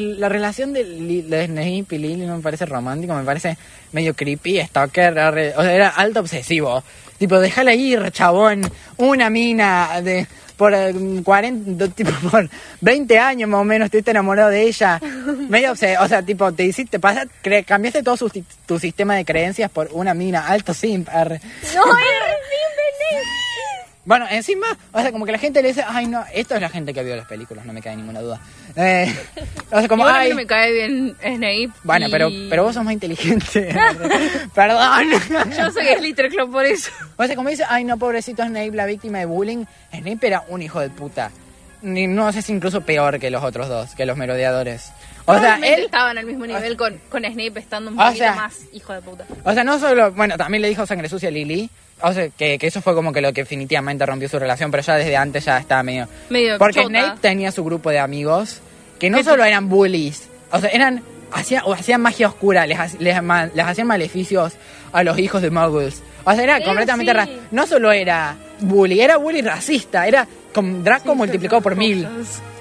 la relación de, Li- de Snape y Lily no me parece romántico, me parece medio creepy, stalker, o sea, era alto obsesivo. Tipo, déjala ir, chabón, una mina de. Por eh, 40, tipo, [LAUGHS] por 20 años más o menos estuviste enamorado de ella. Medio o sea, tipo, te hiciste, pasa, cre- cambiaste todo su, tu sistema de creencias por una mina, alto simp. arre. No, era simple. Bueno, encima, o sea, como que la gente le dice, ay, no, esto es la gente que vio las películas, no me cae ninguna duda. Eh, o sea, como, Igual a mí ay, no me cae bien Snape. bueno, y- pero, pero vos sos más inteligente. [LAUGHS] Perdón. Yo soy Slytherin por eso. O sea, como dice, ay, no, pobrecito Snape, la víctima de bullying. Snape era un hijo de puta. Ni- No sé si incluso peor que los otros dos, que los merodeadores. O sea, él, estaban al mismo nivel con, con Snape estando un O poquito sea- más hijo de puta. o sea, no solo, bueno, también le dijo sangre sucia a Lily. O sea, que, que eso fue como que lo que definitivamente rompió su relación, pero ya desde antes ya estaba medio... Medio Porque chota. Snape tenía su grupo de amigos que no solo eran bullies, o sea, eran hacían, o hacían magia oscura, les, les, les hacían maleficios a los hijos de muggles. O sea, era completamente sí. No solo era bully, era bully racista, era con Draco multiplicado por mil.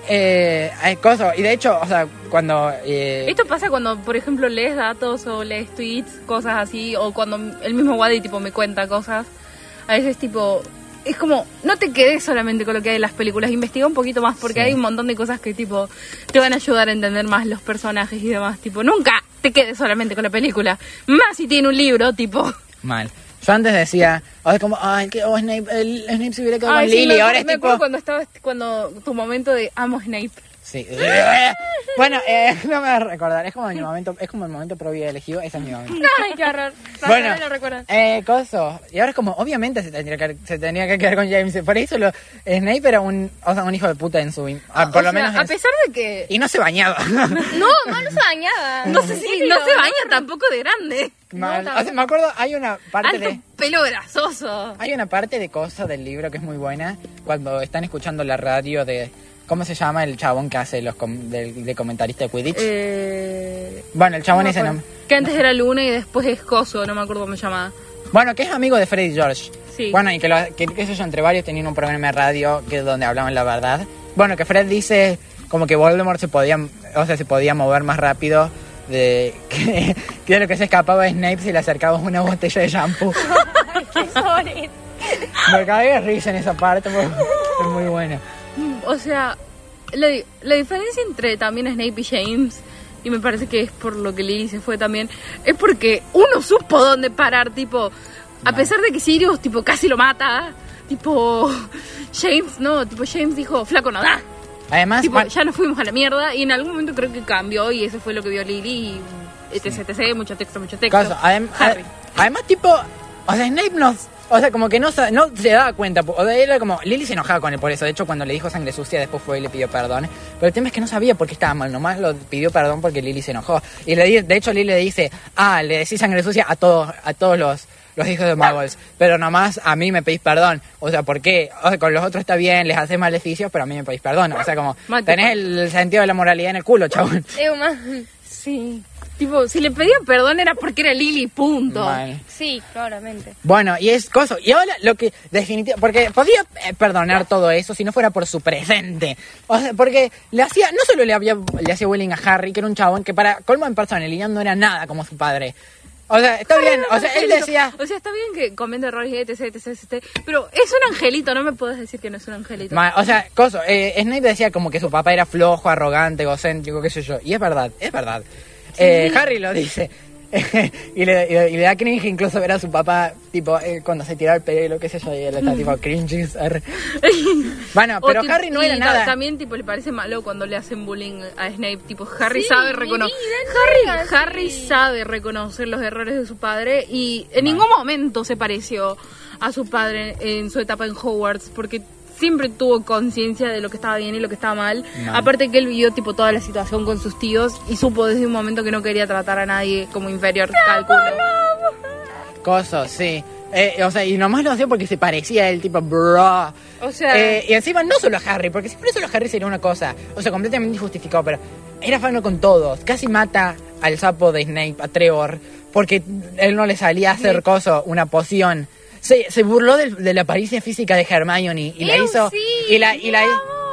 Eh, hay cosas, y de hecho, o sea, cuando... eh, Esto pasa cuando, por ejemplo, lees datos o lees tweets, cosas así, o cuando el mismo Wadi tipo me cuenta cosas. A veces tipo es como no te quedes solamente con lo que hay en las películas, investiga un poquito más porque Sí. hay un montón de cosas que tipo te van a ayudar a entender más los personajes y demás, tipo nunca te quedes solamente con la película, más si tiene un libro, tipo Mal. Yo antes decía, sea, como, ay, que oh, Snape, el, Snape se hubiera quedado Ay, con sí, Lily, me, ahora es me tipo... acuerdo cuando estaba cuando tu momento de amo Snape. Sí. [LAUGHS] bueno, eh, [LAUGHS] no me voy a recordar, es como mi momento, es como el momento propio elegido, ese es mi momento. [LAUGHS] Ay, qué horror. Bueno, lo recuerdan. eh, coso. Y ahora es como, obviamente se tendría que, se tenía que quedar con James. Por eso lo, Snape era un, o sea, un hijo de puta en su... ah, por O lo sea, menos a es- pesar de que Y no se bañaba. No, no, no se bañaba. no sé si no se baña tampoco de grande. Mal. No, O sea, me acuerdo, hay una parte Alto de... pelo grasoso. Hay una parte de cosa del libro que es muy buena cuando están escuchando la radio de... ¿Cómo se llama el chabón que hace los com- del- de, comentarista de Quidditch? Eh, bueno, el chabón no ese acuerdo. no... Que antes era Luna y después es Coso, no me acuerdo cómo se llamaba. Bueno, que es amigo de Freddy George. Sí. Bueno, y que, lo, que sé yo, entre varios tenían un programa de radio que donde hablaban la verdad. Bueno, que Fred dice como que Voldemort se podía, o sea, se podía mover más rápido de [LAUGHS] que, que de lo que se escapaba de Snape si le acercaba una botella de shampoo. [LAUGHS] Qué. Me cagué de risa en esa parte, porque es muy buena. O sea, la, di- la diferencia entre también Snape y James, y me parece que es por lo que Lily se fue también, es porque uno supo dónde parar, tipo, a pesar de que Sirius, tipo, casi lo mata, tipo, [LAUGHS] James, no, tipo, James dijo, flaco, no da. Además, Tipo, ya nos fuimos a la mierda y en algún momento creo que cambió y eso fue lo que vio Lily y etc, etc, mucho texto, mucho texto. Caso, adem- Harry. ade- además, tipo, o sea, Snape nos. O sea, como que no, no se daba cuenta. O sea, era como. Lily se enojaba con él por eso. De hecho, cuando le dijo sangre sucia, después fue y le pidió perdón. Pero el tema es que no sabía por qué estaba mal. Nomás lo pidió perdón porque Lily se enojó. Y le, de hecho, Lily le dice: Ah, le decís sangre sucia a todos, a todos los. Los hijos de Muggles, pero nomás a mí me pedís perdón. O sea, ¿por qué? O sea, con los otros está bien, les haces maleficios, pero a mí me pedís perdón. O sea, como tenés el sentido de la moralidad en el culo, chabón. Sí. Tipo, si le pedía perdón era porque era Lily, punto. Mal. Sí, claramente. Bueno, y es cosa. Y ahora lo que definitivamente. Porque podía eh, perdonar todo eso si no fuera por su presente. O sea, porque le hacía. No solo le, había, le hacía bullying a Harry, que era un chabón que para colmo en personalidad no era nada como su padre. O sea, está bien. O sea, él decía. O sea, está bien que comete errores, etc, etc, etc, pero es un angelito, no me puedes decir que no es un angelito. Ma- O sea, coso, eh, Snape decía como que su papá era flojo, arrogante, egocéntrico, qué sé yo. Y es verdad, es verdad. Eh, Harry lo dice. [LAUGHS] y, le, y le- y le da cringe incluso ver a su papá, tipo, eh, cuando se tira el pelo, qué sé yo, y él está tipo cringes. [LAUGHS] bueno, O pero tipo- Harry no era nada. También tipo le parece malo cuando le hacen bullying a Snape, tipo Harry Sí, sabe reconocer Harry, sí. Harry sabe reconocer los errores de su padre y en ningún momento se pareció a su padre en su etapa en Hogwarts porque siempre tuvo conciencia de lo que estaba bien y lo que estaba mal. No. Aparte que él vivió tipo toda la situación con sus tíos y supo desde un momento que no quería tratar a nadie como inferior, cálculo. Coso, sí. Eh, o sea, y nomás lo hacía porque se parecía a él, tipo, bro. O sea, Eh, y encima no solo a Harry, porque si fuera solo a Harry sería una cosa, o sea, completamente injustificado, pero era fan con todos. Casi mata al sapo de Snape, a Trevor, porque él no le salía a hacer coso, una poción. Se, se burló de, la apariencia física de Hermione y la hizo sí, y la y la mi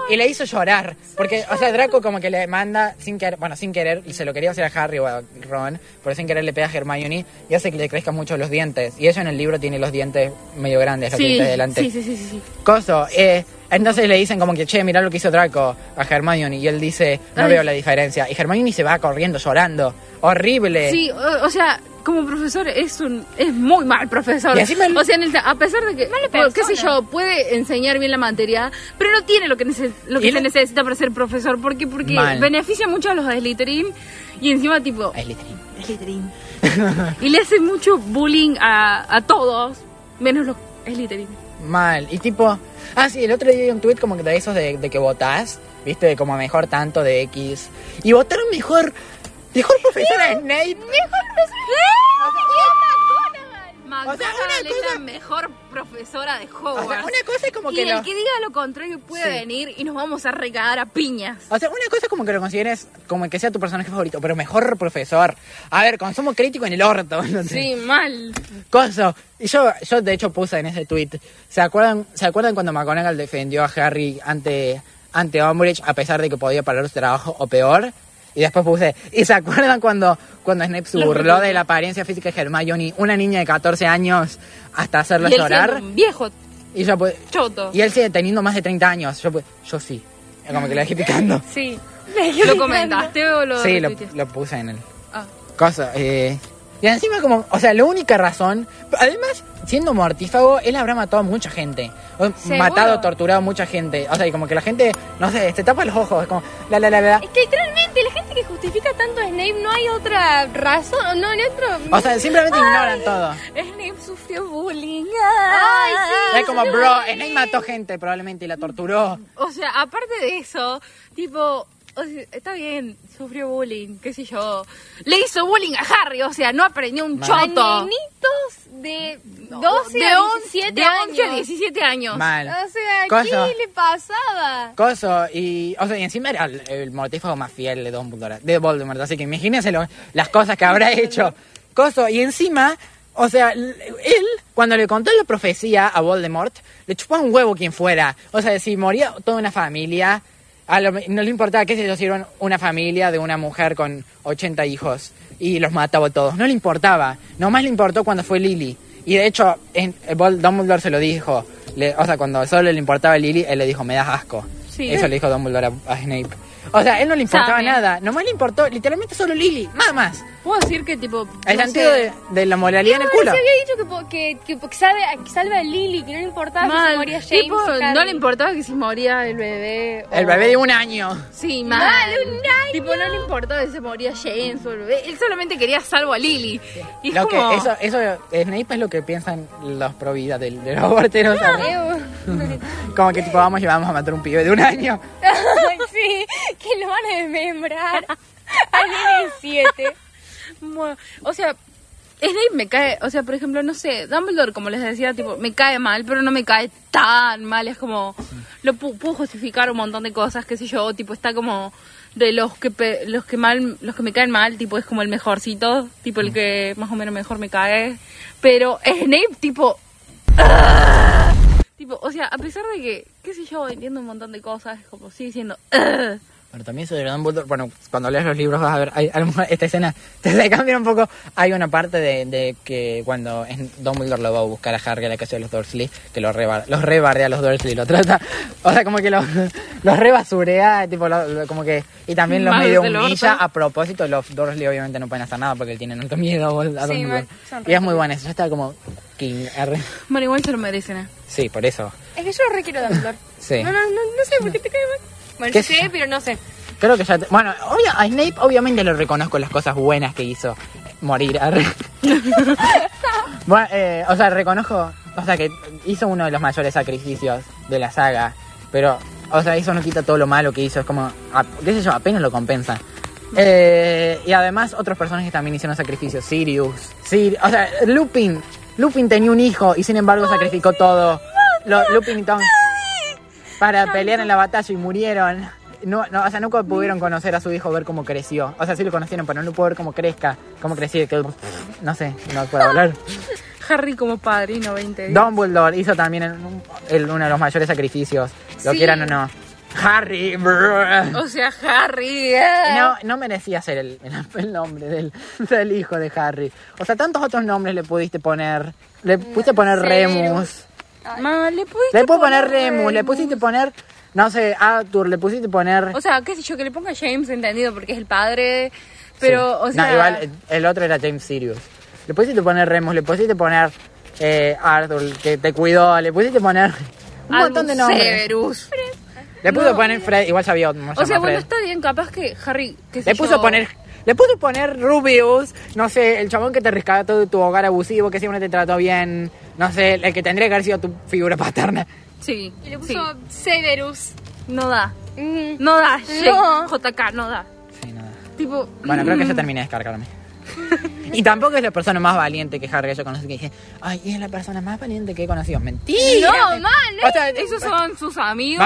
y la hizo llorar, porque o sea, Draco como que le manda sin querer, bueno, sin querer se lo quería hacer a Harry o a Ron, pero sin querer le pega a Hermione y hace que le crezcan mucho los dientes y ella en el libro tiene los dientes medio grandes, los sí, dientes de delante. sí, sí, sí, sí, sí. Coso, eh, entonces le dicen como que, che, mirá lo que hizo Draco a Hermione. Y él dice, no Ay. veo la diferencia. Y Hermione se va corriendo llorando. Horrible. Sí, o, o sea, como profesor es un es muy mal profesor. Y O sea, en el- a pesar de que, bueno, qué sé yo, puede enseñar bien la materia, pero no tiene lo que, nece- lo que se la- necesita para ser profesor. ¿Por qué? Porque Mal. beneficia mucho a los de Slytherin y encima tipo... Es Slytherin. Slytherin. [LAUGHS] y le hace mucho bullying a, a todos, menos los Slytherin. Mal. Y tipo, ah, sí, el otro día vi un tweet como que de esos de, de que votás, viste, como mejor tanto de X. Y votaron mejor, mejor profesora de Snape. McGonagall O sea, una es cosa- la mejor profesora de O Hogwarts. sea, una cosa es como y que el lo... que diga lo contrario puede Sí. venir y nos vamos a recagar a piñas. O sea, una cosa es como que lo consideres como que sea tu personaje favorito, pero mejor profesor. A ver, consumo crítico en el orto. [LAUGHS] no sé. Sí, mal. Coso. Y yo, yo de hecho puse en ese tweet. ¿Se acuerdan, ¿se acuerdan cuando McGonagall defendió a Harry ante, ante Umbridge a pesar de que podía parar su trabajo o peor? Y después puse, ¿y se acuerdan cuando, cuando Snape se burló de la apariencia física de Hermione, una niña de 14 años, hasta hacerla Y él llorar? un viejo Y yo pues, choto. y él sigue teniendo más de 30 años. Yo pues, yo sí. Como que lo dejé picando. Sí. [LAUGHS] ¿Lo comentaste o lo Sí, lo puse en el Ah. cosa. Eh, y encima como, o sea, la única razón, además, siendo mortífago, él habrá matado a mucha gente. O, matado, torturado a mucha gente. O sea, y como que la gente, no sé, se tapa los ojos, es como, la, la, la, la. Es que literalmente la gente que justifica tanto a Snape no hay otra razón, no hay otro... O sea, simplemente ignoran todo. Snape sufrió bullying. Ay, sí. Es como, bro, Snape mató gente probablemente y la torturó. O sea, aparte de eso, tipo, o sea, está bien, sufrió bullying, qué sé yo. Le hizo bullying a Harry, o sea, no aprendió un Mal. Choto. nenitos de 12 de a 11 17 de 11 a años. 17 años. Mal. O sea. ¿qué le pasaba? Coso, y, o sea, y encima era el, el mortífago más fiel de Dumbledore, de Voldemort, así que imagínense lo- las cosas que habrá hecho. Coso, y encima, o sea, él, cuando le contó la profecía a Voldemort, le chupaba un huevo quien fuera. O sea, si moría toda una familia, a lo- no le importaba, qué sé yo, si era una familia de una mujer con 80 hijos y los mataba a todos. No le importaba. Nomás le importó cuando fue Lily. Y de hecho, en, eh, Dumbledore se lo dijo. Le- o sea, cuando solo le importaba a Lily, él le dijo, me das asco. Sí. Eso le dijo Dumbledore a, a Snape. O sea, él no le importaba Sabe. nada. Nomás le importó literalmente solo Lily. Nada más. Puedo decir que tipo... El no sentido sé, de, de la moralidad en el No, culo. se había dicho que, po- que, que, que salve, que salve a Lily, que no le importaba que mal, moría James. tipo, y Harry. no le importaba que si moría el bebé. o- El bebé de un año. Sí, mal. Mal, un año. Tipo, no le importaba si se moría James o el bebé. Él solamente quería salvo a Lily. Y es Lo que, como... eso, eso, Snape es lo que piensan los pro vida del- de, los aborteros. ¿sabes? Ew. [LAUGHS] Como que tipo, vamos y vamos a matar un pibe de un año. Ay, [LAUGHS] sí, que lo van a desmembrar. A Lily 7. Bueno, o sea, Snape me cae, o sea, por ejemplo, no sé, Dumbledore, como les decía, tipo, me cae mal, pero no me cae tan mal, es como, lo pu- puedo justificar un montón de cosas, qué sé yo, tipo, está como de los que pe- los que mal, los que me caen mal, tipo, es como el mejorcito, tipo, el que más o menos mejor me cae, pero Snape, tipo, ¡ah! tipo, o sea, a pesar de que, qué sé yo, entiendo un montón de cosas, como, sigue siendo, ¡ah! Bueno, también sobre Dumbledore, bueno, cuando lees los libros vas a ver, hay, a lo mejor esta escena [LAUGHS] te cambia un poco. Hay una parte de, de que cuando Dumbledore lo va a buscar a Harry a la casa de los Dursley, que los reba, los rebardea a los Dursley, lo trata, [LAUGHS] o sea, como que los, [LAUGHS] los rebasurea, tipo, lo- lo- como que, y también los medio humilla a propósito, los Dursley obviamente no pueden hacer nada porque tienen tanto miedo a Dumbledore. mal, son y es muy bueno eso, yo estaba como, King, R. Bueno, igual se lo merecen, ¿eh? Sí, por eso. Es que yo lo requiero Dumbledore. Sí. No, no, no, no sé por qué te cae mal. Bueno, pero no sé. Creo que ya. te- bueno, obvio, a Snape obviamente lo reconozco las cosas buenas que hizo. Morir. arre. [LAUGHS] bueno, eh, o sea, reconozco. O sea, que hizo uno de los mayores sacrificios de la saga. Pero, o sea, eso no quita todo lo malo que hizo. Es como. a- ¿Qué sé yo? Apenas lo compensa. Eh, y además, otros personajes también hicieron sacrificios. Sirius. Sir, o sea, Lupin. Lupin tenía un hijo y sin embargo sacrificó todo. Lo- Lupin y Tom para pelear en la batalla y murieron. No, no, o sea, nunca pudieron conocer a su hijo, ver cómo creció. O sea, sí lo conocieron, pero no pudo ver cómo crezca, cómo creció. Que, no sé, no puedo hablar. Harry como padrino 20 días. Dumbledore hizo también el- el- uno de los mayores sacrificios, lo Sí. quieran o no. Harry, brr. O sea, Harry. eh. no, no merecía ser el, el- el nombre del, del hijo de Harry. O sea, tantos otros nombres le pudiste poner. Le pudiste poner Remus. Ma, le pudiste Le puedo poner Remus, le pusiste poner, no sé, Arthur, le pusiste poner... O sea, qué sé yo, que le ponga James, entendido, porque es el padre. Pero, Sí. o sea. No, igual el, otro era James Sirius. Le pusiste poner Remus, le pusiste poner eh, Arthur, que te cuidó, le pusiste poner un montón de nombres. Severus. Le puso No. poner Fred, igual sabía. O sea, bueno, está bien, capaz que Harry. Qué sé Le puso yo, poner... Le puso poner Rubius, no sé, el chabón que te rescató de tu hogar abusivo, que siempre te trató bien, no sé, el que tendría que haber sido tu figura paterna. Sí. Y le sí. puso Severus. No da. Mm. No da. No. JK, no da. Sí, nada. Tipo. Bueno, creo que ya terminé de descargarme. [LAUGHS] Y tampoco es la persona más valiente que Harry yo conocí. Que dije, ay, es la persona más valiente que he conocido. Mentira. No, mal, O sea, Esos son sus amigos.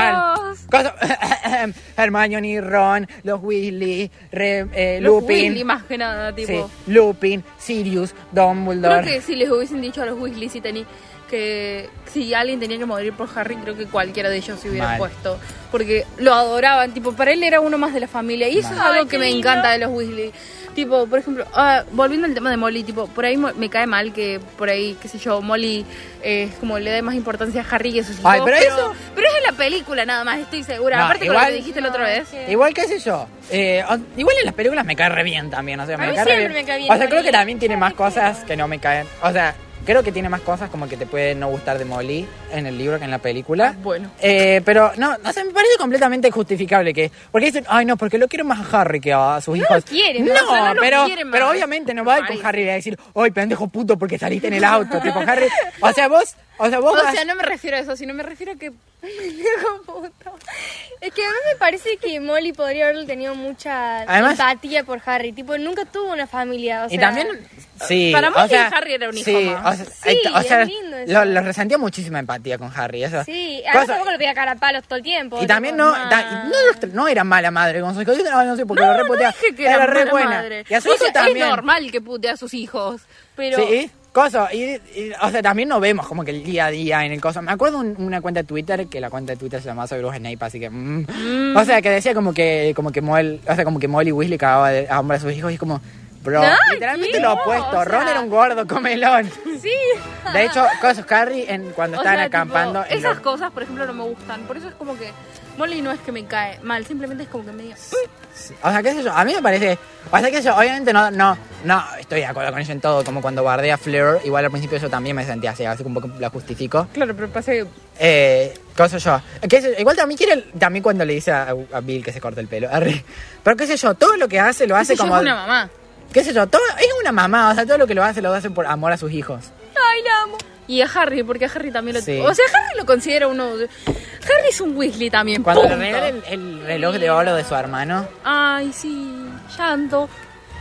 Cosa- [LAUGHS] Hermione, Ron, los Weasley, Re- eh, Los Lupin. Weasley, más que nada, tipo. sí, Lupin, Sirius, Dumbledore. Creo que si les hubiesen dicho a los Weasley si teni- que si alguien tenía que morir por Harry, creo que cualquiera de ellos se hubiera Mal. puesto. Porque lo adoraban, tipo, para él era uno más de la familia. Y eso Mal. es algo Ay, que me lindo. encanta de los Weasley. Tipo, por ejemplo, ah, volviendo al tema de Molly, tipo, por ahí mo- me cae mal que por ahí, qué sé yo, Molly eh, es como le da más importancia a Harry que a sus hijos. Ay, pero eso- pero es en la película nada más, estoy segura. No, Aparte con igual- lo que dijiste la otra vez. Igual, qué sé yo. eh, igual en las películas me cae re bien también. O sea, me mí cae re siempre bien. me cae bien O sea, creo que también tiene más cosas que no me caen. O sea, creo que tiene más cosas como que te puede no gustar de Molly en el libro que en la película. Bueno. Eh, pero no, no sé, me parece completamente justificable que. Porque dicen, ay no, porque lo quiero más a Harry que a sus hijos. lo quieren, no, o sea, no lo pero, quieren pero obviamente no va a ir con. Harry a decir, ay pendejo puto porque saliste en el auto. tipo, Harry. O sea, vos, o sea, vos O vas- sea, no me refiero a eso, sino me refiero a que [LAUGHS] Hijo puto. Es que a mí me parece que Molly podría haber tenido mucha Además- empatía por Harry. Tipo, nunca tuvo una familia. O Y también, sí. Para o Molly sea, Harry era un hijo sí, más. O sea, Sí, ahí- o es lindo eso. lo, lo resentía muchísima empatía con Harry. Eso. Sí, además Cosa- tampoco lo pedía cara a palos todo el tiempo. y también tipo, no, ta- no, no era mala madre con sus hijos. Yo no, no sé porque No, lo no reputea. dije que era, re mala buena. madre. Y a su O hijo también. Es normal que putea a sus hijos, pero Sí. Coso, y, y, o sea, también no vemos como que el día a día en el coso. Me acuerdo un- una cuenta de Twitter, que la cuenta de Twitter se llamaba Soy Bruce Snape, así que... mm. O sea, que decía como que como que Moel, o sea, como que Molly Weasley cagaba de- a hombre a sus hijos y es como... Bro, literalmente lo opuesto. O sea- Ron era un gordo comelón. Sí. De hecho, Coso, Harry, en, cuando O estaban sea, acampando... tipo, en esas los- cosas, por ejemplo, no me gustan. Por eso es como que Molly no es que me cae mal, simplemente es como que me diga. Sí. O sea, qué sé yo, a mí me parece... O sea, qué sé yo, obviamente no, no, no estoy de acuerdo con ella en todo, como cuando bardea a Fleur, igual al principio yo también me sentía así, así que un poco la justifico. Claro, pero pasa que. Eh, yo. Qué sé yo, igual también quiere, también cuando le dice a, a Bill que se corte el pelo. arre. Pero qué sé yo, todo lo que hace lo hace como... es una mamá. Qué sé yo, todo, es una mamá, o sea, todo lo que lo hace lo hace por amor a sus hijos. Ay, la amo. Y a Harry, porque a Harry también lo. Sí. O sea, Harry lo considera uno. Harry es un Weasley también. Cuando le punto. regala el, el reloj de oro de su hermano, Ay, sí. Llanto.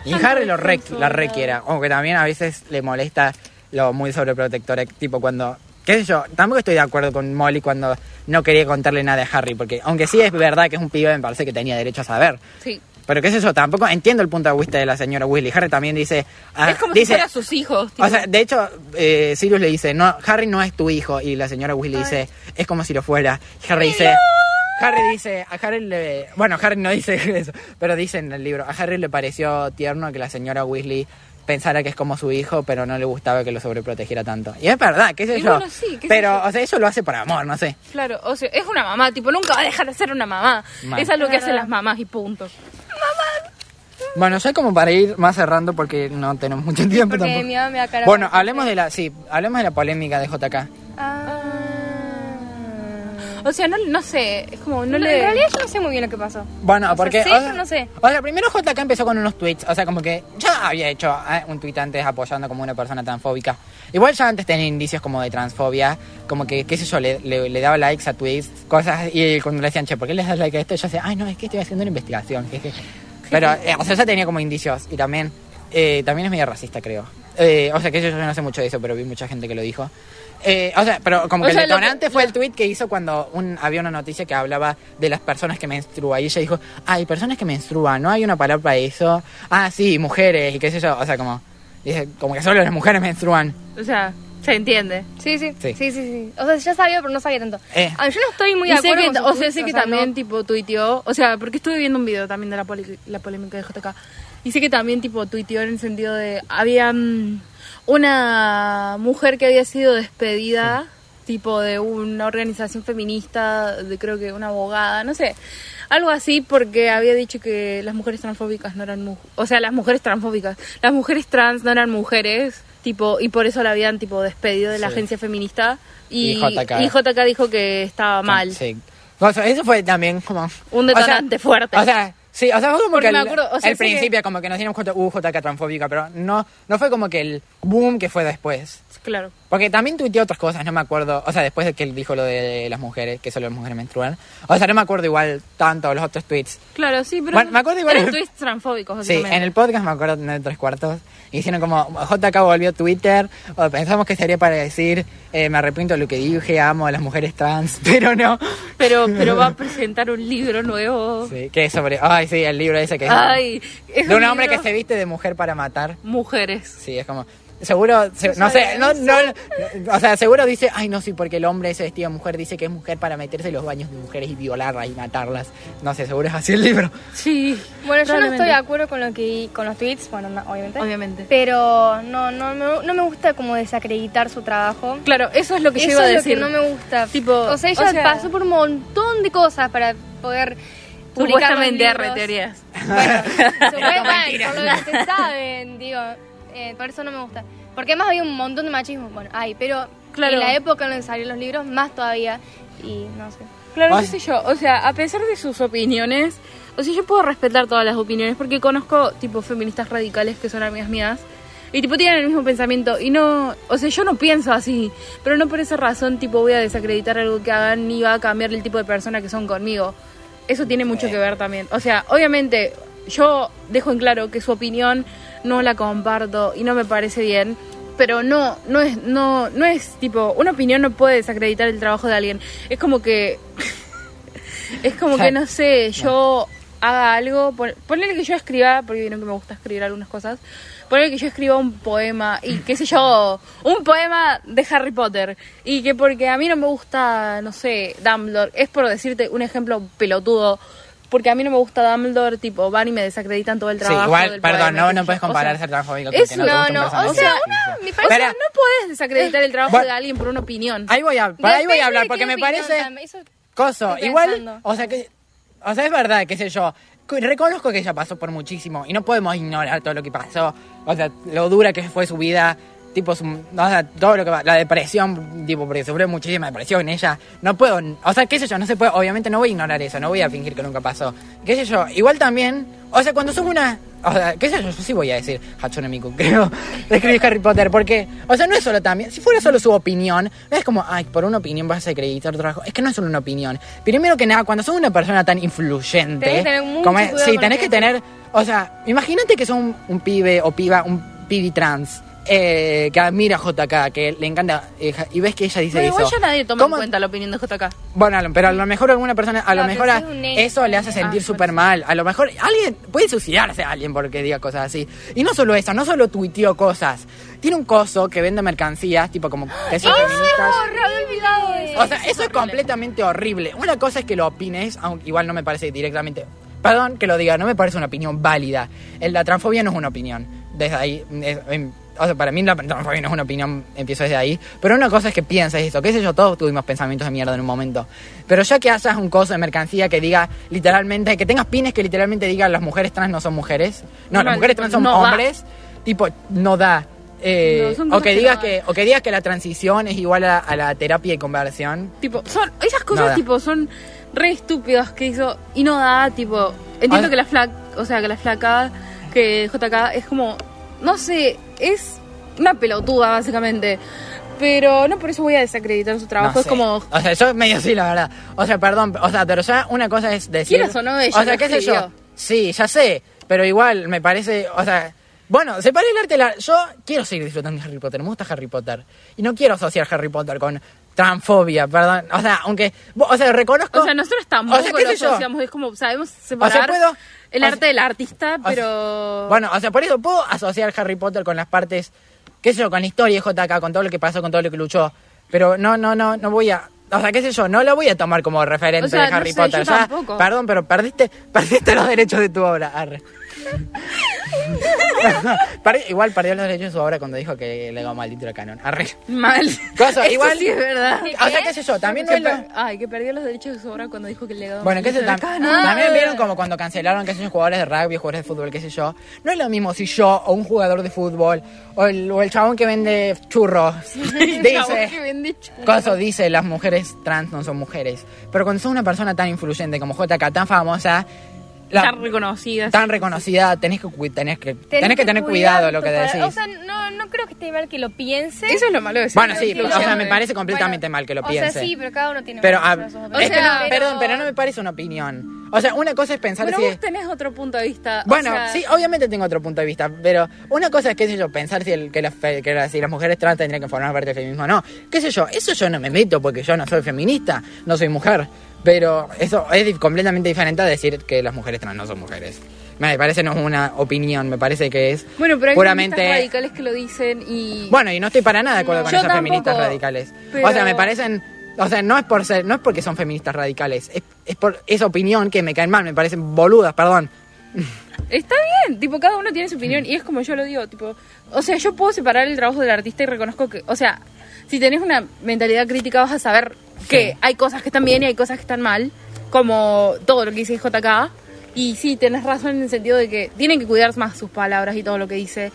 y Llanto Harry lo re, la requiera, aunque también a veces le molesta lo muy sobreprotectora, tipo cuando... Qué sé yo, tampoco estoy de acuerdo con Molly cuando no quería contarle nada a Harry, porque aunque sí es verdad que es un pibe, me parece que tenía derecho a saber. Sí. Pero qué sé yo, tampoco entiendo el punto de vista de la señora Weasley. Harry también dice... ah, es como dice, si fuera sus hijos. tipo. O sea, de hecho, eh, Sirius le dice, no, Harry no es tu hijo. Y la señora Weasley dice, es como si lo fuera. Y Harry dice, Harry dice, a Harry le... Bueno, Harry no dice [LAUGHS] eso, pero dice en el libro, a Harry le pareció tierno que la señora Weasley pensara que es como su hijo, pero no le gustaba que lo sobreprotegiera tanto. Y es verdad, qué sé Y yo. bueno, sí, qué sé pero, yo. o sea, eso lo hace por amor, no sé. Claro, o sea, es una mamá, tipo, nunca va a dejar de ser una mamá. Mal. Eso es lo que hacen las mamás y punto. Bueno, ya como para ir más cerrando porque no tenemos mucho tiempo Porque tampoco. mi mamá me da cara. Bueno, hablemos de la, sí, hablemos de la polémica de JK. Ah. O sea, no, no sé, es como, no No, le... En realidad yo no sé muy bien lo que pasó. Bueno, O sea, porque. sé, o sea, pero no sé. O sea, primero JK empezó con unos tweets. O sea, como que ya había hecho eh, un tweet antes apoyando como una persona transfóbica. Igual ya antes tenía indicios como de transfobia. Como que, qué sé yo, le, le- le daba likes a tweets, cosas. Y cuando le decían, che, ¿por qué le das like a esto? Yo decía, ay, no, es que estoy haciendo una investigación. jeje". Pero, eh, o sea, ya tenía como indicios. Y también. eh, también es medio racista, creo. Eh, o sea, que yo, yo no sé mucho de eso, pero vi mucha gente que lo dijo. Eh, o sea, pero como O que sea, el lo que- detonante fue el tweet que hizo cuando un, había una noticia que hablaba de las personas que menstruan. Y ella dijo, hay personas que menstruan, no hay una palabra para eso. Ah, sí, mujeres, y qué sé yo. O sea, como, dice, como que solo las mujeres menstruan. O sea, se entiende. Sí, sí, Sí. sí, sí, sí, O sea, ya sabía, pero no sabía tanto. Eh. Ah, yo no estoy muy Y de sé acuerdo que, con sus o sea, sé que también no. tipo tuiteó, o sea, porque estuve viendo un video también de la, poli- la polémica de JK. Y sé que también tipo tuiteó en el sentido de había mm, una mujer que había sido despedida tipo de una organización feminista, de creo que una abogada, no sé, algo así porque había dicho que las mujeres transfóbicas no eran mu- o sea, las mujeres transfóbicas, las mujeres trans no eran mujeres, tipo y por eso la habían tipo despedido de la Sí. agencia feminista y, Y JK. y JK dijo que estaba mal. Sí. O sea, eso fue también como... Un o sea, detonante fuerte. O sea, sí, o sea, fue como Porque que el, acuerdo, o sea, el sé que- principio como que nos dieron J- uh, JK transfóbica, pero no, no fue como que el boom que fue después. Claro. Porque también tuiteó otras cosas, no me acuerdo. O sea, después de que él dijo lo de las mujeres, que solo las mujeres menstruan. O sea, no me acuerdo igual tanto los otros tweets. Claro, sí, pero. Bueno, me acuerdo igual- Eran tweets transfóbicos, Sí, en el podcast me acuerdo de tres cuartos. Hicieron como JK volvió a Twitter. O pensamos que sería para decir eh, me arrepiento de lo que dije, amo a las mujeres trans, [LAUGHS] pero no. Pero, pero va a presentar un libro nuevo. Sí, que es sobre. Ay, sí, el libro ese que es. Ay, es de un hombre libro- que se viste de mujer para matar. Mujeres. Sí, es como. Seguro, se- no sé, no, no, o sea, seguro dice, ay no, sí, porque el hombre ese vestido de mujer dice que es mujer para meterse en los baños de mujeres y violarlas y matarlas. No sé, seguro es así el libro. Sí. Bueno, yo no estoy de acuerdo con lo que con los tweets, bueno, no, obviamente. Obviamente. Pero no, no, me- no me gusta como desacreditar su trabajo. Claro, eso es lo que yo Eso iba a es decir. lo que no me gusta. Tipo, o sea, ella o sea- pasó por un montón de cosas para poder publicar Supuestamente teorías. Bueno, [LAUGHS] supuestamente, por lo que se saben, digo, eh, por eso no me gusta. Porque además había un montón de machismo, bueno, hay, pero Claro. en la época en la que salieron los libros, más todavía, y no sé. Claro, qué sé yo. O sea, a pesar de sus opiniones, o sea, yo puedo respetar todas las opiniones porque conozco, tipo, feministas radicales que son amigas mías. Y, tipo, tienen el mismo pensamiento. Y no, o sea, yo no pienso así. Pero no por esa razón, tipo, voy a desacreditar algo que hagan ni va a cambiar el tipo de persona que son conmigo. Eso tiene mucho que ver también. O sea, obviamente, yo dejo en claro que su opinión no la comparto y no me parece bien. Pero no, no es, no, no es tipo, una opinión no puede desacreditar el trabajo de alguien. Es como que [LAUGHS] es como que no sé, yo haga algo, pon- ponele que yo escriba, porque vieron que me gusta escribir algunas cosas, ponele que yo escriba un poema y qué sé yo, un poema de Harry Potter y que porque a mí no me gusta, no sé, Dumbledore, es por decirte un ejemplo pelotudo. Porque a mí no me gusta Dumbledore, tipo, van y me desacreditan todo el Sí, trabajo. igual, del perdón, no, no puedes. O comparar sea, ser con eso que no no, no, o sea, Sí, una- sí. me O parece- Pero- no puedes desacreditar el trabajo de alguien por una opinión. Ahí voy a, para ahí voy a hablar porque me parece eso- coso. Igual, o sea que, o sea es verdad, qué sé yo. Reconozco que ella pasó por muchísimo y no podemos ignorar todo lo que pasó. O sea, lo dura que fue su vida, tipo, su, o sea, todo lo que va, la depresión, tipo, porque sufrió muchísima depresión ella. No puedo, o sea, qué sé yo, no se puede, obviamente no voy a ignorar eso, no voy a fingir que nunca pasó. Qué sé yo, igual también, o sea, cuando sos una, o sea, qué sé yo, yo sí voy a decir Hatsune Miku, [LAUGHS] creo, de escribir Harry Potter, porque, o sea, no es solo también, si fuera solo su opinión, no es como, ay, por una opinión vas a acreditar trabajo, es que no es solo una opinión. Primero que nada, cuando sos una persona tan influyente, Tenés que tener mucho como es- sí, tenés que que tener, o sea, imagínate que sos un, un pibe o piba, un pibi trans. Eh, que admira a JK, que le encanta, eh, y ves que ella dice Pero eso. igual ya nadie toma ¿Cómo- en cuenta la opinión de JK. bueno, pero a lo mejor alguna persona, a lo mejor pero a- un nene. eso le hace sentir Ah, súper mal. A lo mejor alguien puede suicidarse a alguien porque diga cosas así. Y no solo eso, no solo tuiteó cosas. Tiene un coso que vende mercancías, tipo como que son feministas. había olvidado eso. O sea, eso es completamente horrible. Una cosa es que lo opines, aunque igual no me parece directamente. Perdón que lo diga, no me parece una opinión válida. El- La transfobia no es una opinión. Desde ahí. es- em, o sea, para mí la transfobia no es una opinión, empiezo desde ahí. Pero una cosa es que pienses eso, qué sé yo, todos tuvimos pensamientos de mierda en un momento. Pero ya que hayas un coso de mercancía que diga literalmente, que tengas pines que literalmente digan las mujeres trans no son mujeres. No, No, las mujeres trans son no da. hombres. Tipo, no da. Eh, No, o que digas que, o que digas que la transición es igual a, a la terapia y conversión. Tipo, son, esas cosas tipo son re estúpidas que hizo y no da, tipo, entiendo que la flaca, o sea, que la flaca, que JK es como, no sé, es una pelotuda básicamente. Pero no por eso voy a desacreditar su trabajo, No es sé. como O sea, yo medio sí, la verdad. O sea, perdón, o sea, pero ya una cosa es decir... Quieras o no, ella O sea, qué sé yo. Sí, ya sé, pero igual me parece, o sea... Bueno, se parece el arte la... Yo quiero seguir disfrutando de Harry Potter, me gusta Harry Potter. Y no quiero asociar Harry Potter con transfobia, perdón. O sea, aunque... O sea, reconozco... O sea, nosotros tampoco O sea, qué lo sé yo. asociamos, es como, sabemos separar puedo- el arte del artista, pero... Bueno, o sea, por eso puedo asociar Harry Potter con las partes, qué sé yo, con la historia de JK, con todo lo que pasó, con todo lo que luchó. Pero no, no, no, no voy a. O sea, qué sé yo, no lo voy a tomar como referente O sea, de no Harry sé, Potter. yo Ya, tampoco. perdón, pero perdiste, [LAUGHS] perdiste los derechos de tu obra. Arre. [LAUGHS] Perdi- igual perdió los derechos de su obra cuando dijo que le dio maldito el canon. Arre. Mal. Cosa, Eso igual- sí es verdad. O sea, qué sé yo, también no Que es lo... Ay, que perdió los derechos de su obra cuando dijo que le legado Bueno, qué sé, tam- canon. también vieron como cuando cancelaron, qué sé yo, jugadores de rugby, jugadores de fútbol, qué sé yo. No es lo mismo si yo o un jugador de fútbol o el, o el chabón que vende churros [LAUGHS] Chabón que dice... vende churros. Coso dice, las mujeres trans no son mujeres. Pero cuando sos una persona tan influyente como JK, tan famosa, la- Tan reconocida. tan reconocida, tenés que, tenés que, tenés que tener cuidado lo que decís. O sea, no, no creo que esté mal que lo piense. Eso es lo malo de ser bueno, sí, o sea, me parece completamente Bueno, mal que lo o piense. sea, sí, pero cada uno tiene pero, más ah, que no, Pero- perdón, pero no me parece una opinión. O sea, una cosa es pensar Bueno, si... vos tenés otro punto de vista. o Bueno, sea, sí, obviamente tengo otro punto de vista, pero una cosa es, qué sé yo, pensar si, el, que, las, fe- que las- si las mujeres trans tendrían que formar parte del feminismo o no. Qué sé yo, eso yo no me meto porque yo no soy feminista, no soy mujer. Pero eso es completamente diferente a decir que las mujeres trans no son mujeres. Me parece no es una opinión, me parece que es Bueno, pero hay puramente... feministas radicales que lo dicen y. Bueno, y no estoy para nada de acuerdo No. con esas feministas radicales. pero- O sea, me parecen... O sea, no es por ser, no es porque son feministas radicales, es, es por esa opinión que me caen mal, me parecen boludas, perdón. Está bien, tipo, cada uno tiene su opinión y es como yo lo digo, tipo, o sea, yo puedo separar el trabajo del artista y reconozco que, o sea, si tenés una mentalidad crítica vas a saber que hay cosas que están bien y hay cosas que están mal, como todo lo que dice JK, y sí, tenés razón en el sentido de que tienen que cuidar más sus palabras y todo lo que dice,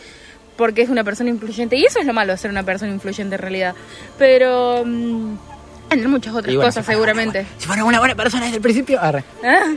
porque es una persona influyente, y eso es lo malo de ser una persona influyente en realidad, pero... mm, hay muchas otras bueno, cosas si fuera seguramente. si fuera una buena persona desde el principio, arre. Ah,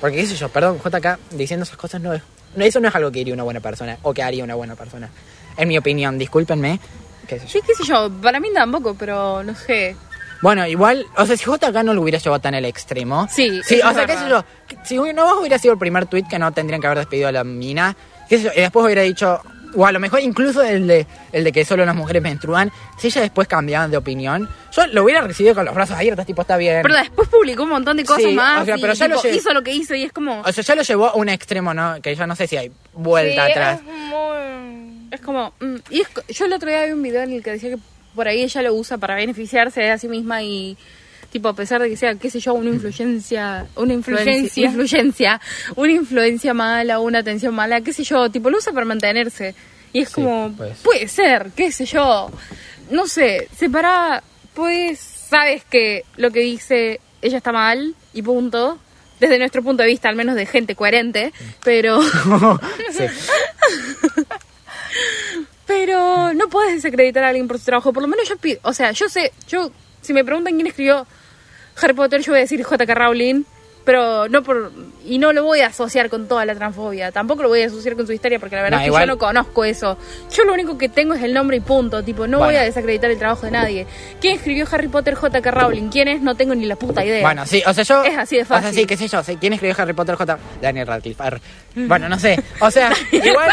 Porque qué sé yo, perdón, JK diciendo esas cosas no es. no, eso no es algo que diría una buena persona o que haría una buena persona. En mi opinión, discúlpenme. Qué sé yo. Sí, qué sé yo, para mí tampoco, pero no sé. Bueno, igual, o sea, si JK no lo hubiera llevado tan al extremo. Sí, sí o sea, qué sé yo. Si no hubiera sido el primer tweet que no tendrían que haber despedido a la mina, qué sé yo, y después hubiera dicho, o a lo mejor incluso el de, el de que solo las mujeres menstruan, si ella después cambiaban de opinión, yo lo hubiera recibido con los brazos abiertos, tipo, está bien. Pero después publicó un montón de cosas Sí, más. o sea, y, pero ya lo tipo, hizo lo que hizo y es como. O sea, ya lo llevó a un extremo, ¿no? Que yo no sé si hay vuelta Sí, atrás. Es muy... Es como. mm, y es yo el otro día vi un video en el que decía que por ahí ella lo usa para beneficiarse de sí misma y. Tipo, a pesar de que sea, qué sé yo, una influencia, una influencia, Influencia. una influencia mala, una atención mala, qué sé yo, tipo, lo usa para mantenerse. Y es Sí, como, puede ser. puede ser, qué sé yo. No sé, separa, pues, sabes que lo que dice ella está mal y punto. Desde nuestro punto de vista, al menos de gente coherente, pero... [LAUGHS] [LAUGHS] Pero puedes desacreditar a alguien por su trabajo. Por lo menos yo pido. O sea, yo sé. yo Si me preguntan quién escribió Harry Potter, yo voy a decir J.K. Rowling. Pero no por. Y no lo voy a asociar con toda la transfobia. Tampoco lo voy a asociar con su historia porque la verdad No, es que igual- yo no conozco eso. Yo lo único que tengo es el nombre y punto. Tipo, no voy Bueno. a desacreditar el trabajo de nadie. ¿Quién escribió Harry Potter J.K. Rowling? ¿Quién es? No tengo ni la puta idea. Bueno, sí, o sea, yo. Es así de O sea, fácil. sí, qué sé yo. ¿Quién escribió Harry Potter J? Daniel Radcliffe. arre. Bueno, no sé. O sea, [LAUGHS] igual.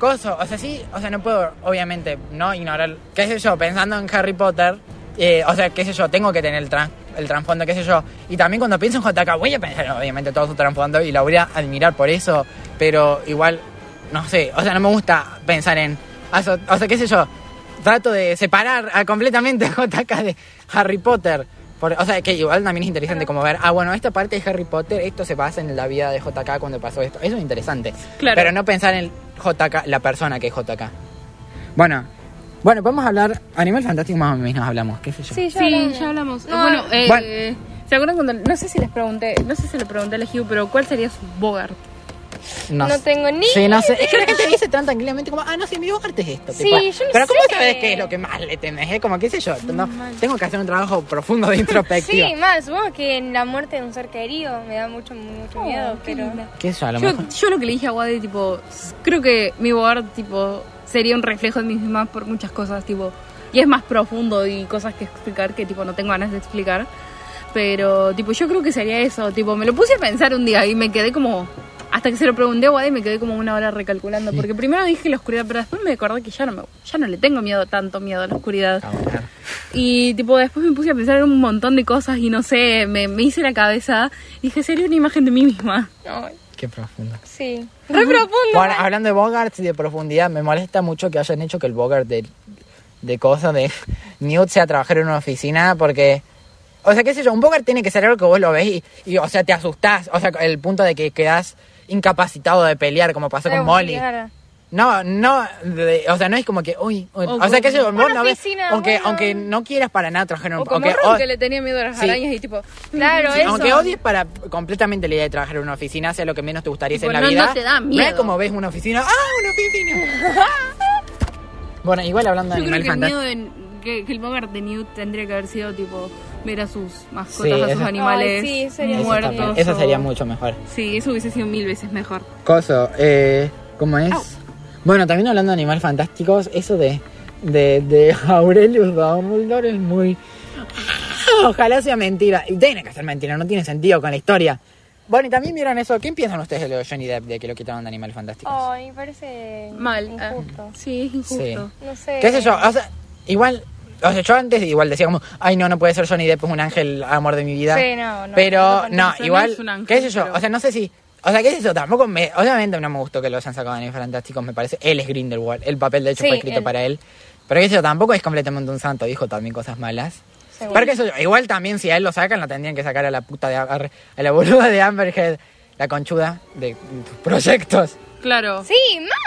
Coso, o sea, sí, o sea, no puedo, obviamente, no ignorar. ¿Qué sé yo? Pensando en Harry Potter. Eh, o sea, qué sé yo, tengo que tener el, tran- el trasfondo, qué sé yo. Y también cuando pienso en JK, voy a pensar, obviamente, todo su trasfondo y la voy a admirar por eso. Pero igual, no sé, o sea, no me gusta pensar en. O sea, qué sé yo, trato de separar a completamente JK de Harry Potter. Por- o sea, que igual también es interesante como ver, ah, bueno, esta parte de Harry Potter, esto se basa en la vida de JK cuando pasó esto. Eso es interesante. Claro. Pero no pensar en JK, la persona que es JK. Bueno, bueno, podemos hablar, Animal Fantástico más o menos hablamos, qué sé yo. Sí, ya Sí, hablamos. ya hablamos. No, bueno, eh, Bueno. ¿se acuerdan cuando.? No sé si les pregunté. No sé si le pregunté a Hugh, pero ¿cuál sería su Bogart? No sé. tengo ni Sí, no sé. Es que la gente dice tan tranquilamente como, ah, no sé, mi Bogart es esto. Sí, tipo, yo no Pero ¿cómo sé. sabes qué es lo que más le temes? Es como, qué sé yo, no, tengo que hacer un trabajo profundo de introspectiva. Sí, mal, supongo que en la muerte de un ser querido me da mucho, mucho miedo, pero... ¿Qué sé yo, a lo Yo, mejor? yo lo que le dije a Wade, tipo, creo que mi Bogart, tipo, sería un reflejo de mí misma por muchas cosas, tipo, y es más profundo y cosas que explicar que, tipo, no tengo ganas de explicar. Pero, tipo, yo creo que sería eso, tipo, me lo puse a pensar un día y me quedé como, hasta que se lo pregunté a Wade, me quedé como una hora recalculando, porque primero dije la oscuridad, pero después me acordé que ya no, me, ya no le tengo miedo, tanto miedo a la oscuridad. A ver. Y tipo después me puse a pensar en un montón de cosas y no sé, me, me hice la cabeza y dije, sería una imagen de mí misma. Ay, Qué profundo. sí. Re profundo. Bueno, hablando de Bogart y de profundidad, me molesta mucho que hayan hecho que el Bogart de, de cosas de [LAUGHS] Newt sea trabajar en una oficina porque... O sea, qué sé yo, un Bogart tiene que ser algo que vos lo ves y, y, o sea, te asustás. O sea, el punto de que quedás incapacitado de pelear como pasó con Molly. similar. No, no, de- o sea, no es como que, uy, uy, O o, sea, sé yo, vos no ves, oficina, aunque, bueno. aunque no quieras para nada trabajar en un... O como aunque, Ron, o- que le tenía miedo a las Sí. arañas y tipo... Claro, Sí, eso. aunque odies para completamente la idea de trabajar en una oficina, sea lo que menos te gustaría hacer en la no- vida. no te da No es miedo. como ves una oficina, ¡ah, una oficina! [LAUGHS] bueno, igual hablando de Yo creo Animal que el miedo de, que, que el Bogart de Newt tendría que haber sido tipo ver a sus mascotas, Sí, a sus eso- animales Ay, sí, sería Eso, muertos. eso o- sería mucho mejor. Sí, eso hubiese sido mil veces mejor. Coso, eh, ¿cómo es? Bueno, también hablando de Animales Fantásticos, eso de, de, de [LAUGHS] Aurelius Dumbledore es muy... [LAUGHS] Ojalá sea mentira. Y tiene que ser mentira, no tiene sentido con la historia. Bueno, y también vieron eso. ¿Qué piensan ustedes de lo de Johnny Depp, de que lo quitaron de Animales Fantásticos? Ay, me parece Mal. ah, injusto. sí, injusto. Sí. No sé. ¿Qué sé yo? O sea, igual... O sea, yo antes igual decía como, ay no, no puede ser Johnny Depp, es un ángel amor de mi vida. Sí, no, no, pero no, no, no, igual, no es un ángel, qué sé yo, pero- o sea, no sé si, o sea, qué sé yo, tampoco me, obviamente no me gustó que lo hayan sacado de Animales Fantásticos, me parece, él es Grindelwald, el papel de hecho Sí, fue escrito él. para él, pero qué sé yo, tampoco es completamente un santo, dijo también cosas malas. Pero qué sé yo, igual también si a él lo sacan, lo tendrían que sacar a la puta de, a, a la boluda de Amberhead, la conchuda de tus proyectos. Claro. Sí,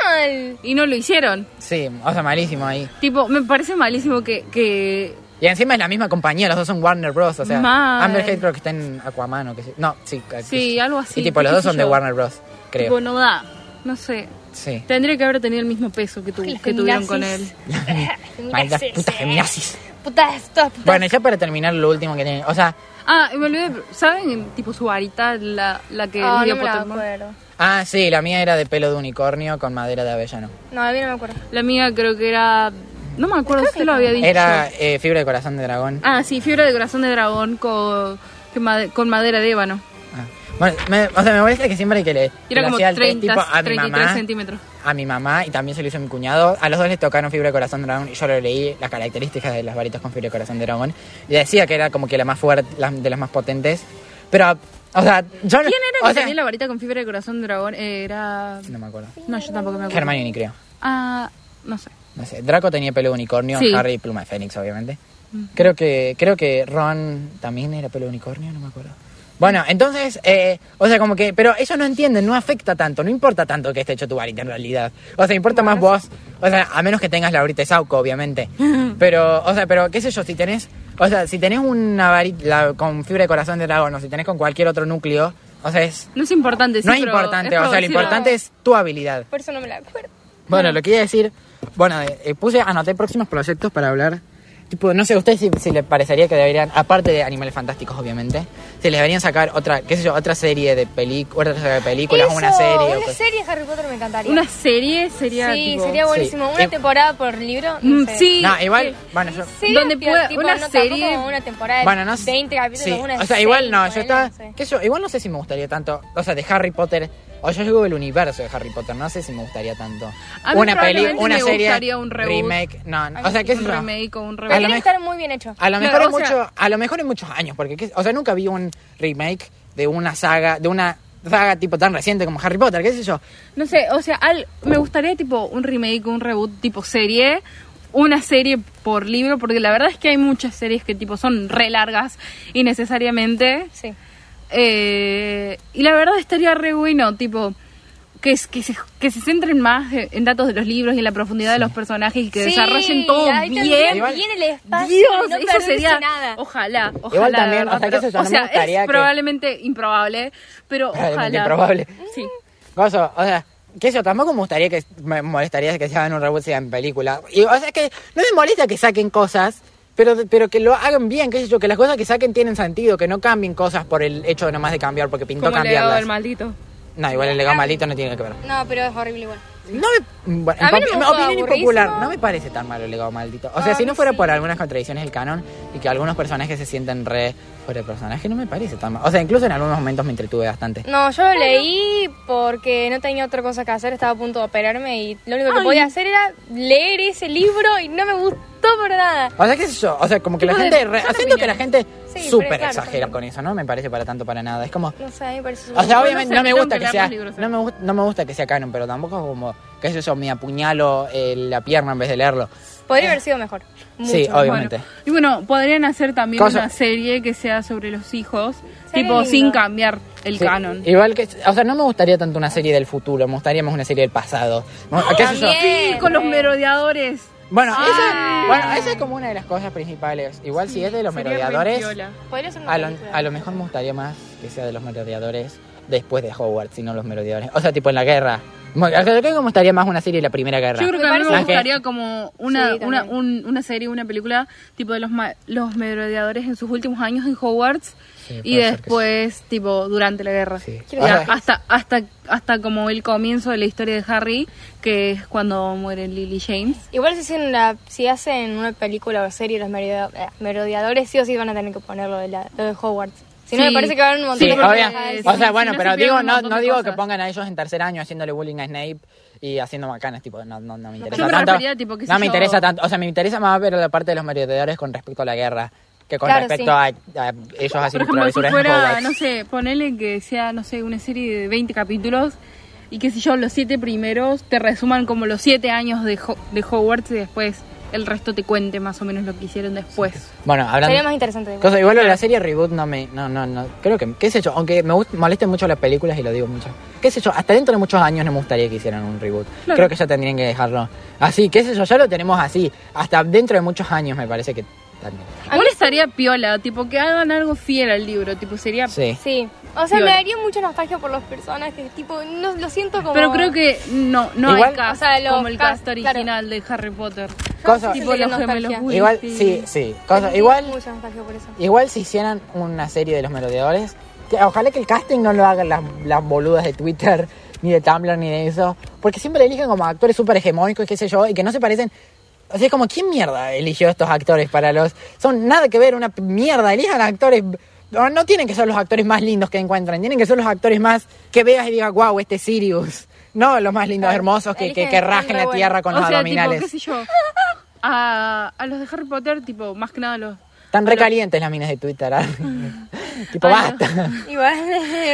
mal. Y no lo hicieron. Sí, o sea, malísimo ahí. Tipo, me parece malísimo que, que Y encima es la misma compañía, los dos son Warner Bros. O sea, Mal. Amberhead creo que está en Aquaman o que sí. No, sí. que- Sí, que- algo así, Y tipo, los qué dos sé son de. Warner Bros. Creo. tipo, no da. No sé. Sí. Tendría que haber tenido el mismo peso que, tu- Las que tuvieron con él. [LAUGHS] Feminazis, putas eh. feminazis. Putas, todas putas. Bueno, ya para terminar lo último que tiene. O sea, Ah, y me olvidé, ¿saben? Tipo su varita, la, la que Ah, le dio no acuerdo. ah, sí, la mía era de pelo de unicornio con madera de avellano. No, a mí no me acuerdo. La mía creo que era... No me acuerdo si que lo había dicho. Era eh, fibra de corazón de dragón. Ah, sí, fibra de corazón de dragón con, con madera de ébano. Ah. Bueno, me- o sea, me molesta que siempre que le, Y era le como hacía el test 30, tipo a mi 33 mamá, centímetros. a mi mamá y también se lo hizo a mi cuñado. A los dos les tocaron fibra de corazón dragón y yo lo leí, las características de las varitas con fibra de corazón dragón. Y decía que era como que la más fuerte, la- de las más potentes. Pero, o sea, yo no. ¿Quién era o que sea, tenía la varita con fibra de corazón de dragón? Eh, Era. No me acuerdo. No, yo tampoco me acuerdo. Hermione, creo. Ah, no sé. No sé. Draco tenía pelo de unicornio, Sí. Harry pluma de Fénix, obviamente. Creo que creo que Ron también era pelo de unicornio, no me acuerdo. Bueno, entonces, eh, o sea, como que, pero ellos no entienden, no afecta tanto, no importa tanto que esté hecho tu varita en realidad. O sea, importa más vos, o sea, a menos que tengas la varita de Sauco, obviamente. [LAUGHS] Pero, o sea, pero qué sé yo, si tenés, o sea, si tenés una varita la- con fibra de corazón de dragón o si tenés con cualquier otro núcleo, o sea, es, No es importante, sí, no es importante, es o sea, lo importante es tu habilidad. Por eso no me la acuerdo. Bueno, lo que iba a decir, bueno, eh, eh, puse, anoté próximos proyectos para hablar. Tipo, no sé, a ustedes si, si les parecería que deberían, aparte de Animales Fantásticos, obviamente, si les deberían sacar otra, qué sé yo, otra serie de películas, otra películas, Eso, una serie. Una serie de Harry Potter me encantaría. Una serie sería. sí, tipo- sería buenísimo. Sí. Una Eh, temporada por libro. Mm, No sé. sí. No, igual, sí. bueno, yo... Sí, Donde pueda- tipo, una no, serie- Una temporada de Bueno, no sé. 20 capítulos, sí, una O sea, igual no, yo estaba. no sé. qué sé yo, igual no sé si me gustaría tanto. O sea, de Harry Potter. O yo digo el universo de Harry Potter, no sé si me gustaría tanto. A mí una peli, una me serie. gustaría un reboot. remake. No, no, A o sea, qué sé Un remake o un Pero A remake. lo tiene que mejor- estar muy bien hecho. A lo No, mejor sea- a lo mejor en muchos años, porque qué- o sea, nunca vi un remake de una saga, de una saga tipo tan reciente como Harry Potter, qué sé yo. No sé, o sea, al- me gustaría tipo un remake, un reboot tipo serie, una serie por libro, porque la verdad es que hay muchas series que tipo son re largas innecesariamente. Sí. Eh, y la verdad estaría re bueno, tipo, que, es- que, se, que se centren más en datos de los libros y en la profundidad de los personajes y que Sí, desarrollen todo bien. bien el espacio. Dios, no eso sería. nada. Ojalá, ojalá. Igual también, verdad, o sea, qué pero- sé yo, no o me sea, gustaría es que- probablemente improbable, pero Probablemente ojalá. improbable. Sí. Coso, o sea, qué sé yo, tampoco me gustaría que me molestaría que se hagan un reboot sea en película. Y, o sea, que no me molesta que saquen cosas, pero, pero que lo hagan bien, qué sé yo, que las cosas que saquen tienen sentido, que no cambien cosas por el hecho de nomás de cambiar, porque pintó Como el cambiarlas. del maldito. No, igual el legado maldito no tiene que ver. No, pero es horrible igual. No me, bueno, A en mí no me opinión aburrísimo. impopular, no me parece tan malo el legado maldito. O sea, A si no fuera sí. por algunas contradicciones del canon y que algunos personajes se sienten re fuera de personaje, no me parece tan malo. O sea, incluso en algunos momentos me entretuve bastante. No, yo lo leí porque no tenía otra cosa que hacer, estaba a punto de operarme y lo único que podía hacer era leer ese libro y no me gustó por nada. O sea, qué sé yo, o sea, como que la de- gente, re- haciendo que la gente Sí, súper pero claro, exagera con eso, ¿no? Me parece para tanto para nada. Es como, No sé, a mí me parece o sea, obviamente no me gusta que sea, libros, ¿eh? no me, no me gusta que sea canon, pero tampoco como, qué sé yo, me apuñalo eh, la pierna en vez de leerlo. Podría haber sido mejor. Mucho. Sí, Bueno, obviamente. y bueno, podrían hacer también Cosa- una serie que sea sobre los hijos, Sería tipo lindo. sin cambiar el Sí, canon. Igual que, o sea, no me gustaría tanto una serie del futuro, me gustaría más una serie del pasado. ¿Qué sé yo? Sí, con los merodeadores. Bueno, Ah. esa, bueno, esa es como una de las cosas principales. Igual si es de los merodeadores, a lo, a lo mejor me gustaría más que sea de los merodeadores después de Hogwarts, y no los merodeadores. O sea, tipo en la guerra. Creo que me gustaría más una serie de la Primera Guerra. Yo creo que a mí me que- gustaría como una, Sí, una, un- una serie, una película tipo de los, ma- los merodeadores en sus últimos años en Hogwarts Sí, y después tipo durante la guerra. Sí. Hasta, hasta, hasta como el comienzo de la historia de Harry, que es cuando muere Lily James. Igual si hacen, una, si hacen una película o serie los eh, merodeadores, sí o sí van a tener que ponerlo de, la, lo de Hogwarts. Si no, Sí. me parece que van un montón Sí, de personajes. O sea, bueno, no pero se digo, no, no digo que pongan a ellos en tercer año haciéndole bullying a Snape y haciendo macanas, tipo, no, no, no me interesa Yo me tanto. refería, tipo, no me yo. interesa tanto, o sea, me interesa más ver la parte de los merodeadores con respecto a la guerra que con Claro, respecto sí. a, a ellos Por haciendo ejemplo, si fuera, no sé, ponele que sea, no sé, una serie de 20 capítulos y que si yo los siete primeros te resuman como los siete años de, Ho- de Hogwarts y después el resto te cuente más o menos lo que hicieron después. Bueno, hablando... Sería más interesante. Cosa, igual lo de la serie Reboot no me. No, no, no. Creo que. ¿Qué sé yo? Aunque me molesten mucho las películas y lo digo mucho. ¿Qué sé yo? Hasta dentro de muchos años no me gustaría que hicieran un reboot. Claro. Creo que ya tendrían que dejarlo así. ¿Qué sé yo? Ya lo tenemos así. Hasta dentro de muchos años me parece que también. Igual estaría piola, tipo que hagan algo fiel al libro, tipo sería... Sí. Sí. O sea, Piola. me daría mucha nostalgia por los personajes. Tipo, no, lo siento como. Pero creo que no, no Igual- hay cast O sea, los como el cast, cast claro. original de Harry Potter. Cosa, tipo los gemelos igual, sí, sí. Cosa, igual, Mucha nostalgia por eso. igual si hicieran una serie de los merodeadores. ojalá que el casting no lo hagan las, las boludas de Twitter, ni de Tumblr, ni de eso. Porque siempre eligen como actores súper hegemónicos, qué sé yo, y que no se parecen. O sea, es como, ¿quién mierda eligió estos actores para los.? Son nada que ver, una mierda. Elijan actores no, no tienen que ser los actores más lindos que encuentran, tienen que ser los actores más que veas y digas, wow, este es Sirius. No los más lindos, hermosos que, que, que rajen la tierra con o los sea, abdominales. tipo, qué sé yo. A, a los de Harry Potter, tipo, más que nada los. Están los- recalientes las minas de Twitter. ¿ah? [LAUGHS] tipo, basta. Igual.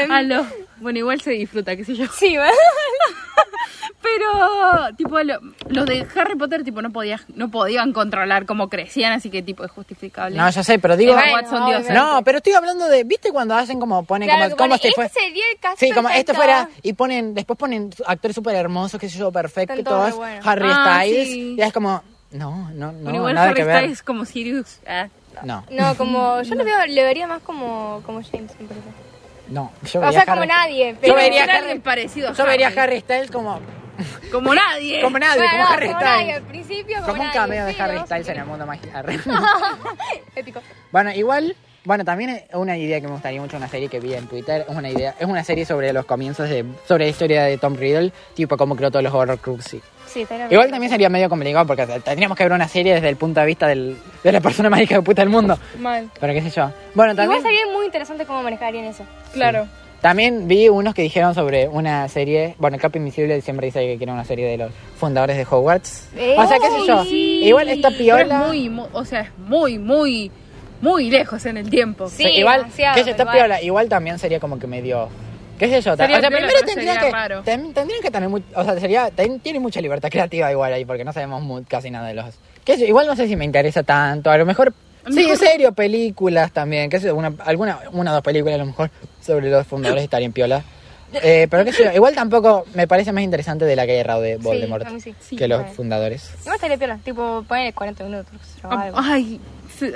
[LAUGHS] A los. Bueno, igual se disfruta, qué sé yo. Sí, ¿verdad? [LAUGHS] Pero, tipo, lo- los de Harry Potter, tipo, no, podía, no podían controlar cómo crecían, así que, tipo, es justificable. No, ya sé, pero digo... Emma Watson, Dios. No, pero estoy hablando de, ¿viste cuando hacen como ponen Claro, como, que como pone, si fue? este sería el caso Sí, como este perfecto. fuera y ponen después ponen actores súper hermosos, qué sé yo, perfectos, Están todos re buenos. Harry Ah, Styles sí. y es como no, no, no, Bueno, igual nada Harry que ver. Styles como Sirius. ah. No, No, como. Yo lo [LAUGHS] veo, le vería más como, como James, me parece. No, yo O vería sea, como nadie. Pero Yo vería Harry- parecido a Yo vería a Harry. Styles como Como nadie. [LAUGHS] como nadie, Bueno, como no, Harry como nadie, al principio como, Como un cameo de Harry Styles en el mundo mágico. [LAUGHS] [LAUGHS] Épico. Bueno, igual, bueno, también es una idea que me gustaría mucho, una serie que vi en Twitter, es una idea, es una serie sobre los comienzos de, sobre la historia de Tom Riddle, tipo cómo creó todos los Horrocruxes. Sí, Igual también sería medio complicado porque tendríamos que ver una serie desde el punto de vista del, de la persona más hija de puta del mundo. Mal. Pero qué sé yo. Bueno, también, Igual sería muy interesante cómo manejarían eso. Claro. también vi unos que dijeron sobre una serie. Bueno, el Cap Invisible siempre dice que quiere una serie de los fundadores de Hogwarts. Eh, o sea, qué sé yo. Sí. Igual esta Pero piola. es muy, mu- o sea, es muy, muy, muy lejos en el tiempo. Sí, sé, esta igual. piola. Igual también sería como que medio. ¿Qué sé yo? Sería o sea, piola, primero pero tendrían que, raro. ten- tendrían que tener. mu- o sea, sería. ten- tiene mucha libertad creativa igual ahí porque no sabemos mu- casi nada de los. ¿Qué sé yo? Igual no sé si me interesa tanto. A lo mejor. A Sí, mejor- serio, películas también. ¿Qué sé yo? Una, alguna, una o dos películas a lo mejor sobre los fundadores estarían piola. Eh, pero qué sé yo, igual tampoco me parece más interesante de la guerra de Voldemort sí. que los fundadores. Igual estaría piola, tipo, ponerle 40 minutos o Ah, algo. Ay,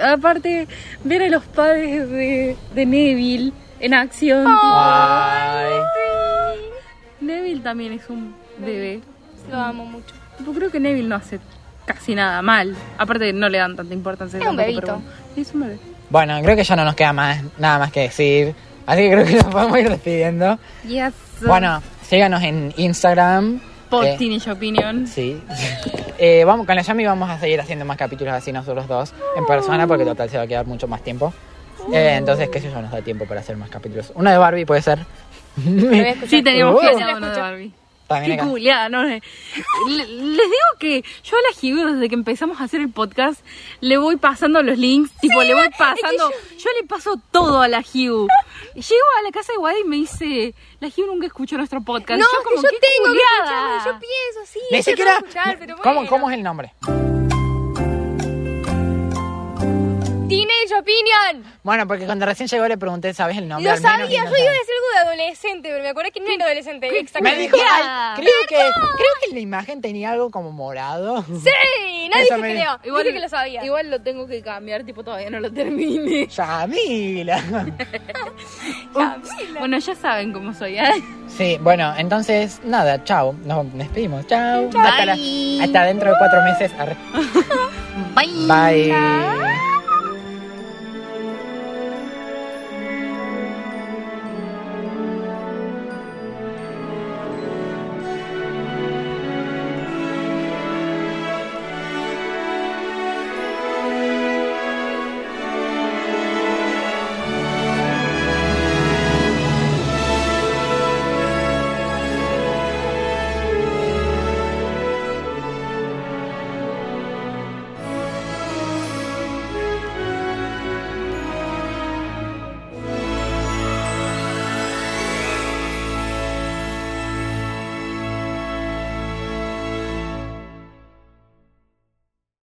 aparte, ver a los padres de, de Neville en acción. Ay. Neville también es un bebé. Lo amo mucho. Tipo, creo que Neville no hace casi nada mal. Aparte, no le dan tanta importancia. Es un bebito. pero bueno. Sí, es un bebé. Bueno, creo que ya no nos queda más nada más que decir. Así que creo que [LAUGHS] nos podemos ir despidiendo. Yes. Bueno, síganos en Instagram. Por Eh, Teenage Opinion. Sí. [LAUGHS] Eh, vamos, con la Yami vamos a seguir haciendo más capítulos así nosotros dos en persona porque total se va a quedar mucho más tiempo. Eh, entonces, qué sé yo, nos da tiempo para hacer más capítulos. Uno de Barbie puede ser. Sí, teníamos Uh. que Sí, hacer uno de. Barbie. También Qué culiada, ¿no? Le- les digo que yo a la Hugh, desde que empezamos a hacer el podcast, le voy pasando los links, tipo, le voy pasando. Yo le paso todo a la Hugh. Llego a la casa de Wadi y me dice, la Hugh nunca escuchó nuestro podcast. No, yo que como, yo qué tengo que culiada. escucharlo, yo pienso, sí, Ni yo siquiera. tengo que escuchar, pero ¿Cómo, bueno. ¿Cómo es el nombre? Teenage Opinion. Bueno, porque cuando recién llegó le pregunté, ¿sabes el nombre? Lo al menos? sabía, Y yo iba a decir algo de adolescente, pero me acordé que no era adolescente. Me Exactamente. dijo, Ya. ay, creo que, creo que la imagen tenía algo como morado. Sí, no Eso dije me que no, Igual, dije que lo sabía. Igual lo tengo que cambiar, tipo, todavía no lo termine. Yamila. [LAUGHS] [LAUGHS] Bueno, ya saben cómo soy. ¿eh? Sí, bueno, entonces, nada, chao. Nos despedimos. Chao. Hasta, la- Bye. hasta dentro de cuatro meses. Arre. [LAUGHS] Bye. Bye.